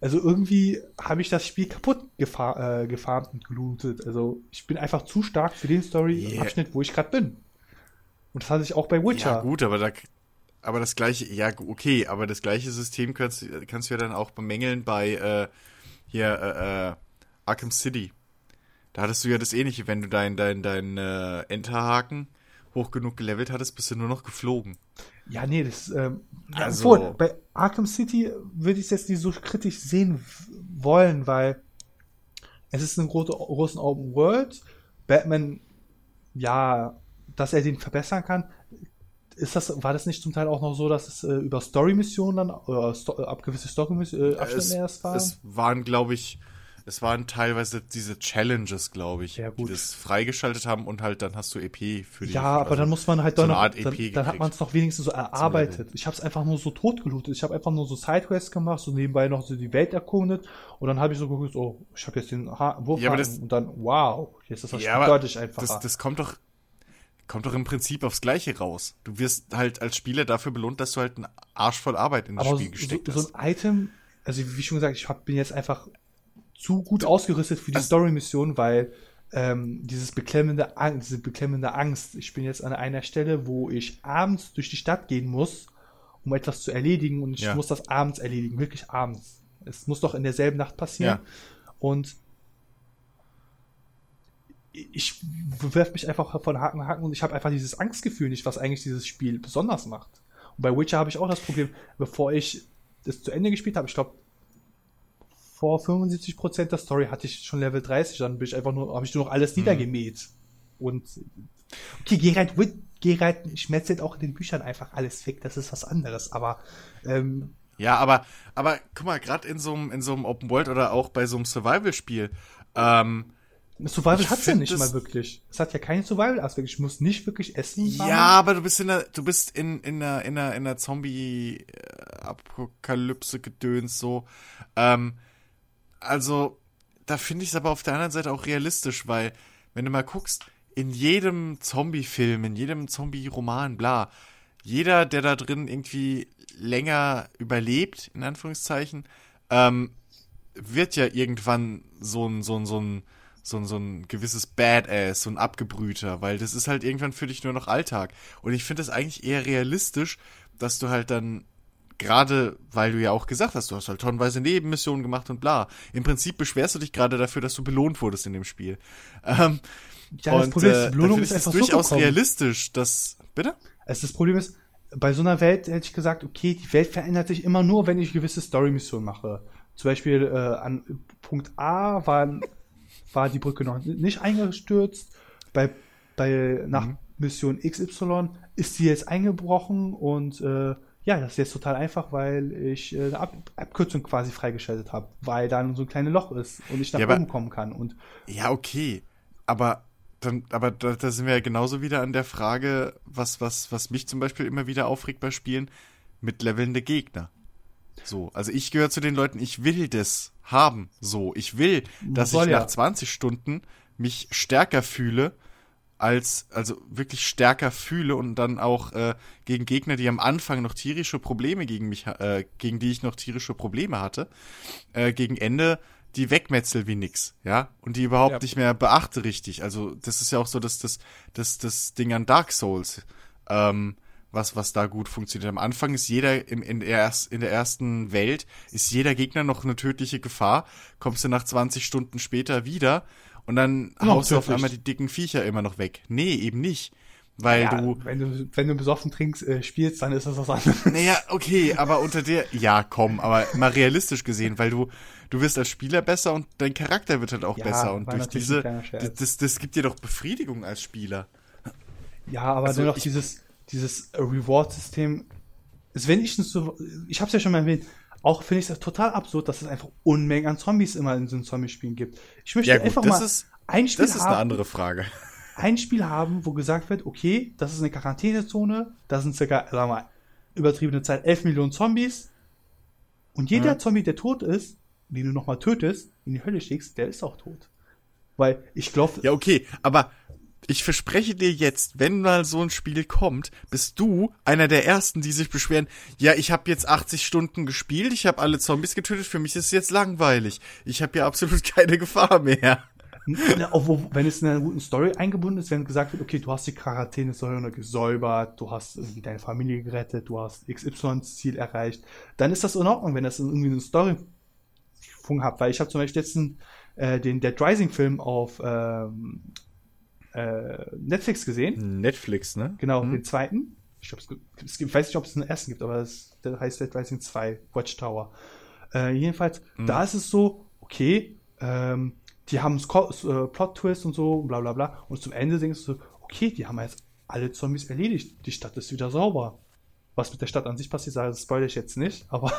also irgendwie habe ich das Spiel kaputt gefa äh, gefarmt und gelootet. Also ich bin einfach zu stark für den Story-Abschnitt, wo ich gerade bin. Und das hatte ich auch bei Witcher. Ja, gut, aber da, aber das gleiche, ja, okay, aber das gleiche System kannst, kannst du ja dann auch bemängeln bei, äh, hier, äh, äh, Arkham City. Da hattest du ja das ähnliche, wenn du dein, dein, dein, äh, Enterhaken hoch genug gelevelt hattest, bist du nur noch geflogen. Ja, nee, das, ähm, Also- obwohl, bei Arkham City würde ich es jetzt nicht so kritisch sehen wollen, weil es ist eine große, große Open World. Batman, ja, dass er den verbessern kann. Ist das, war das nicht zum Teil auch noch so, dass es äh, über Story-Missionen dann, oder Sto äh, ab gewisse Story-Abschnitte es, erst war? es waren, glaube ich, es waren teilweise diese Challenges, glaube ich, Ja, die das freigeschaltet haben und halt dann hast du EP für die. Ja, aber also dann muss man halt so doch noch, Art dann, dann hat man es noch wenigstens so erarbeitet. Ich habe es einfach nur so totgelootet. Ich habe einfach nur so Sidequests gemacht, so nebenbei noch so die Welt erkundet und dann habe ich so geguckt, oh, ich habe jetzt den ha Wurf Ja, das- und dann, wow, jetzt ist das Ja, deutlich einfacher. Das, das kommt doch, kommt doch im Prinzip aufs Gleiche raus. Du wirst halt als Spieler dafür belohnt, dass du halt einen Arsch voll Arbeit in das aber Spiel so, gesteckt so hast. ein Item, also wie schon gesagt, ich hab, bin jetzt einfach zu gut ausgerüstet für die Also- Story-Mission, weil ähm, dieses beklemmende Angst, diese beklemmende Angst, ich bin jetzt an einer Stelle, wo ich abends durch die Stadt gehen muss, um etwas zu erledigen und ich Ja. muss das abends erledigen, wirklich abends. Es muss doch in derselben Nacht passieren. Ja. Und ich werfe mich einfach von Haken Haken und ich habe einfach dieses Angstgefühl nicht, was eigentlich dieses Spiel besonders macht. Und bei Witcher habe ich auch das Problem, bevor ich das zu Ende gespielt habe, ich glaube, vor 75% der Story hatte ich schon Level 30, dann bin ich einfach nur, habe ich nur noch alles mhm. niedergemäht. Und okay, Geralt, Geralt schmetzelt auch in den Büchern einfach alles weg, das ist was anderes, aber ähm, ja, aber, aber guck mal, gerade in so einem in so einem Open World oder auch bei so einem Survival-Spiel, ähm, Survival hat's ja nicht mal wirklich. Es hat ja keinen Survival-Aspekt. Ich muss nicht wirklich essen. Ja, aber du bist in der, du bist in, in einer, in einer, in einer Zombie-Apokalypse-Gedöns so. Ähm, also, da finde ich es aber auf der anderen Seite auch realistisch, weil, wenn du mal guckst, in jedem Zombie-Film, in jedem Zombie-Roman, bla, jeder, der da drin irgendwie länger überlebt, in Anführungszeichen, ähm, wird ja irgendwann so ein, so ein, so ein, so, so ein gewisses Badass, so ein Abgebrühter, weil das ist halt irgendwann für dich nur noch Alltag. Und ich finde es eigentlich eher realistisch, dass du halt dann gerade, weil du ja auch gesagt hast, du hast halt tonnenweise Nebenmissionen gemacht und bla. Im Prinzip beschwerst du dich gerade dafür, dass du belohnt wurdest in dem Spiel. Ähm, ja, das und, Problem ist, die äh, Belohnung äh, ist einfach durchaus so realistisch, dass, bitte? Also das Problem ist, bei so einer Welt hätte ich gesagt, okay, die Welt verändert sich immer nur, wenn ich gewisse Story-Missionen mache. Zum Beispiel äh, an Punkt A war war die Brücke noch nicht eingestürzt. Bei, bei, nach mhm. Mission XY ist sie jetzt eingebrochen und äh, ja, das ist jetzt total einfach, weil ich äh, eine Ab Abkürzung quasi freigeschaltet habe, weil da so ein kleines Loch ist und ich nach ja, oben kommen kann. Und ja, okay. Aber dann, aber da, da sind wir ja genauso wieder an der Frage, was, was, was mich zum Beispiel immer wieder aufregt bei Spielen, mit levelnde Gegner. So, also ich gehöre zu den Leuten, ich will das haben. So, ich will, dass Soll ich nach 20 Stunden mich stärker fühle, als, also wirklich stärker fühle und dann auch äh, gegen Gegner, die am Anfang noch tierische Probleme gegen mich, äh, gegen die ich noch tierische Probleme hatte, äh, gegen Ende die wegmetzel wie nix, ja, und die überhaupt ja. nicht mehr beachte richtig. Also das ist ja auch so, dass das, das, das Ding an Dark Souls. Ähm, was, was da gut funktioniert. Am Anfang ist jeder im, in, der erst, in der ersten Welt, ist jeder Gegner noch eine tödliche Gefahr. Kommst du nach 20 Stunden später wieder und dann oh, haust du auf einmal die dicken Viecher immer noch weg. Nee, eben nicht. Weil ja, du. Wenn du, wenn du besoffen trinkst, äh, spielst, dann ist das was anderes. Naja, okay, aber unter der. Ja, komm, aber mal realistisch gesehen, weil du, du wirst als Spieler besser und dein Charakter wird halt auch ja, besser. Und durch diese. Das, das gibt dir doch Befriedigung als Spieler. Ja, aber also dennoch dieses dieses Reward-System ist wenigstens so, ich habe es ja schon mal erwähnt, auch finde ich es total absurd, dass es einfach Unmengen an Zombies immer in so einem Zombie-Spielen gibt. Ich möchte ja, gut, einfach mal ist, ein Spiel Das ist haben, eine andere Frage. Ein Spiel haben, wo gesagt wird, okay, das ist eine Quarantänezone, da sind circa, sagen wir mal, übertriebene Zeit 11 Millionen Zombies und jeder ja. Zombie, der tot ist, den du nochmal tötest, in die Hölle schickst, der ist auch tot. Weil ich glaube. Ja, okay, aber ich verspreche dir jetzt, wenn mal so ein Spiel kommt, bist du einer der ersten, die sich beschweren, ja, ich habe jetzt 80 Stunden gespielt, ich habe alle Zombies getötet, für mich ist es jetzt langweilig. Ich habe ja absolut keine Gefahr mehr. Wenn es in einer guten Story eingebunden ist, wenn gesagt wird, okay, du hast die Quarantäne gesäubert, du hast irgendwie deine Familie gerettet, du hast XY-Ziel erreicht, dann ist das in Ordnung, wenn das irgendwie eine Story hat. Weil ich habe zum Beispiel jetzt einen, äh, den Dead Rising-Film auf ähm, äh, Netflix gesehen. Netflix, ne? Genau, mhm. den zweiten. Ich, glaub, es gibt, ich weiß nicht, ob es einen ersten gibt, aber es, der heißt Dead Rising 2, Watchtower. Äh, jedenfalls, mhm. da ist es so, okay, ähm, die haben äh, Plot-Twist und so, bla bla bla. Und zum Ende denkst du, okay, die haben jetzt alle Zombies erledigt. Die Stadt ist wieder sauber. Was mit der Stadt an sich passiert, das spoilere ich jetzt nicht, aber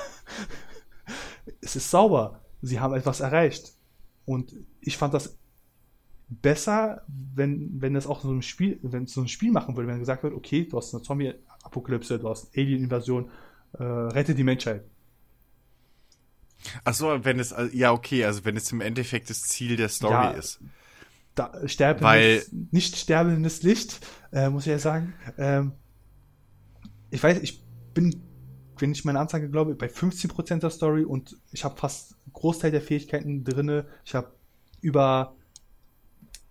es ist sauber. Sie haben etwas erreicht. Und ich fand das besser, wenn, wenn das auch so ein Spiel, wenn es so ein Spiel machen würde, wenn gesagt wird, okay, du hast eine Zombie-Apokalypse, du hast Alien-Invasion, äh, rette die Menschheit. Ach so, wenn es, ja, okay, also wenn es im Endeffekt das Ziel der Story ja, ist. Da, sterbendes, Weil, nicht sterbendes Licht, äh, muss ich ja sagen. Ähm, ich weiß, ich bin, wenn ich meine Anzeige glaube, bei 15% der Story und ich habe fast Großteil der Fähigkeiten drinne. Ich habe über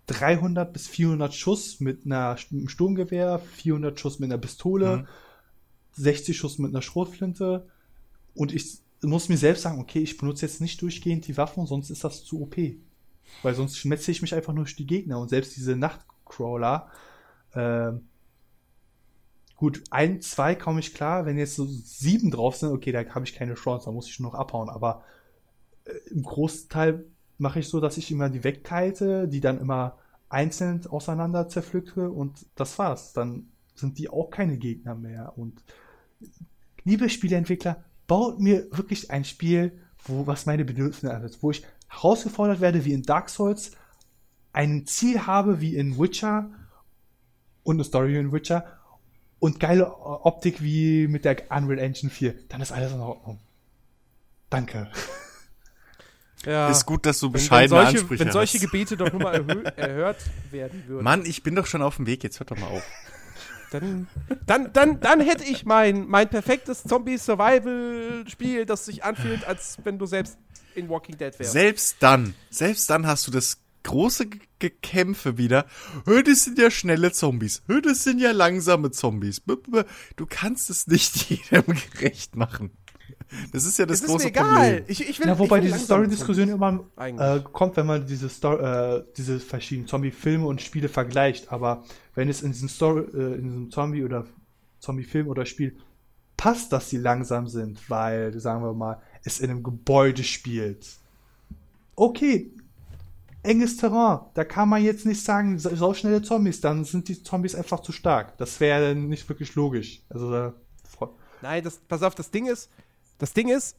300 bis 400 Schuss mit einer, einem Sturmgewehr, 400 Schuss mit einer Pistole, mhm. 60 Schuss mit einer Schrotflinte. Und ich muss mir selbst sagen, okay, ich benutze jetzt nicht durchgehend die Waffen, sonst ist das zu OP. Weil sonst schmetze ich mich einfach nur durch die Gegner und selbst diese Nachtcrawler, ähm, gut, ein, zwei komme ich klar, wenn jetzt so sieben drauf sind, okay, da habe ich keine Chance, da muss ich nur noch abhauen, aber äh, im Großteil mache ich so, dass ich immer die wegkalte, die dann immer einzeln auseinander zerpflücke und das war's. Dann sind die auch keine Gegner mehr. Und liebe Spieleentwickler, baut mir wirklich ein Spiel, wo was meine Bedürfnisse angeht, wo ich herausgefordert werde wie in Dark Souls, ein Ziel habe wie in Witcher und eine Story in Witcher und geile Optik wie mit der Unreal Engine 4, dann ist alles in Ordnung. Danke. Ja. Ist gut, dass du Wenn, wenn bescheidene solche, Ansprüche wenn solche. Gebete doch nur mal erhö erhört werden würden, Mann, ich bin doch schon auf dem Weg, jetzt hört doch mal auf. dann, dann, dann, dann hätte ich mein, mein perfektes Zombie-Survival-Spiel, das sich anfühlt, als wenn du selbst in Walking Dead wärst. Selbst dann, selbst dann hast du das große Gekämpfe wieder. Das sind ja schnelle Zombies. Das sind ja langsame Zombies. Du kannst es nicht jedem gerecht machen. Das ist ja das es ist mir große egal. Problem. Ich, ich will, Ja, wobei ich will diese Story-Diskussion immer äh, kommt, wenn man diese, Story, äh, diese verschiedenen Zombie-Filme und Spiele vergleicht. Aber wenn es in diesem, Story, äh, in diesem Zombie- oder Zombie-Film oder Spiel passt, dass sie langsam sind, weil, sagen wir mal, es in einem Gebäude spielt. Okay, enges Terrain, da kann man jetzt nicht sagen, so so schnelle Zombies, dann sind die Zombies einfach zu stark. Das wäre nicht wirklich logisch. Also, da Nein, das, pass auf, das Ding ist, das Ding ist,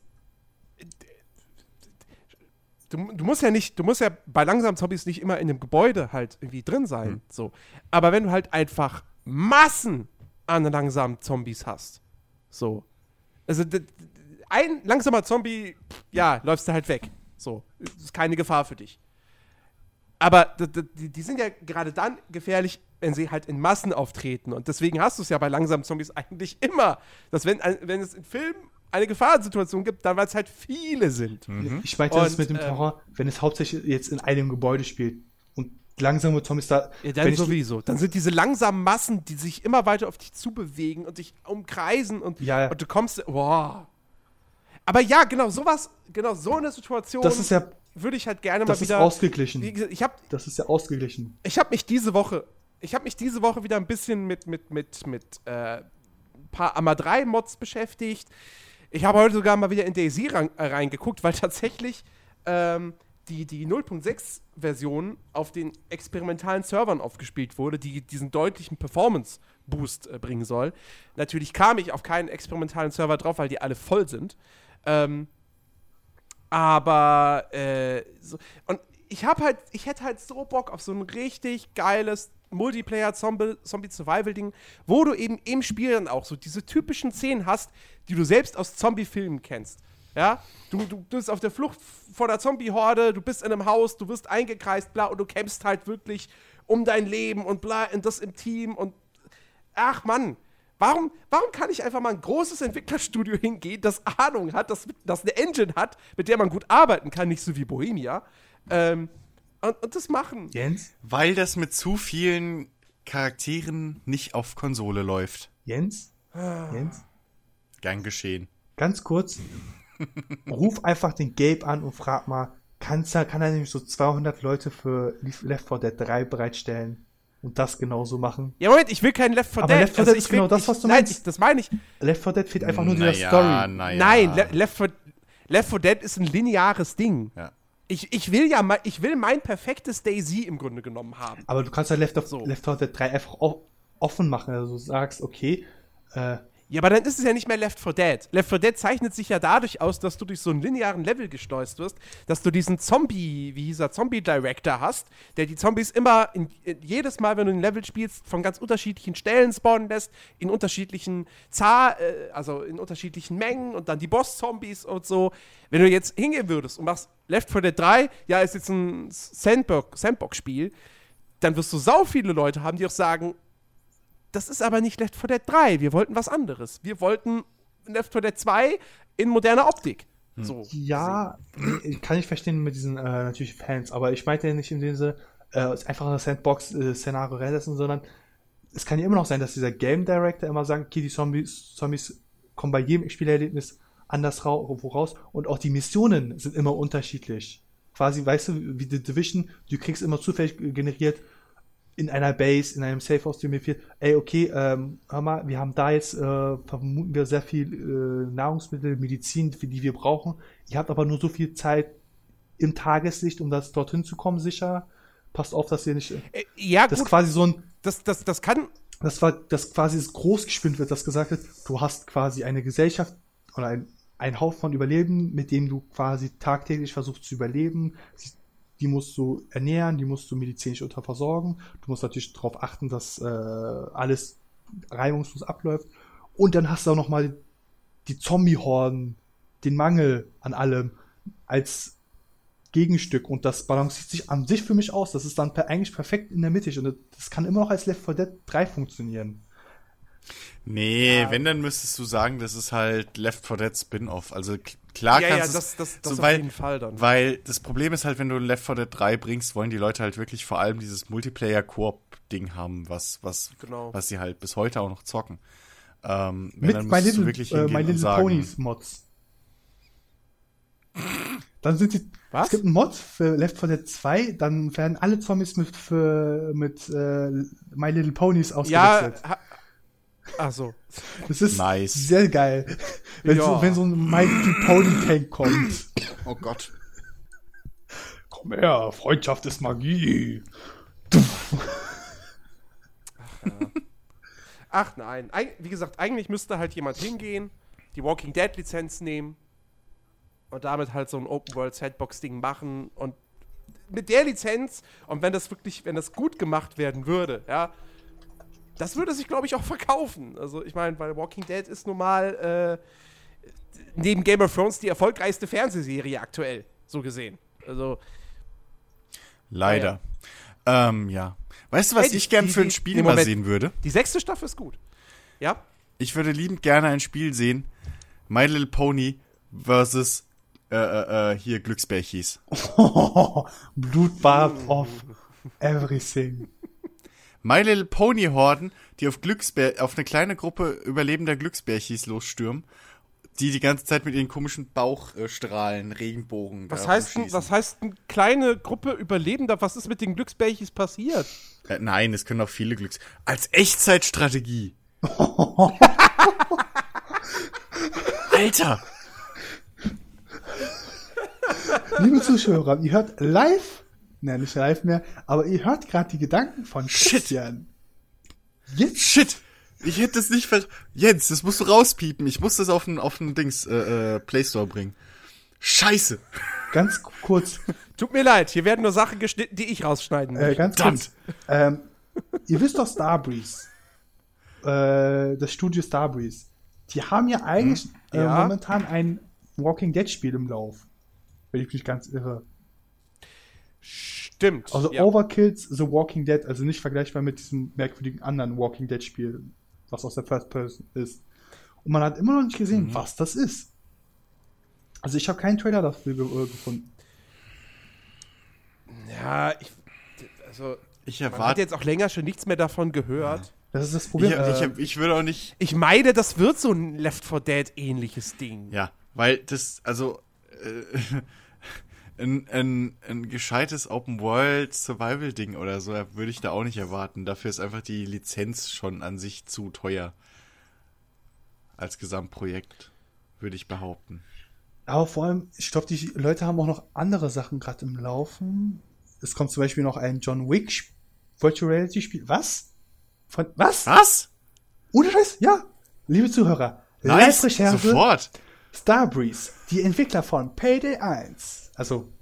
du, du musst ja nicht, du musst ja bei langsamen Zombies nicht immer in einem Gebäude halt irgendwie drin sein, so. Aber wenn du halt einfach Massen an langsamen Zombies hast, so. Also, ein langsamer Zombie, ja, läufst du halt weg, so. Ist keine Gefahr für dich. Aber die, die sind ja gerade dann gefährlich, wenn sie halt in Massen auftreten. Und deswegen hast du es ja bei langsamen Zombies eigentlich immer, dass wenn, wenn es in Filmen eine Gefahrensituation gibt, dann weil es halt viele sind. Ich meinte das Und, mit dem ähm, Terror, wenn es hauptsächlich jetzt in einem Gebäude spielt und langsame Zombies da. Ja, dann sowieso. Dann sind diese langsamen Massen, die sich immer weiter auf dich zubewegen und dich umkreisen und, Ja, ja. und du kommst. Boah. Aber ja, genau, sowas, genau, so eine Situation Das ist ja, würde ich halt gerne das mal ist wieder. ausgeglichen. Wie gesagt, ich habe Das ist ja ausgeglichen. ich habe mich diese Woche, ich habe mich diese Woche wieder ein bisschen mit mit mit mit äh, ein paar Amma 3 Mods beschäftigt. Ich habe heute sogar mal wieder in ran, äh, reingeguckt, weil tatsächlich ähm, die die 0.6 Version auf den experimentalen Servern aufgespielt wurde, die diesen deutlichen Performance Boost äh, bringen soll. Natürlich kam ich auf keinen experimentalen Server drauf, weil die alle voll sind. Ähm, aber äh, so, und ich habe halt, ich hätte halt so Bock auf so ein richtig geiles Multiplayer Zombie, Zombie Survival Ding, wo du eben im Spiel dann auch so diese typischen Szenen hast, die du selbst aus Zombie Filmen kennst. Ja, du, du, du bist auf der Flucht vor der Zombie-Horde, du bist in einem Haus, du wirst eingekreist, bla, und du kämpfst halt wirklich um dein Leben und bla, und das im Team und ach Mann, warum, warum kann ich einfach mal ein großes Entwicklerstudio hingehen, das Ahnung hat, das, das eine Engine hat, mit der man gut arbeiten kann, nicht so wie Bohemia, ähm, und, und das machen. Jens? Weil das mit zu vielen Charakteren nicht auf Konsole läuft. Jens? Ah. Jens? Gern geschehen. Ganz kurz. Ruf einfach den Gabe an und frag mal, kann's kann er nämlich so 200 Leute für Left 4 Dead 3 bereitstellen und das genauso machen? Ja, Moment, ich will keinen Left 4 Aber Dead. Left 4 Also Dead ist genau will- das, ich, was du nein, meinst. Ich, das meine ich. Left 4 Dead fehlt einfach nur dieser Naja, Story. naja. Nein, Le Left 4 Left 4 Dead ist ein lineares Ding. Ja. Ich, ich will ja, mal- ich will mein perfektes Daisy im Grunde genommen haben. Aber du kannst ja Left, So. Left 4 Dead 3 einfach offen machen. Also du sagst, okay, äh, Ja, aber dann ist es ja nicht mehr Left 4 Dead. Left 4 Dead zeichnet sich ja dadurch aus, dass du durch so einen linearen Level geschleust wirst, dass du diesen Zombie, wie hieß er, Zombie-Director hast, der die Zombies immer, in, in, jedes Mal, wenn du ein Level spielst, von ganz unterschiedlichen Stellen spawnen lässt, in unterschiedlichen Zahl, äh, also in unterschiedlichen Mengen und dann die Boss-Zombies und so. Wenn du jetzt hingehen würdest und machst Left 4 Dead 3, ja, ist jetzt ein Sandbox- Sandbox-Spiel, dann wirst du sau viele Leute haben, die auch sagen, das ist aber nicht Left 4 Dead 3. Wir wollten was anderes. Wir wollten Left 4 Dead 2 in moderner Optik. So. ja, nee, kann ich verstehen mit diesen äh, natürlich Fans, aber ich meinte ja nicht in dem Sinne, äh, es einfach ein Sandbox-Szenario reinsetzen, sondern es kann ja immer noch sein, dass dieser Game Director immer sagt, okay, die Zombies, Zombies kommen bei jedem Spielerlebnis anders rau raus und auch die Missionen sind immer unterschiedlich. quasi, weißt du, wie The Division, du kriegst immer zufällig generiert in einer Base, in einem Safe House, die mir fehlt, ey, okay, ähm, hör mal, wir haben da jetzt, äh, vermuten wir sehr viel äh, Nahrungsmittel, Medizin, für die wir brauchen. Ihr habt aber nur so viel Zeit im Tageslicht, um das dorthin zu kommen, sicher. Passt auf, dass ihr nicht. Äh, ja, das gut. ist quasi so ein. Das, das, das kann. Das war, das quasi das groß gespinnt wird, das gesagt wird, du hast quasi eine Gesellschaft oder ein, ein Haufen von Überleben, mit dem du quasi tagtäglich versuchst zu überleben. Sie- Die musst du ernähren, die musst du medizinisch unter versorgen. Du musst natürlich darauf achten, dass äh, alles reibungslos abläuft. Und dann hast du auch noch mal die Zombie-Horden, den Mangel an allem als Gegenstück und das balanciert sich an sich für mich aus. Das ist dann per, eigentlich perfekt in der Mitte und das kann immer noch als Left 4 Dead 3 funktionieren. Nee, wenn, dann müsstest du sagen, das ist halt Left 4 Dead Spin-Off. Also klar Ja, ja, kannst das, das, das so, auf weil, jeden Fall dann. Weil das Problem ist halt, wenn du Left 4 Dead 3 bringst, wollen die Leute halt wirklich vor allem dieses Multiplayer-Koop-Ding haben, was, was, Genau. was sie halt bis heute auch noch zocken. Ähm, Mit dann My Little, wirklich äh, My Little sagen, Ponies Mods. Dann sind die. Was? Es gibt einen Mod für Left 4 Dead 2, dann werden alle Zombies mit, für, mit äh, My Little Ponies ja, ausgewechselt. ha, ach so. das ist nice. sehr geil. Wenn, Ja. so, wenn so ein Little Pony Tank kommt. Oh Gott. Komm her, Freundschaft ist Magie. Ach nein. Eig wie gesagt, eigentlich müsste halt jemand hingehen, die Walking Dead Lizenz nehmen und damit halt so ein Open World Sandbox Ding machen und mit der Lizenz und wenn das wirklich, wenn das gut gemacht werden würde, ja, das würde sich glaube ich auch verkaufen. Also ich meine, weil Walking Dead ist nun mal äh, neben Game of Thrones die erfolgreichste Fernsehserie aktuell, so gesehen. Also Leider. Ähm, ja. Weißt du, was Hey, die- ich gern die- für ein Spiel nee, mal sehen würde? die sechste Staffel ist gut. Ja? Ich würde liebend gerne ein Spiel sehen. My Little Pony versus äh, äh, äh, hier Glücksbärchis. Blutbad of everything. My Little Pony Horden, die auf Glücksbär, auf eine kleine Gruppe überlebender Glücksbärchis losstürmen, die die ganze Zeit mit ihren komischen Bauchstrahlen, Regenbogen. Was heißt, denn, was heißt eine kleine Gruppe Überlebender? Was ist mit den Glücksbärchis passiert? Äh, nein, es können auch viele Glücks. Als Echtzeitstrategie. Alter! Liebe Zuschauer, ihr hört live, nein, nicht live mehr, aber ihr hört gerade die Gedanken von Christian. Jetzt Shit! Ich hätte das nicht ver... Jens, das musst du rauspiepen. Ich muss das auf den, auf den Dings, äh, äh, Play Store bringen. Scheiße! ganz kurz, Tut mir leid, hier werden nur Sachen geschnitten, die ich rausschneiden muss. äh, ganz kurz. Ähm, ihr wisst doch Starbreeze, äh, das Studio Starbreeze. Die haben ja eigentlich äh, Ja. momentan ein Walking Dead Spiel im Lauf, wenn ich mich ganz irre. Stimmt. Also ja. Overkills The Walking Dead, also nicht vergleichbar mit diesem merkwürdigen anderen Walking Dead Spiel, was aus der First Person ist. Und man hat immer noch nicht gesehen, Mhm. was das ist. Also ich habe keinen Trailer dafür ge äh, gefunden. ja, ich, also, Ich man hat erwarte... jetzt auch länger schon nichts mehr davon gehört. Das ist das Problem. ich, äh, ich, ich würde auch nicht... Ich meine, das wird so ein Left 4 Dead ähnliches Ding. Ja, weil das, also... Äh, ein, ein, ein gescheites Open-World-Survival-Ding oder so würde ich da auch nicht erwarten. Dafür ist einfach die Lizenz schon an sich zu teuer. Als Gesamtprojekt, würde ich behaupten. aber vor allem, ich glaube, die Leute haben auch noch andere Sachen gerade im Laufen. Es kommt zum Beispiel noch ein John Wick Virtual Reality Spiel. Was? Von was? Was? Ohne Scheiß? Ja. Liebe Zuhörer, Nice, Live-Recherche. sofort. Starbreeze, die Entwickler von Payday 1, also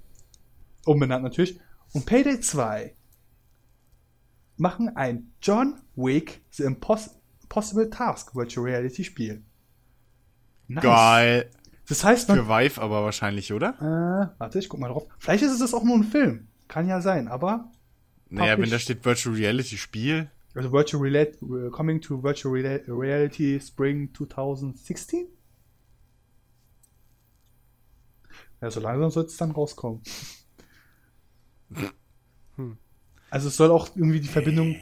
umbenannt natürlich, und Payday 2 machen ein John Wick The Impos Impossible Task Virtual Reality Spiel. Nice. Geil. Das heißt, man, Für Vive aber wahrscheinlich, oder? äh, warte, ich guck mal drauf. Vielleicht ist es auch nur ein Film. Kann ja sein, aber Naja, wenn da steht Virtual Reality Spiel. also Virtual Reality, coming to Virtual Reality Spring 2016? Ja, so langsam soll es dann rauskommen. Also es soll auch irgendwie die Verbindung,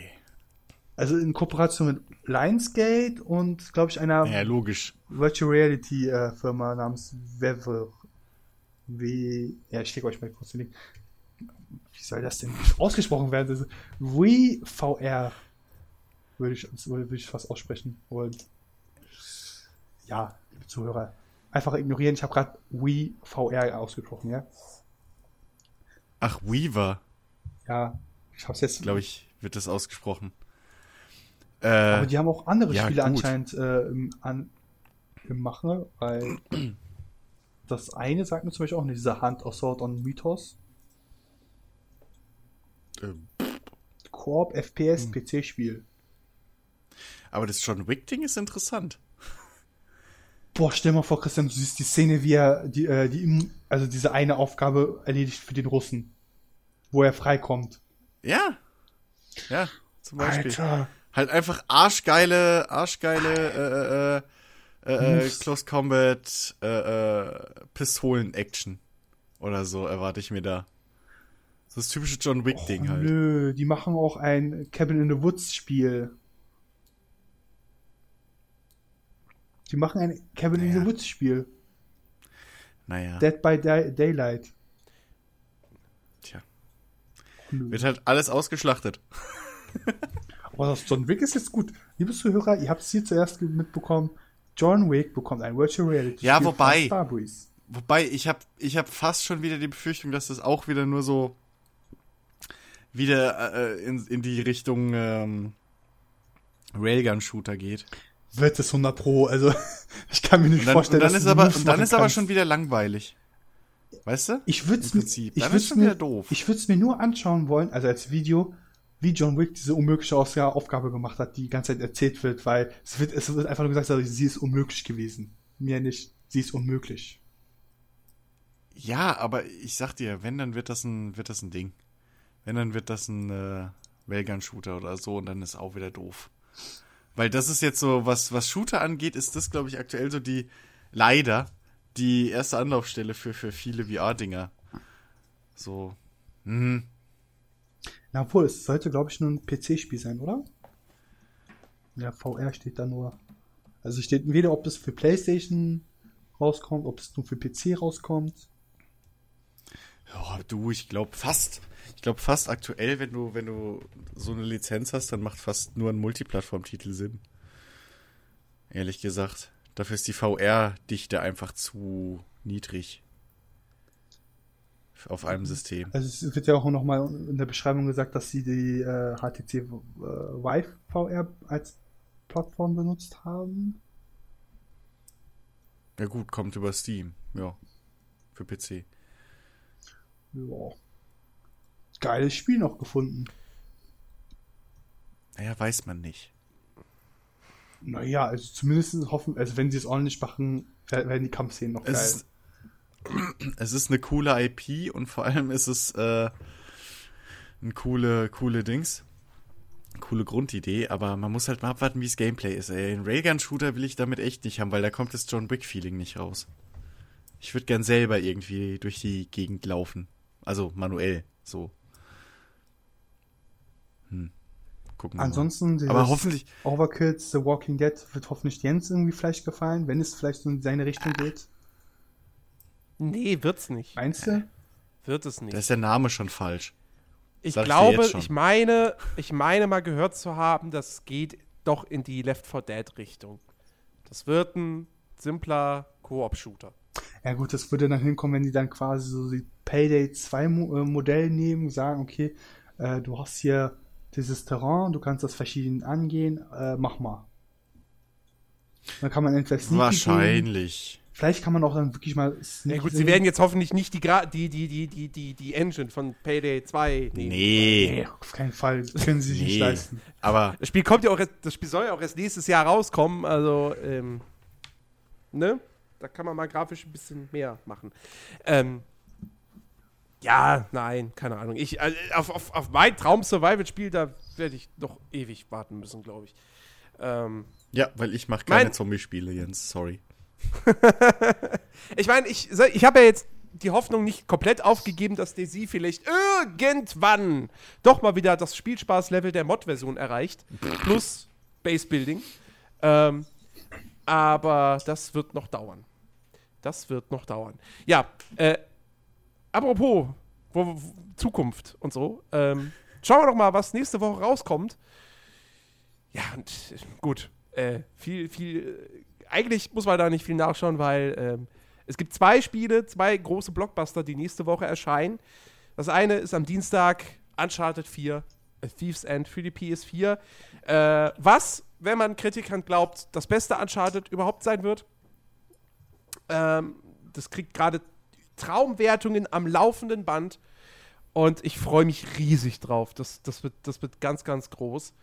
also in Kooperation mit Lionsgate und glaube ich einer Ja, logisch. Virtual Reality äh, Firma namens Vever. wie, ja, ich schicke euch mal kurz den Link. Wie soll das denn ausgesprochen werden? Das ist Wii VR würde ich, würde ich fast aussprechen. Und ja, liebe Zuhörer, einfach ignorieren. Ich habe gerade Wii VR ausgesprochen, ja? Ach, Weaver, Ja, ich habe es jetzt. glaube ich, wird das ausgesprochen. Aber Äh, die haben auch andere ja, Spiele gut. anscheinend äh, im, an, im weil das eine sagt mir zum Beispiel auch nicht, dieser Hand Assault on Mythos. ähm, Koop, FPS, Hm. PC-Spiel. aber das John Wick-Ding ist interessant. Boah, stell mal vor, Christian, du siehst die Szene, wie er die, äh, die, also diese eine Aufgabe erledigt für den Russen, wo er freikommt. Ja. Ja, zum Beispiel. Alter, Halt einfach arschgeile, arschgeile, äh, äh, äh, äh. Close Combat, äh, äh, Pistolen-Action. Oder so erwarte ich mir da. So das typische John Wick-Ding halt. nö, die machen auch ein Cabin in the Woods Spiel. Die machen ein Cabin in Naja. the Woods Spiel. Naja, Dead by Day Daylight. tja. Nö. Wird halt alles ausgeschlachtet. Aber das John Wick ist jetzt gut. Liebe Zuhörer, ihr habt es hier zuerst mitbekommen. John Wick bekommt ein Virtual Reality Ja, Spiel wobei- von Starbreeze. Wobei, ich habe ich hab fast schon wieder die Befürchtung, dass das auch wieder nur so wieder äh, in, in die Richtung ähm, Railgun-Shooter geht. Wird es 100 Pro, also ich kann mir nicht dann, vorstellen, und dann dass ist du aber, Moves und dann ist aber kannst. schon wieder langweilig. Weißt du? Ich würde es mir, ich würd's mir, doof. ich würde es mir nur anschauen wollen, also als Video, wie John Wick diese unmögliche Aufgabe gemacht hat, die die ganze Zeit erzählt wird, weil es wird, es wird einfach nur gesagt, sie ist unmöglich gewesen. Mir nicht, sie ist unmöglich. Ja, aber ich sag dir, wenn, dann wird das ein, wird das ein Ding. Wenn, dann wird das ein äh, Railgun-Shooter oder so und dann ist auch wieder doof. Weil das ist jetzt so, was, was Shooter angeht, ist das, glaube ich, aktuell so die, leider, die erste Anlaufstelle für, für viele VR-Dinger. So, hm, Na, obwohl, es sollte, glaube ich, nur ein PC-Spiel sein, oder? Ja, VR steht da nur. Also steht weder, ob das für PlayStation rauskommt, ob es nur für PC rauskommt. Ja, du, ich glaube fast, ich glaube fast aktuell, wenn du, wenn du so eine Lizenz hast, dann macht fast nur ein Multiplattform-Titel Sinn. Ehrlich gesagt. Dafür ist die VR-Dichte einfach zu niedrig. Auf einem System. Also es wird ja auch nochmal in der Beschreibung gesagt, dass sie die äh, HTC äh, Vive VR als Plattform benutzt haben. Ja gut, kommt über Steam. Ja. Für PC. Ja. Geiles Spiel noch gefunden. Naja, weiß man nicht. Naja, also zumindest hoffen, also wenn sie es ordentlich machen, wer- werden die Kampfszenen noch geil. Es ist, es ist eine coole IP und vor allem ist es äh, eine coole, coole Dings. Coole Grundidee, aber man muss halt mal abwarten, wie das Gameplay ist. Ey. Ein Railgun-Shooter will ich damit echt nicht haben, weil da kommt das John Wick-Feeling nicht raus. Ich würde gern selber irgendwie durch die Gegend laufen. Also manuell, so. Hm. Gucken wir Ansonsten, mal. Aber hoffentlich, Overkills The Walking Dead wird hoffentlich Jens irgendwie vielleicht gefallen, wenn es vielleicht so in seine Richtung geht. Nee, wird's nicht. Meinst du? Wird es nicht. da ist der Name schon falsch. Ich Sag ich glaube, schon. ich meine, ich meine mal gehört zu haben, das geht doch in die Left 4 Dead Richtung. Das wird ein simpler Koop-Shooter. Ja gut, das würde dann hinkommen, wenn die dann quasi so die Payday 2 Mo äh, Modell nehmen, sagen, okay, äh, du hast hier dieses Terrain, du kannst das verschieden angehen, äh, mach mal. Dann kann man entweder sneaky gehen, Wahrscheinlich. vielleicht kann man auch dann wirklich mal Ja sneaky gut, sie werden jetzt hoffentlich nicht die, Gra die, die, die, die, die, die Engine von Payday 2 nehmen. Nee. Nee, auf keinen Fall, das können sie sich nicht Nee. leisten. Aber Das Spiel kommt ja auch erst, das Spiel soll ja auch erst nächstes Jahr rauskommen, also, ähm, ne? Da kann man mal grafisch ein bisschen mehr machen. Ähm, ja, nein, keine Ahnung. Ich, äh, auf, auf, auf mein Traum-Survival-Spiel, da werde ich noch ewig warten müssen, glaube ich. Ähm, Ja, weil ich mache keine Zombie-Spiele, Jens, sorry. ich meine, ich, ich habe ja jetzt die Hoffnung nicht komplett aufgegeben, dass Daisy vielleicht irgendwann doch mal wieder das Spielspaß-Level der Mod-Version erreicht. Plus Base-Building. Ähm, aber das wird noch dauern. Das wird noch dauern. Ja, äh, apropos wo, wo, Zukunft und so. Ähm, schauen wir doch mal, was nächste Woche rauskommt. Ja, und äh, gut. Äh, viel, viel. Äh, eigentlich muss man da nicht viel nachschauen, weil ähm, es gibt zwei Spiele, zwei große Blockbuster, die nächste Woche erscheinen. Das eine ist am Dienstag Uncharted 4, A Thief's End für die PS4. Äh, was, wenn man Kritikern glaubt, das beste Uncharted überhaupt sein wird. Ähm, das kriegt gerade Traumwertungen am laufenden Band. Und ich freue mich riesig drauf. Das, das, wird, das wird ganz, ganz groß.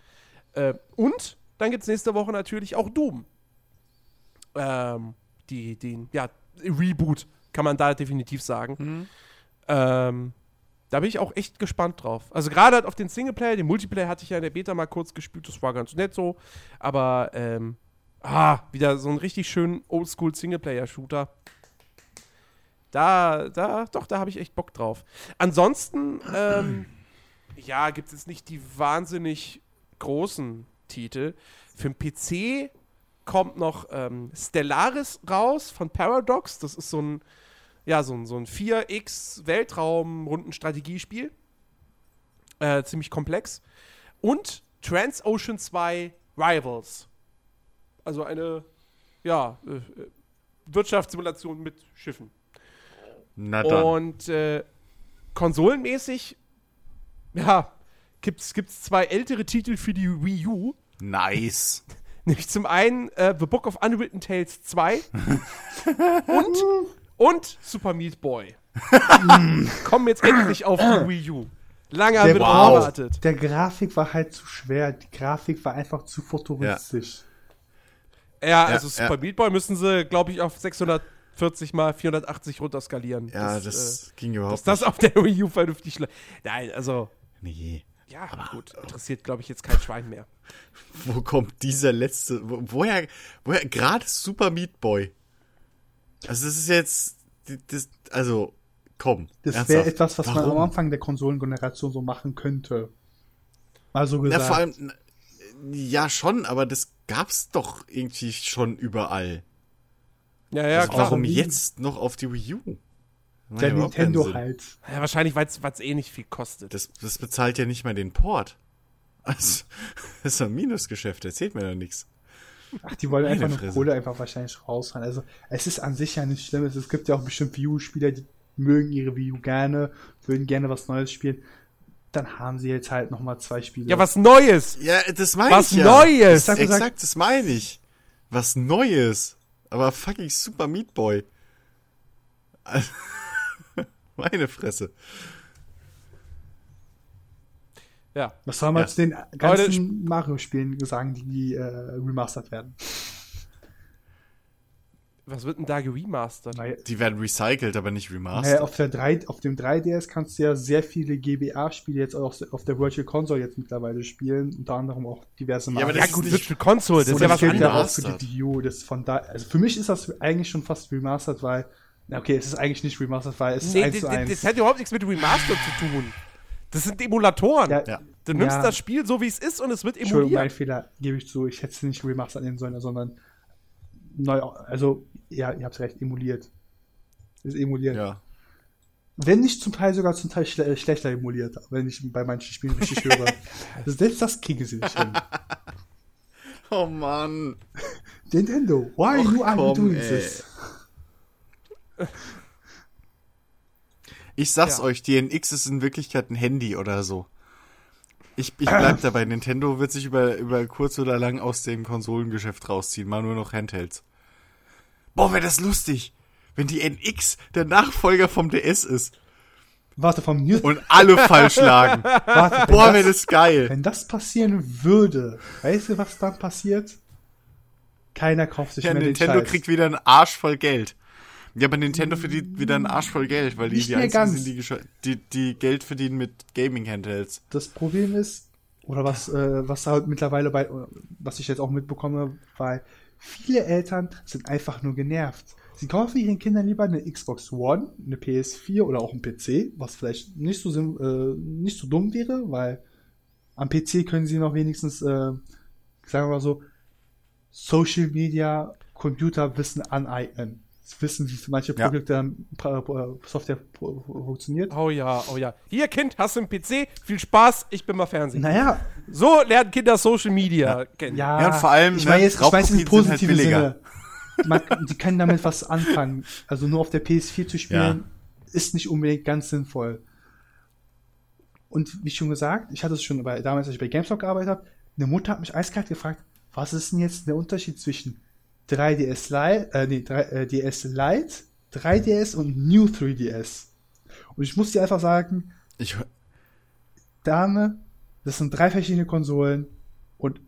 Äh, und dann gibt es nächste Woche natürlich auch Doom. Ähm, die, den, ja, Reboot, kann man da definitiv sagen. Mhm. Ähm, da bin ich auch echt gespannt drauf. Also gerade halt auf den Singleplayer, den Multiplayer hatte ich ja in der Beta mal kurz gespielt, das war ganz nett so. Aber, ähm, ah, wieder so ein richtig schön Oldschool Singleplayer-Shooter. Da, da, doch, da habe ich echt Bock drauf. Ansonsten, ähm, ja, gibt es jetzt nicht die wahnsinnig großen Titel. Für den PC kommt noch ähm, Stellaris raus von Paradox. Das ist so ein, ja, so ein, so ein 4X Weltraum-Rundenstrategiespiel. Äh, ziemlich komplex. Und Transocean 2 Rivals. Also eine, ja, äh, Wirtschaftssimulation mit Schiffen. Na dann. Und äh, konsolenmäßig, ja, gibt's, gibt's zwei ältere Titel für die Wii U. Nice. Nämlich zum einen äh, The Book of Unwritten Tales 2 und, und Super Meat Boy. Kommen jetzt endlich auf die Wii U. Lange haben wir wow. gewartet. Der Grafik war halt zu schwer. Die Grafik war einfach zu futuristisch. Ja, ja also ja, Super ja. Meat Boy müssen sie, glaube ich, auf 640 mal 480 runterskalieren. Ja, das, das äh, ging überhaupt dass nicht. Dass das auf der Wii U vernünftig Nein, also. Nee. Ja, aber gut, interessiert, glaube ich, jetzt kein Schwein mehr. Wo kommt dieser letzte, wo, woher, woher, gerade Super Meat Boy? Also das ist jetzt, das, also, komm. Das wäre etwas, was Warum? man am Anfang der Konsolengeneration so machen könnte. Mal so gesagt. Ja, vor allem, ja schon, aber das gab's doch irgendwie schon überall. Ja, ja, also klar. Warum jetzt noch auf die Wii U? Der ja, Nintendo halt. Ja, wahrscheinlich, weil es eh nicht viel kostet. Das, das bezahlt ja nicht mal den Port. Also, das ist ein Minusgeschäft, erzählt mir da nichts. Ach, die wollen einfach nur Kohle einfach wahrscheinlich raushauen. Also, es ist an sich ja nicht schlimm. Es gibt ja auch bestimmt Wii U-Spieler, die mögen ihre Wii U gerne, würden gerne was Neues spielen. Dann haben sie jetzt halt nochmal zwei Spiele. Ja, was Neues! Ja, das meine ich ja. Was Neues! Exakt, gesagt, das meine ich. Was Neues. Aber fucking Super Meat Boy. Also Meine Fresse. Ja. Was soll man ja. zu den ganzen Mario-Spielen sagen, die äh, remastered werden? Was wird denn da geremastert? Die werden recycelt, aber nicht remastered. Naja, auf, der 3, auf dem 3DS kannst du ja sehr viele GBA-Spiele jetzt auch auf der Virtual Console jetzt mittlerweile spielen, unter anderem auch diverse Mario. Ja, aber das ja, gut, Virtual Console, das ist ja was anderes. Ja auch für die Wii U, das von da, also für mich ist das eigentlich schon fast remastered, weil Okay, es ist eigentlich nicht remastered, weil es ist nee, 1 zu 1. Das hat überhaupt nichts mit Remastered zu tun. Das sind Emulatoren. Ja, ja. Du nimmst ja. das Spiel so, wie es ist und es wird emuliert. Entschuldigung, mein Fehler, gebe ich zu. Ich hätte es nicht remastered nehmen sollen, sondern neu, also, ja, ihr habt recht, emuliert. Ist emuliert. Ja. Wenn nicht zum Teil sogar zum Teil schle schlechter emuliert, wenn ich bei manchen Spielen richtig höre. Selbst das kriegen sie nicht hin. Oh Mann. Nintendo, why Och, you are doing this? Ich sag's ja. euch, die NX ist in Wirklichkeit ein Handy oder so. Ich, ich bleib dabei. Nintendo wird sich über, über kurz oder lang aus dem Konsolengeschäft rausziehen. Mal nur noch Handhelds. Boah, wäre das lustig, wenn die NX der Nachfolger vom DS ist. Warte, vom News. Und alle falsch lagen. Warte, Boah, wäre das geil. Wenn das passieren würde, weißt du, was dann passiert? Keiner kauft sich ja, mehr Nintendo den Scheiß. kriegt wieder einen Arsch voll Geld. Ja, aber Nintendo verdient wieder einen Arsch voll Geld, weil die Nicht die einzigen sind, die, die, die Geld verdienen mit Gaming-Handhelds. Das Problem ist, oder was, äh, was halt mittlerweile bei, was ich jetzt auch mitbekomme, weil viele Eltern sind einfach nur genervt. Sie kaufen ihren Kindern lieber eine Xbox One, eine PS4 oder auch einen PC, was vielleicht nicht so, äh, nicht so dumm wäre, weil am PC können sie noch wenigstens, äh, sagen wir mal so, Social Media, Computerwissen aneignen wissen, wie manche Ja. Produkte, pra- pra- Software funktioniert. Oh ja, oh ja. Hier, Kind, hast du einen PC? Viel Spaß, ich bin mal Fernsehen. Naja, So lernen Kinder Social Media kennen. ja. Ja, und vor allem, ich ne, meine jetzt, ich weiß im halt positiven billiger. Sinne. Man, die können damit was anfangen. Also nur auf der PS4 zu spielen, ist nicht unbedingt ganz sinnvoll. Und wie schon gesagt, ich hatte es schon bei, damals, als ich bei GameStop gearbeitet habe, eine Mutter hat mich eiskalt gefragt, was ist denn jetzt der Unterschied zwischen 3DS Lite, äh, nee, 3, äh, Lite, 3DS und New 3DS? Und ich muss dir einfach sagen, Ich, Dame, das sind drei verschiedene Konsolen und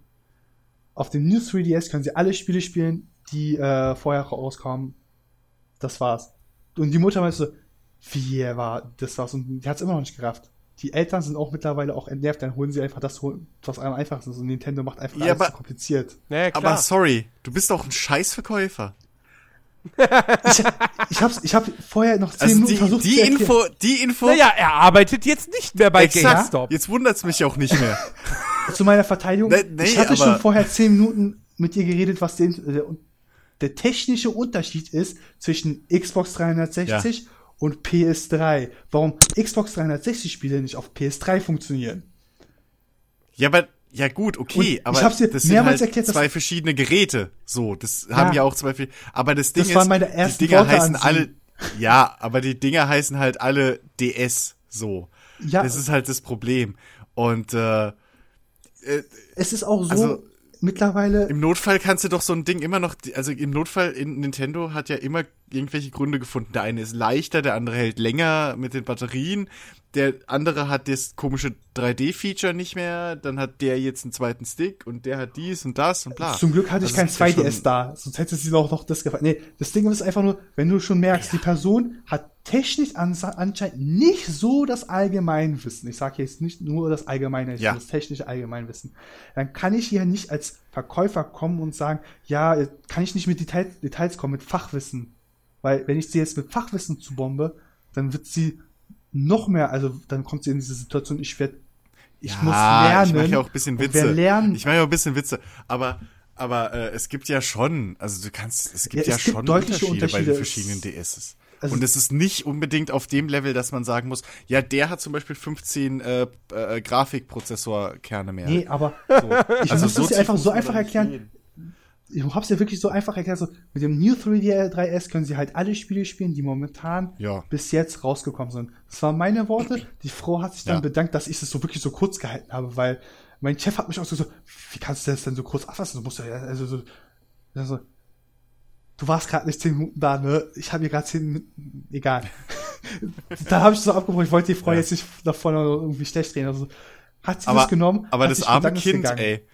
auf dem New 3DS können sie alle Spiele spielen, die äh, vorher rauskommen. Das war's. Und die Mutter meinte so, wie war das war's und die hat's immer noch nicht gerafft. Die Eltern sind auch mittlerweile auch entnervt, dann holen sie einfach das, was am einfachsten ist. Und Nintendo macht einfach Ja, alles aber- zu kompliziert. Ja, klar. aber sorry, du bist doch ein Scheißverkäufer. Ich hab's, ich hab vorher noch zehn Also Minuten die, versucht die zu erklären. Info, die Info. naja, er arbeitet jetzt nicht mehr bei exakt. GameStop. Jetzt wundert's mich auch nicht mehr. zu meiner Verteidigung, Ne- nee, ich hatte aber- schon vorher zehn Minuten mit ihr geredet, was der, der, der technische Unterschied ist zwischen Xbox 360 und PS3. Warum Xbox 360 Spiele nicht auf PS3 funktionieren. Ja, aber ja gut, okay, Und ich aber hab's dir das sind mehrmals halt erklärt, dass- zwei verschiedene Geräte. So, das haben ja auch zwei. Aber das Ding Das ist, waren meine ersten die Dinger Worte heißen alle. Ja, aber die Dinger heißen halt alle DS. So, Ja. das ist halt das Problem. Und äh, Es ist auch so, Also- mittlerweile, im Notfall kannst du doch so ein Ding immer noch. Also im Notfall in Nintendo hat ja immer irgendwelche Gründe gefunden. Der eine ist leichter, der andere hält länger mit den Batterien. Der andere hat das komische 3D-Feature nicht mehr. Dann hat der jetzt einen zweiten Stick und der hat dies und das und bla. zum Glück hatte ich Also kein ist ja 2DS schon- da, sonst hätte sie auch noch das gefallen. Nee, das Ding ist einfach nur, wenn du schon merkst, die Person hat technisch ans- anscheinend nicht so das Allgemeinwissen. Ich sage jetzt nicht nur das Allgemeinwissen, Ja. das technische Allgemeinwissen. Dann kann ich hier nicht als Verkäufer kommen und sagen, ja, kann ich nicht mit Details, Details kommen, mit Fachwissen. Weil wenn ich sie jetzt mit Fachwissen zu bombe, dann wird sie noch mehr, also dann kommt sie in diese Situation, ich werde ich Ja, muss lernen. Ich mache ja auch ein bisschen Witze. lernen, Ich mache ja auch ein bisschen Witze. Aber, aber äh, es gibt ja schon, also du kannst, es gibt Ja, ja, es gibt schon deutliche Unterschiede, bei Unterschiede. den verschiedenen DSs. Also- und es ist nicht unbedingt auf dem Level, dass man sagen muss, ja, der hat zum Beispiel 15 äh, äh, Grafikprozessorkerne mehr. nee, aber so. ich Also muss so tief einfach so einfach erklären. Ich hab's ja wirklich so einfach erklärt. So, mit dem New 3DS können sie halt alle Spiele spielen, die momentan Ja. bis jetzt rausgekommen sind. Das waren meine Worte. Die Frau hat sich dann Ja. bedankt, dass ich es so wirklich so kurz gehalten habe, weil mein Chef hat mich auch so, so wie kannst du das denn so kurz abfassen? Du musst ja, also so, also, du warst gerade nicht zehn Minuten da, ne? Ich habe hier gerade zehn Minuten, egal. da habe ich so abgebrochen, ich wollte die Frau Ja. jetzt nicht vorne irgendwie schlecht drehen. Also, hat sie Aber, das genommen? aber das arme Kind, ey.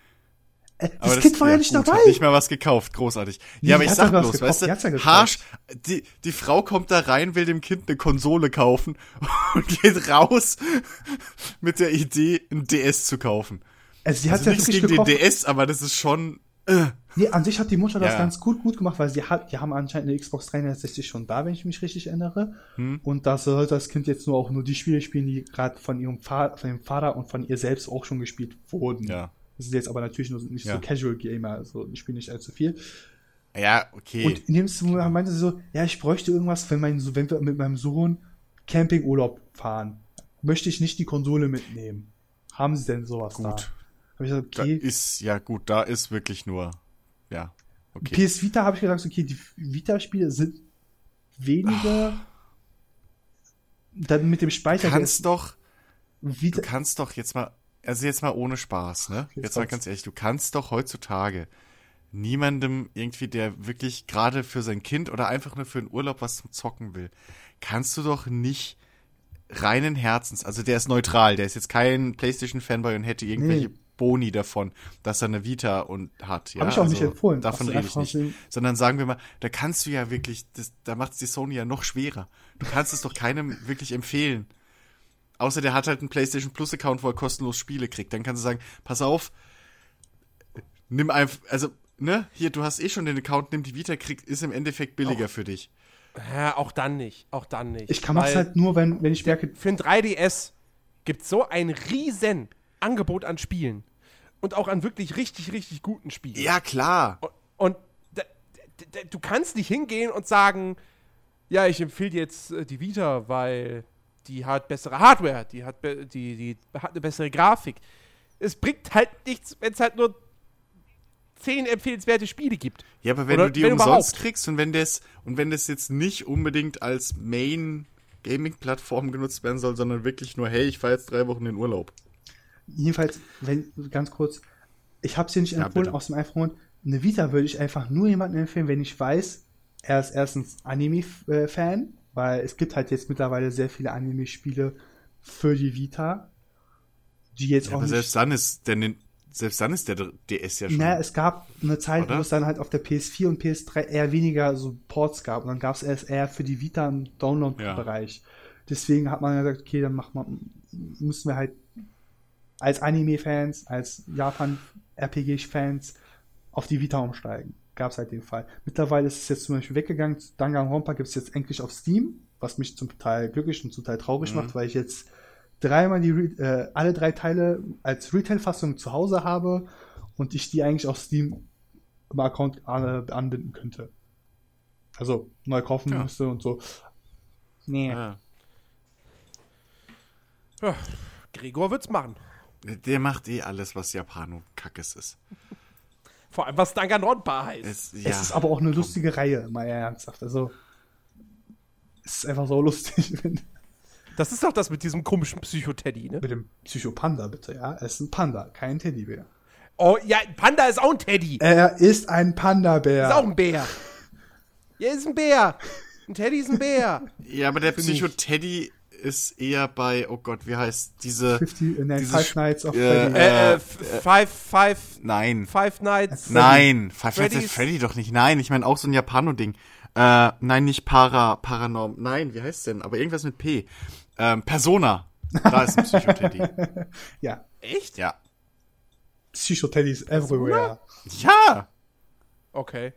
Aber Das Kind war ja nicht gut, dabei. Hat nicht mal was gekauft, großartig. Nee, ja, aber ich sag bloß, gekauft, weißt du, ja. Harsch, die, die Frau kommt da rein, will dem Kind eine Konsole kaufen und geht raus mit der Idee, ein DS zu kaufen. Also, sie hat Also ja nichts gegen den gekauft. DS, aber das ist schon, äh, Nee, an sich hat die Mutter das Ja. ganz gut gut gemacht, weil sie hat, die haben anscheinend eine Xbox 360 schon da, wenn ich mich richtig erinnere. Hm. Und da sollte das Kind jetzt nur auch nur die Spiele spielen, die gerade von ihrem Vater, von dem Vater und von ihr selbst auch schon gespielt wurden. ja. Das ist jetzt aber natürlich nur nicht Ja. so Casual Gamer, also ich spiele nicht allzu viel. Ja, okay. Und in dem Moment meinte sie so, ja, ich bräuchte irgendwas, wenn mein, wenn wir mit meinem Sohn Campingurlaub fahren, möchte ich nicht die Konsole mitnehmen. Haben Sie denn sowas da? Gut. Habe ich gesagt, da okay. ist, ja gut, da ist wirklich nur, ja, okay. PS Vita habe ich gesagt, okay, die Vita-Spiele sind weniger. Dann mit dem Du Speicher. kannst doch, der du Vita, kannst doch jetzt mal, also jetzt mal ohne Spaß, ne? Jetzt Jetzt mal ganz ehrlich, du kannst doch heutzutage niemandem irgendwie, der wirklich gerade für sein Kind oder einfach nur für einen Urlaub was zum Zocken will, kannst du doch nicht reinen Herzens, also der ist neutral, der ist jetzt kein PlayStation-Fanboy und hätte irgendwelche Nee. Boni davon, dass er eine Vita und hat. Ja, Hab ich auch nicht empfohlen. Davon rede ich nicht. Sondern sagen wir mal, da kannst du ja wirklich, das, da macht es die Sony ja noch schwerer. Du kannst es doch keinem wirklich empfehlen. Außer der hat halt einen PlayStation Plus Account, wo er kostenlos Spiele kriegt. Dann kannst du sagen, pass auf, nimm einfach, also, ne, hier, du hast eh schon den Account, nimm die Vita, krieg, ist im Endeffekt billiger für dich. Ja, auch dann nicht. Auch dann nicht. ich kann es halt nur, wenn, wenn ich merke, Für ein 3DS gibt so ein riesen Angebot an Spielen. Und auch an wirklich richtig, richtig guten Spielen. Ja, klar. Und, und du kannst nicht hingehen und sagen, ja, ich empfehle dir jetzt äh, die Vita, weil die hat bessere Hardware, die hat, be die, die hat eine bessere Grafik. Es bringt halt nichts, wenn es halt nur zehn empfehlenswerte Spiele gibt. Ja, aber wenn Oder du die wenn umsonst überhaupt. kriegst und wenn das und wenn das jetzt nicht unbedingt als Main Gaming Plattform genutzt werden soll, sondern wirklich nur hey, ich fahre jetzt drei Wochen in Urlaub. Jedenfalls, wenn, ganz kurz, ich habe es dir nicht Ja, empfohlen bitte. aus dem einfachen Grund, eine Vita würde ich einfach nur jemandem empfehlen, wenn ich weiß, er ist erstens Anime-Fan, weil es gibt halt jetzt mittlerweile sehr viele Anime-Spiele für die Vita, die jetzt Ja, auch aber nicht selbst dann ist der selbst dann ist der DS ja schon. Naja, es gab eine Zeit, Oder? wo es dann halt auf der PS4 und PS3 eher weniger so Ports gab. Und dann gab es erst eher für die Vita im Download-Bereich. Deswegen hat man gesagt, okay, dann macht man, müssen wir halt als Anime-Fans, als Japan-RPG-Fans auf die Vita umsteigen. Gab es halt den Fall. Mittlerweile ist es jetzt zum Beispiel weggegangen. Danganronpa gibt es jetzt endlich auf Steam, was mich zum Teil glücklich und zum Teil traurig macht, weil ich jetzt dreimal die, äh, alle drei Teile als Retail-Fassung zu Hause habe und ich die eigentlich auf Steam im Account anbinden könnte. Also neu kaufen Ja. müsste und so. Nee. Ja. Ja, Gregor wird's machen. Der macht eh alles, was Japano Kackes ist. Vor allem, was Danganronpa heißt. Es, ja, Es ist aber auch eine lustige Reihe, mal ernsthaft. Also, es ist einfach so lustig Das ist doch das mit diesem komischen Psychoteddy, ne? mit dem Psychopanda, bitte, ja. Es ist ein Panda, kein Teddybär. Oh, ja, ein Panda ist auch ein Teddy. Er ist ein Panda-Bär. Ist auch ein Bär. Ja, ist ein Bär. Ein Teddy ist ein Bär. ja, aber der. Psycho-Teddy ist eher bei, oh Gott, wie heißt diese. 50, äh, nein, Dieses Five Nights of äh, Freddy. Äh, äh, five, five, Nein. five Nights. Nein, Five Nights at Freddy's- Freddy doch nicht. Nein, ich meine auch so ein Japano-Ding. Äh, nein, nicht Para, Paranorm. Nein, wie heißt denn? Aber irgendwas mit P. Ähm, Persona. Da ist ein Psycho-Teddy. ja, Echt? Ja. Psychoteddys everywhere. Ja! Okay.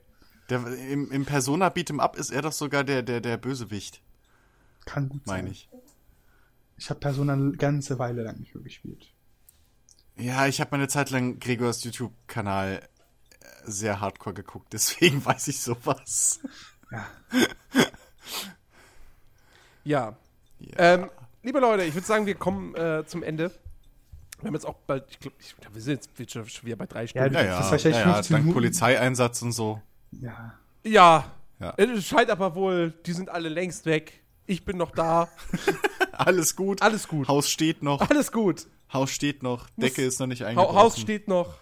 Der, im, Im Persona Beat'em Up ist er doch sogar der, der, der Bösewicht, Kann gut sein. meine ich. Ich habe Persona eine ganze Weile lang nicht mehr gespielt. Ja, ich habe meine Zeit lang Gregors YouTube-Kanal äh, sehr hardcore geguckt, deswegen weiß ich sowas. Ja. Ja. Ja. Ähm, liebe Leute, ich würde sagen, wir kommen äh, zum Ende. Wir haben jetzt auch bald, ich glaube, wir sind jetzt schon wieder bei drei Stunden. Ja, Ja, Das ja, ist ja, ja 15 dank Minuten. Polizeieinsatz und so. Ja. Ja. Ja. Es scheint aber wohl, die sind alle längst weg. Ich bin noch da. Alles gut. Alles gut. Haus steht noch. Alles gut. Haus steht noch. Decke ist noch nicht eingebrochen. Haus steht noch.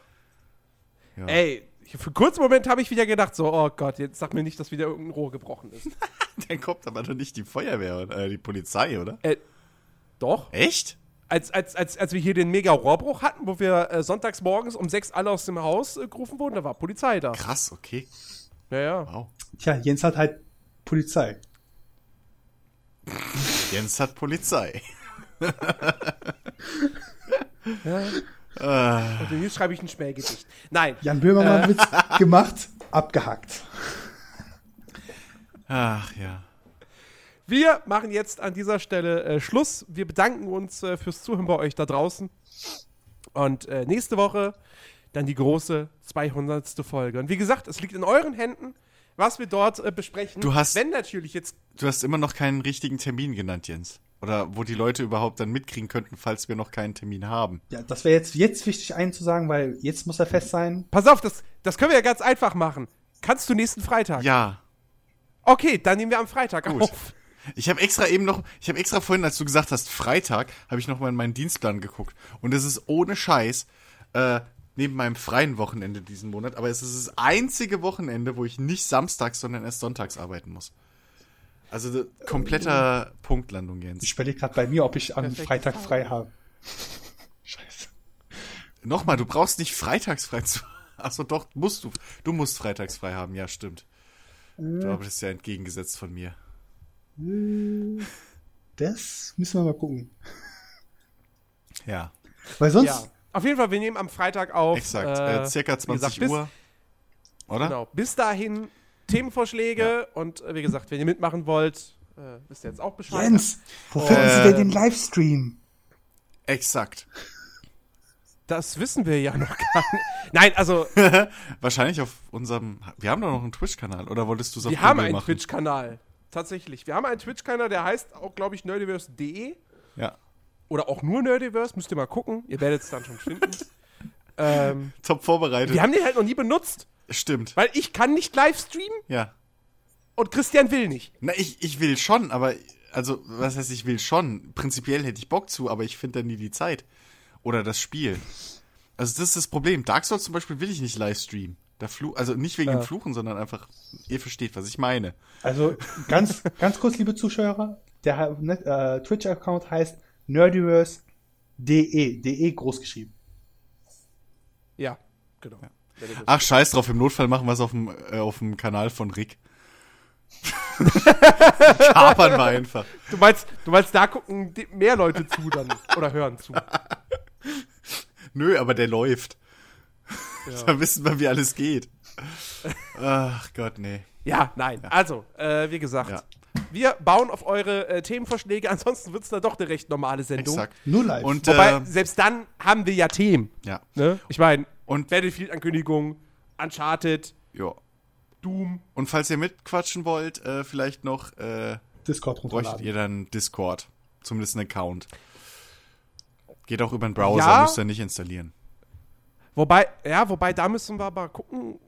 Ja. Ey, für einen kurzen Moment habe ich wieder gedacht, so, oh Gott, jetzt sag mir nicht, dass wieder irgendein Rohr gebrochen ist. Dann kommt aber doch nicht die Feuerwehr oder äh, die Polizei, oder? äh, doch. Echt? Als, als, als, als wir hier den Mega-Rohrbruch hatten, wo wir äh, sonntags morgens um sechs alle aus dem Haus äh, gerufen wurden, da war Polizei da. Krass, okay. Ja, ja. Wow. Tja, Jens hat halt Polizei. Jens hat Polizei. ja. Und hier schreibe ich ein Schmähgedicht. Nein. Jan Böhmermann Äh. Witz gemacht, abgehackt. ach ja. Wir machen jetzt an dieser Stelle äh, Schluss. Wir bedanken uns äh, fürs Zuhören bei euch da draußen. Und äh, nächste Woche dann die große 200. Folge. Und wie gesagt, es liegt in euren Händen, was wir dort äh, besprechen. Du hast- Wenn natürlich jetzt. Du hast immer noch keinen richtigen Termin genannt, Jens. Oder wo die Leute überhaupt dann mitkriegen könnten, falls wir noch keinen Termin haben. Ja, das wäre jetzt, jetzt wichtig einzusagen, weil jetzt muss er fest sein. Pass auf, das, das können wir ja ganz einfach machen. Kannst du nächsten Freitag? Ja. Okay, dann nehmen wir am Freitag Gut. auf. Ich habe extra eben noch, ich habe extra vorhin, als du gesagt hast, Freitag, habe ich noch mal in meinen Dienstplan geguckt. Und es ist ohne Scheiß, äh, neben meinem freien Wochenende diesen Monat, aber es ist das einzige Wochenende, wo ich nicht samstags, sondern erst sonntags arbeiten muss. Also kompletter Punktlandung, Jens. Ich überlege gerade bei mir, ob ich am Perfekte Freitag frei habe. Scheiße. Nochmal, du brauchst nicht freitags frei zu. Achso, doch, musst du. Du musst freitags frei haben, ja, stimmt. Du arbeitest ja entgegengesetzt von mir. Das müssen wir mal gucken. Ja, Weil sonst, Ja. Auf jeden Fall, wir nehmen am Freitag auf. exakt. Äh, äh, circa wie gesagt, 20 bis- Uhr. Oder? Genau. Bis dahin Themenvorschläge und äh, wie gesagt, wenn ihr mitmachen wollt, äh, wisst ihr jetzt auch Bescheid. Jens, wo finden Äh, Sie denn den Livestream? Exakt. Das wissen wir ja noch gar nicht. Nein, also, Wahrscheinlich auf unserem. Wir haben doch noch einen Twitch-Kanal, oder wolltest du es auf wir haben einen? Twitch-Kanal. Tatsächlich. Wir haben einen Twitch-Kanal, der heißt auch, glaube ich, nerdiverse.de. Ja. Oder auch nur Nerdiverse. Müsst ihr mal gucken. Ihr werdet es dann schon finden. ähm, Top vorbereitet. wir haben den halt noch nie benutzt, Stimmt. weil ich kann nicht live streamen Ja. und Christian will nicht. Na, ich, ich will schon, aber. Also, was heißt, ich will schon? Prinzipiell hätte ich Bock zu, aber ich finde dann nie die Zeit. Oder das Spiel. Also, das ist das Problem. Dark Souls zum Beispiel will ich nicht live streamen. Da flu also nicht wegen dem Fluchen, sondern einfach, ihr versteht, was ich meine. Also ganz, ganz kurz, liebe Zuschauer, der ne, äh, Twitch-Account heißt nerdiverse.de, de groß geschrieben. Ja, genau. Nerdiverse. Ach, scheiß drauf, im Notfall machen wir es auf dem, äh, auf dem Kanal von Rick. Kapern wir einfach. Du meinst, du meinst, da gucken mehr Leute zu dann oder hören zu. Nö, aber der läuft. Ja. Da wissen wir, wie alles geht. Ach Gott, nee. Ja, nein. Also, äh, wie gesagt, Ja. Wir bauen auf eure äh, Themenvorschläge. Ansonsten wird es dann doch eine recht normale Sendung. Exakt. Nur live. Und, Wobei, äh, selbst dann haben wir ja Themen. ja. Ne? Ich meine, Und- Battlefield-Ankündigung, Uncharted, ja. Doom. Und falls ihr mitquatschen wollt, äh, vielleicht noch, äh, Discord bräuchtet runterladen. ihr dann Discord. Zumindest einen Account. Geht auch über den Browser, Ja. müsst ihr nicht installieren. Wobei, ja, wobei, da müssen wir aber gucken,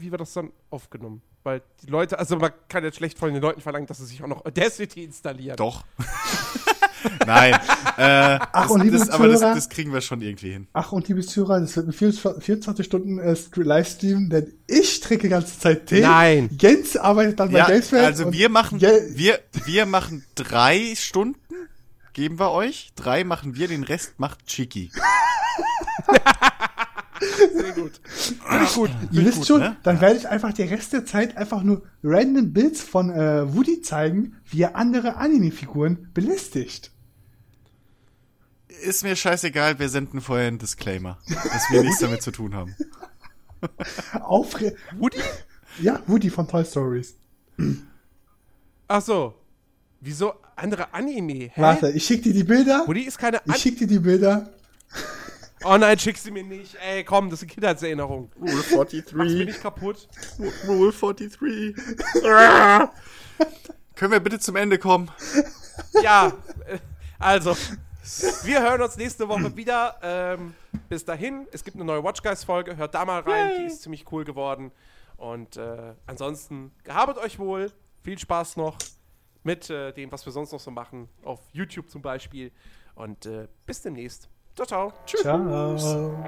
wie wir das dann aufgenommen. Weil die Leute, also man kann jetzt schlecht von den Leuten verlangen, dass sie sich auch noch Audacity installieren. Doch. Nein. Äh, Ach, und liebe das, aber das, das kriegen wir schon irgendwie hin. Ach, und liebe Zuhörer, das wird ein 24 Stunden äh, St- Livestream, denn ich trinke die ganze Zeit Tee. Nein. Jens arbeitet dann Ja, bei Gamesfeld. also wir machen, wir, wir machen drei Stunden, geben wir euch. Drei machen wir, den Rest macht Chiki. Sehr gut. Finde ich gut. Ihr wisst schon, ne? dann werde ich einfach die Rest der Zeit einfach nur random Bits von äh, Woody zeigen, wie er andere Anime-Figuren belästigt. Ist mir scheißegal, wir senden vorher einen Disclaimer, dass wir nichts damit zu tun haben. Aufre Woody? ja, Woody von Toy Stories. Ach so. Wieso andere Anime? Hä? Warte, ich schick dir die Bilder. Woody ist keine Ich An schick dir die Bilder. Oh nein, schick sie mir nicht. Ey, komm, das ist eine Kindheitserinnerung. Rule Mach's mir 43. nicht kaputt. Rule 43. Können wir bitte zum Ende kommen? Ja, äh, also, wir hören uns nächste Woche wieder. Ähm, bis dahin, es gibt eine neue Watch Guys Folge. Hört da mal rein, die ist ziemlich cool geworden. Und äh, ansonsten, gehabet euch wohl. Viel Spaß noch mit äh, dem, was wir sonst noch so machen. Auf YouTube zum Beispiel. Und äh, bis demnächst. Ciao, ciao. Tschüss. Ciao.